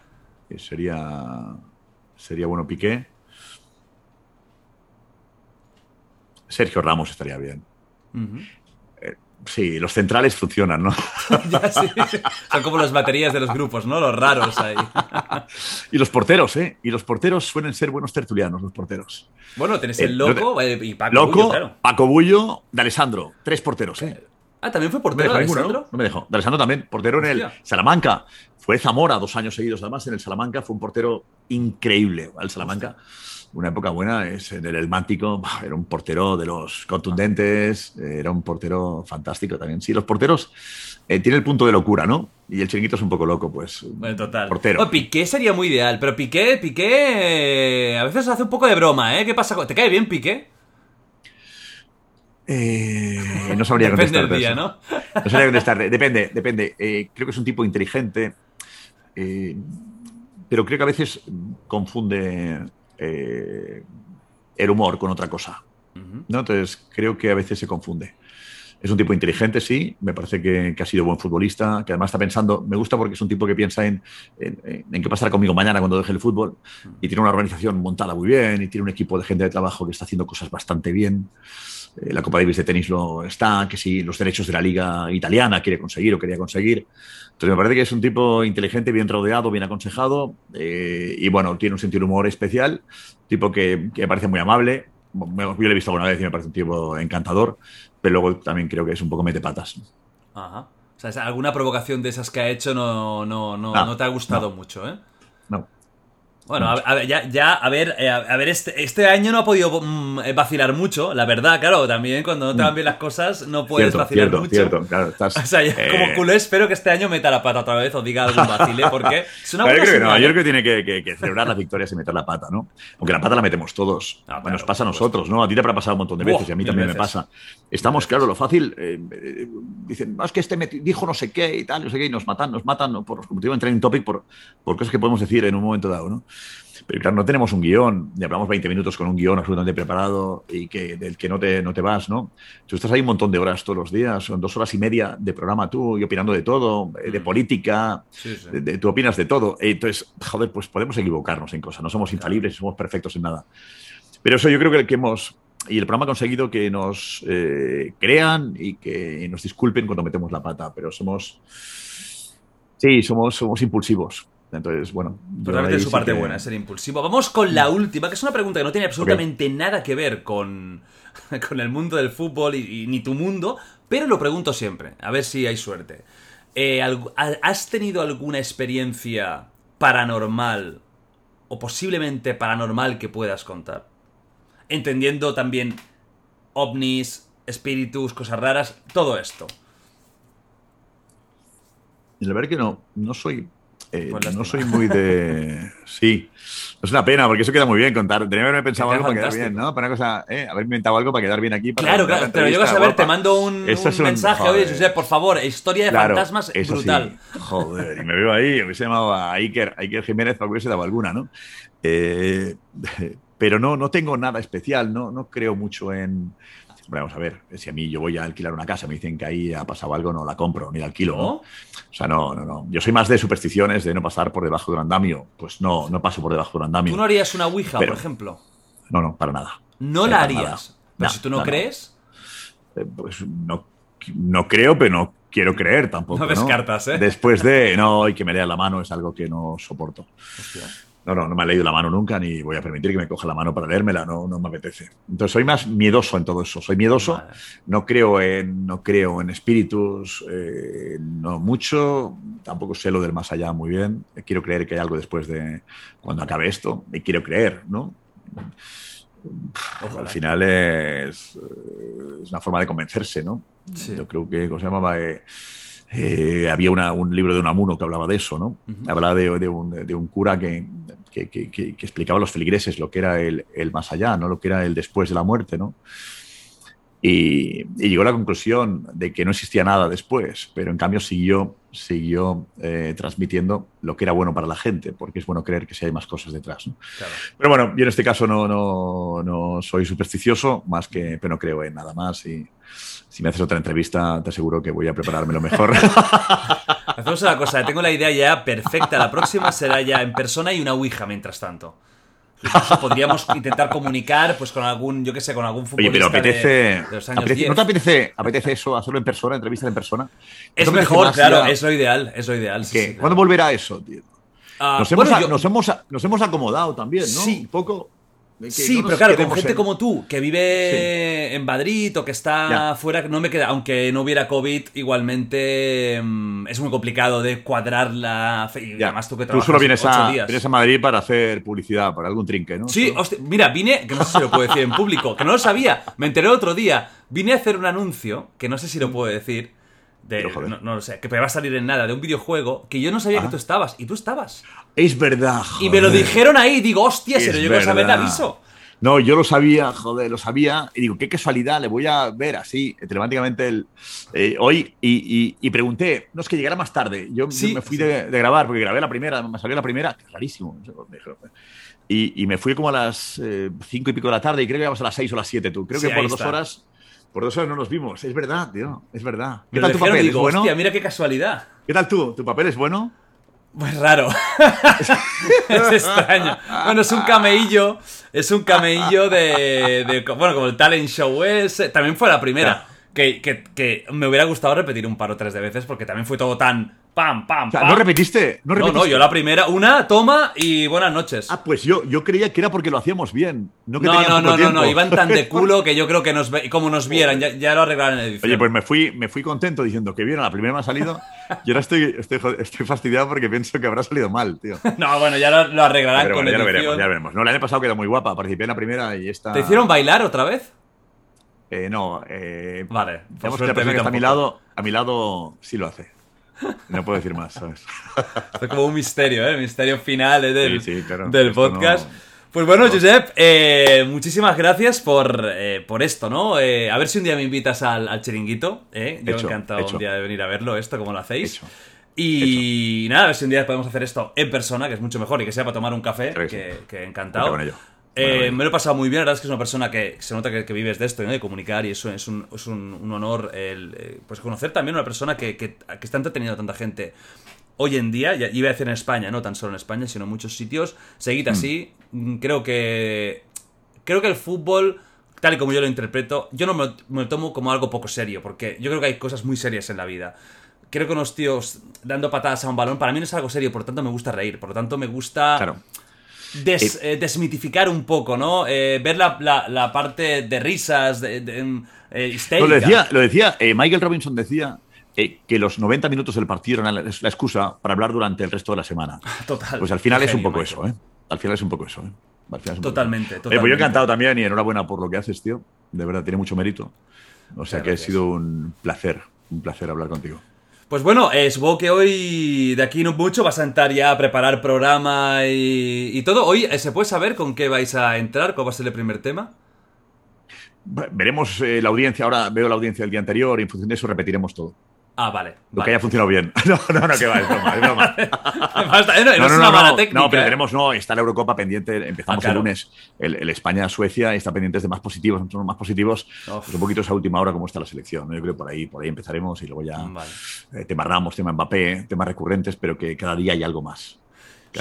Eh, Sería, sería bueno Piqué. Sergio Ramos estaría bien. Ujú. Sí, los centrales funcionan, ¿no? Ya, sí. Son como las baterías de los grupos, ¿no? Los raros ahí. y los porteros, ¿eh? Y los porteros suelen ser buenos tertulianos, los porteros. Bueno, tenés Eh, el no te- loco eh, y Paco Loco, Bullo, claro. Paco Bullo, D'Alessandro. Tres porteros, ¿eh? Ah, también fue portero Alessandro. ¿no? No me dejó. D'Alessandro también, portero en el. Salamanca. Fue Zamora dos años seguidos, además, en el Salamanca. Fue un portero increíble al Salamanca. Una época buena, es en el Elmántico. Era un portero de los contundentes. Era un portero fantástico también. Sí, los porteros eh, tienen el punto de locura, ¿no? Y el chiringuito es un poco loco, pues. Bueno, total. Portero. Oh, Piqué sería muy ideal, pero Piqué, Piqué eh, a veces hace un poco de broma, ¿eh? ¿Qué pasa? con- ¿Te cae bien Piqué? Eh, no sabría Depende del contestarte día. ¿no? No sabría contestarte. Depende, depende. Eh, creo que es un tipo inteligente, eh, pero creo que a veces confunde eh, el humor con otra cosa. ¿no? Entonces, creo que a veces se confunde. Es un tipo inteligente, sí. Me parece que, que ha sido buen futbolista, que además está pensando. Me gusta porque es un tipo que piensa en, en, en qué pasará conmigo mañana cuando deje el fútbol. Y tiene una organización montada muy bien, y tiene un equipo de gente de trabajo que está haciendo cosas bastante bien. Eh, la Copa Davis de tenis lo está, que si los derechos de la liga italiana quiere conseguir o quería conseguir. Entonces me parece que es un tipo inteligente, bien rodeado, bien aconsejado eh, y bueno, tiene un sentido de humor especial, tipo que, que me parece muy amable. Yo lo he visto alguna vez y me parece un tipo encantador, pero luego también creo que es un poco metepatas. Ajá. O sea, alguna provocación de esas que ha hecho no, no, no, No, no te ha gustado mucho, ¿eh? No. Bueno, a, ya, ya, a ver, eh, a, ver, este, este año no ha podido mm, eh, vacilar mucho, la verdad, claro, también cuando no te van bien las cosas no puedes Cierto, vacilar cierto, mucho. cierto, claro, estás, O sea, yo eh, como culé espero que este año meta la pata otra vez o diga algún vacile, porque es una Pero yo buena creo que no, yo creo que tiene que, que- que celebrar las victorias y meter la pata, ¿no? Aunque la pata la metemos todos. Ah, claro, nos pasa a nosotros, ¿no? A ti te habrá pasado un montón de veces y a mí también me pasa. Estamos, claro, lo fácil. eh, dicen, "No, es que este me dijo no sé qué y tal, no sé qué, y nos matan, nos matan, ¿no? por, como te digo, en trending topic, por, por cosas que podemos decir en un momento dado, ¿no? Pero claro, no tenemos un guion, y hablamos 20 minutos con un guion absolutamente preparado y que, del que no te, no te vas, ¿no? Tú estás ahí un montón de horas todos los días, son dos horas y media de programa tú y opinando de todo, eh, de política, Sí, sí. de- de- tú opinas de todo. Eh, Entonces, joder, pues podemos equivocarnos en cosas, no somos infalibles, somos perfectos en nada. Pero eso yo creo que el que hemos, y el programa ha conseguido que nos eh, crean y que nos disculpen cuando metemos la pata, pero somos, sí, somos, somos impulsivos. Entonces, bueno. Totalmente su sí parte que- buena, ser impulsivo. Vamos con la última, que es una pregunta que no tiene absolutamente nada que ver con, con el mundo del fútbol y, y ni tu mundo, pero lo pregunto siempre, a ver si hay suerte. Eh, ¿Has tenido alguna experiencia paranormal o posiblemente paranormal que puedas contar? Entendiendo también ovnis, espíritus, cosas raras, todo esto. La verdad que no, no soy. Eh, lástima. no soy muy de. Sí. Es una pena, porque eso queda muy bien contar. Tenía que haberme pensado algo para quedar bien, ¿no? Para una cosa, eh, haber inventado algo para quedar bien aquí. Para Claro, claro, la pero llegas a entrevista ver, te mando un, un un- mensaje, joder. oye, por favor, historia de Claro, fantasmas sí. brutal. Joder, y me veo ahí, hubiese llamado a Iker, a Iker Jiménez para que hubiese dado alguna, ¿no? Eh, pero no, no tengo nada especial, no, no creo mucho en. Hombre, vamos a ver, si a mí yo voy a alquilar una casa, me dicen que ahí ha pasado algo, no la compro ni la alquilo. O sea, no, no, no. Yo soy más de supersticiones, de no pasar por debajo de un andamio. Pues no, no paso por debajo de un andamio. ¿Tú no harías una Ouija, Pero- por ejemplo? No, no, para nada. No Eh, la harías. Pero No, si tú no, crees, Eh, Pues no, no creo, pero no quiero creer tampoco. No descartas, ¿eh? Después de, no, y que me lea la mano es algo que no soporto. No, no, no me ha leído la mano nunca, ni voy a permitir que me coja la mano para leérmela, no, no me apetece. Entonces soy más miedoso en todo eso, soy miedoso, Vale. no creo en, no creo en espíritus, eh, no mucho, tampoco sé lo del más allá muy bien, quiero creer que hay algo después de cuando acabe esto, y quiero creer, ¿no? Ojalá. Al final es, es una forma de convencerse, ¿no? Sí. Yo creo que, ¿cómo se llamaba? Eh, eh, había una- un libro de Unamuno que hablaba de eso, ¿no? Ujú. Hablaba de, de un, de un cura que, que, que- que- explicaba a los feligreses lo que era el, el más allá, ¿no? Lo que era el después de la muerte, ¿no? Y, y llegó a la conclusión de que no existía nada después, pero en cambio siguió, siguió eh, transmitiendo lo que era bueno para la gente, porque es bueno creer que sí hay más cosas detrás, ¿no? Claro. Pero bueno, yo en este caso no, no, no soy supersticioso, más que, pero no creo en nada más. Y si me haces otra entrevista, te aseguro que voy a prepararme lo mejor. Hacemos una cosa, tengo la idea ya perfecta. La próxima será ya en persona y una Ouija mientras tanto. Incluso podríamos intentar comunicar pues con algún, yo qué sé, con algún Oye, futbolista pero apetece, de, de los años apetece- 10. ¿No te apetece, apetece eso, hacerlo en persona, entrevista en persona? ¿No Es apetece mejor, claro, ya- es lo ideal, es lo ideal. sí, sí, claro. ¿Cuándo volverá eso, tío? Ah, Nos, hemos, bueno, yo- nos, hemos, nos hemos acomodado también, ¿no? Sí. Un poco. Sí, no pero claro, con gente en- como tú, que vive en Madrid o que está Ya. fuera, no me queda, aunque no hubiera COVID, igualmente mm, es muy complicado de cuadrar la fe- y Ya. además tú que Tú trabajas solo vienes a, días. vienes a Madrid para hacer publicidad, para algún trinque, ¿no? Sí, hostia, mira, vine, que no sé si lo puedo decir en público, que no lo sabía, me enteré otro día, vine a hacer un anuncio, que no sé si lo puedo decir, de, Pero, joder. no, no lo sé, que me va a salir en nada, de un videojuego, que yo no sabía Ah. que tú estabas, y tú estabas. Es verdad. Y me lo dijeron ahí, digo, hostia, si Es lo llego a saber, te aviso. No, yo lo sabía, joder, lo sabía. Y digo, qué casualidad, le voy a ver así, telemáticamente el, eh, hoy. Y, y- y pregunté, no es que llegara más tarde. Yo, me fui sí. de, de grabar, porque grabé la primera, me salió la primera, que es rarísimo. Y, y me fui como a las eh, cinco y pico de la tarde, y creo que íbamos a las seis o las siete tú. Creo Sí, que por dos está. horas. Por dos horas no nos vimos. Es verdad, tío. Es verdad. ¿Qué tal tu papel? ¿Es digo, bueno? hostia, mira qué casualidad. ¿Qué tal tú? ¿Tu papel es bueno? Pues raro. es extraño. Bueno, es un cameillo. Es un cameillo de, de- Bueno, como el talent show es. También fue la primera. Que, que- que me hubiera gustado repetir un par o tres de veces porque también fue todo tan pam, pam, O sea, pam. ¿no repetiste? No, No, repetiste? no, yo la primera, una, toma y buenas noches. Ah, pues yo, yo creía que era porque lo hacíamos bien. No, que No, no, no, no, no, iban tan de culo que yo creo que nos ve- como nos vieran, ya, ya lo arreglaron en edición. Oye, pues me fui, me fui contento diciendo que bien, a la primera me ha salido. Y ahora estoy, estoy, estoy fastidiado porque pienso que habrá salido mal, tío. No, bueno, ya lo, lo arreglarán Pero con bueno, ya lo edición. veremos, ya lo veremos. No, el año pasado quedó muy guapa. Participé en la primera y esta. ¿Te hicieron bailar otra vez? Eh, no, eh, Vale, digamos que suerte la persona a mí que está a mi lado, a mi lado sí lo hace. No puedo decir más, ¿sabes? Esto es como un misterio, ¿eh? El misterio final ¿eh? del, Sí, sí, claro. del no- podcast. Pues bueno, Josep, eh, muchísimas gracias por, eh, por esto, ¿no? Eh, a ver si un día me invitas al, al chiringuito, ¿eh? Yo Hecho, encantado hecho. un día de venir a verlo, esto, como lo hacéis. Hecho. Y nada, a ver si un día podemos hacer esto en persona, que es mucho mejor, y que sea para tomar un café, que que encantado. Eh, me lo he pasado muy bien, la verdad es que es una persona que se nota que, que vives de esto, ¿no? de comunicar, y eso es un, es un, un honor el, eh, pues conocer también a una persona que, que, que está entreteniendo a tanta gente hoy en día, ya iba a decir en España, no tan solo en España, sino en muchos sitios. Seguid así, mm, creo que creo que el fútbol, tal y como yo lo interpreto, yo no me lo, me lo tomo como algo poco serio, porque yo creo que hay cosas muy serias en la vida. Creo que unos tíos dando patadas a un balón, para mí no es algo serio, por lo tanto me gusta reír, por lo tanto me gusta Claro. Des- eh, desmitificar un poco, ¿no? Eh, ver la, la- la parte de risas, de, de, mm, eh, No, lo decía, lo decía eh, Michael Robinson decía eh, que los 90 minutos del partido eran la, la excusa para hablar durante el resto de la semana. Total. Pues al final es un poco eso, ¿eh? Al final es un poco eso, ¿eh? Al final es un poco Totalmente, eso. Pues yo encantado también y enhorabuena por lo que haces, tío. De verdad, tiene mucho mérito. O sea Muchas que ha sido un placer, un placer hablar contigo. Pues bueno, eh, supongo que hoy, de aquí no mucho, vas a entrar ya a preparar programa y, todo. Hoy, eh, ¿se puede saber con qué vais a entrar? ¿Cuál va a ser el primer tema? Veremos eh, la audiencia, ahora veo la audiencia del día anterior y en función de eso repetiremos todo. Ah, vale. Lo vale. que haya funcionado bien. No, no, no, que va, es broma, es broma. No, no es una mala técnica. No, pero tenemos, no, está la Eurocopa pendiente, empezamos Ah, claro. el lunes, el, el España-Suecia está pendiente de más positivos, nosotros más positivos, pues un poquito esa última hora cómo está la selección, yo creo que por ahí, por ahí empezaremos y luego ya Vale. eh, tema Ramos, tema Mbappé, temas recurrentes, pero que cada día hay algo más.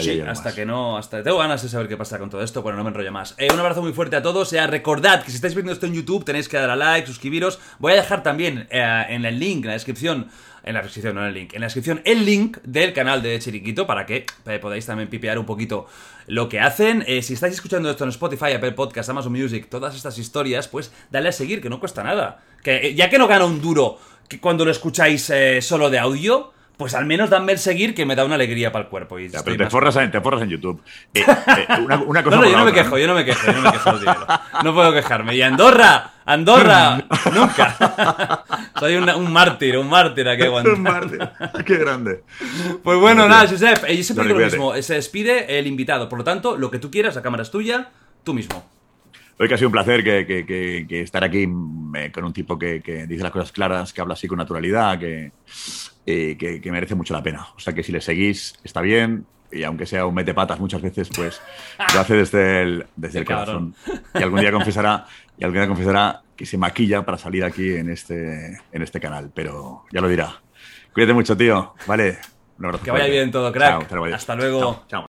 Sí, hasta más. que no, hasta tengo ganas de saber qué pasa con todo esto, bueno, no me enrollo más. Eh, un abrazo muy fuerte a todos, eh, recordad que si estáis viendo esto en YouTube tenéis que dar a like, suscribiros, voy a dejar también eh, en el link, en la descripción, en la descripción, no en el link, en la descripción el link del canal de Chiriquito para que eh, podáis también pipear un poquito lo que hacen. Eh, si estáis escuchando esto en Spotify, Apple Podcast, Amazon Music, todas estas historias, pues dale a seguir, que no cuesta nada. Que eh, ya que no gana un duro que cuando lo escucháis eh, solo de audio, pues al menos danme el seguir que me da una alegría para el cuerpo. Y Ya, pero te forras, en, te forras en YouTube. Eh, eh, una, una cosa no, no, yo no me otra, quejo, yo no me quejo, yo no me quejo. No puedo quejarme. Y Andorra, Andorra, nunca. Soy un, un mártir, un mártir aquí Un martes. Qué grande. Pues bueno, nada. Josep, eh, yo siempre digo lo mismo. Se despide el invitado. Por lo tanto, lo que tú quieras, la cámara es tuya, tú mismo. Hoy que ha sido un placer que, que- que- que estar aquí mm, eh, con un tipo que, dice las cosas claras, que habla así con naturalidad, que, eh, que, merece mucho la pena. O sea que si le seguís, está bien. Y aunque sea un mete patas muchas veces, pues lo hace desde el, desde el corazón. Y algún día confesará, y algún día confesará que se maquilla para salir aquí en este, en este canal. Pero ya lo dirá. Cuídate mucho, tío. Vale. Un abrazo Que vaya fuerte. bien todo, crack. Chao, hasta luego. Hasta luego. Chao, chao.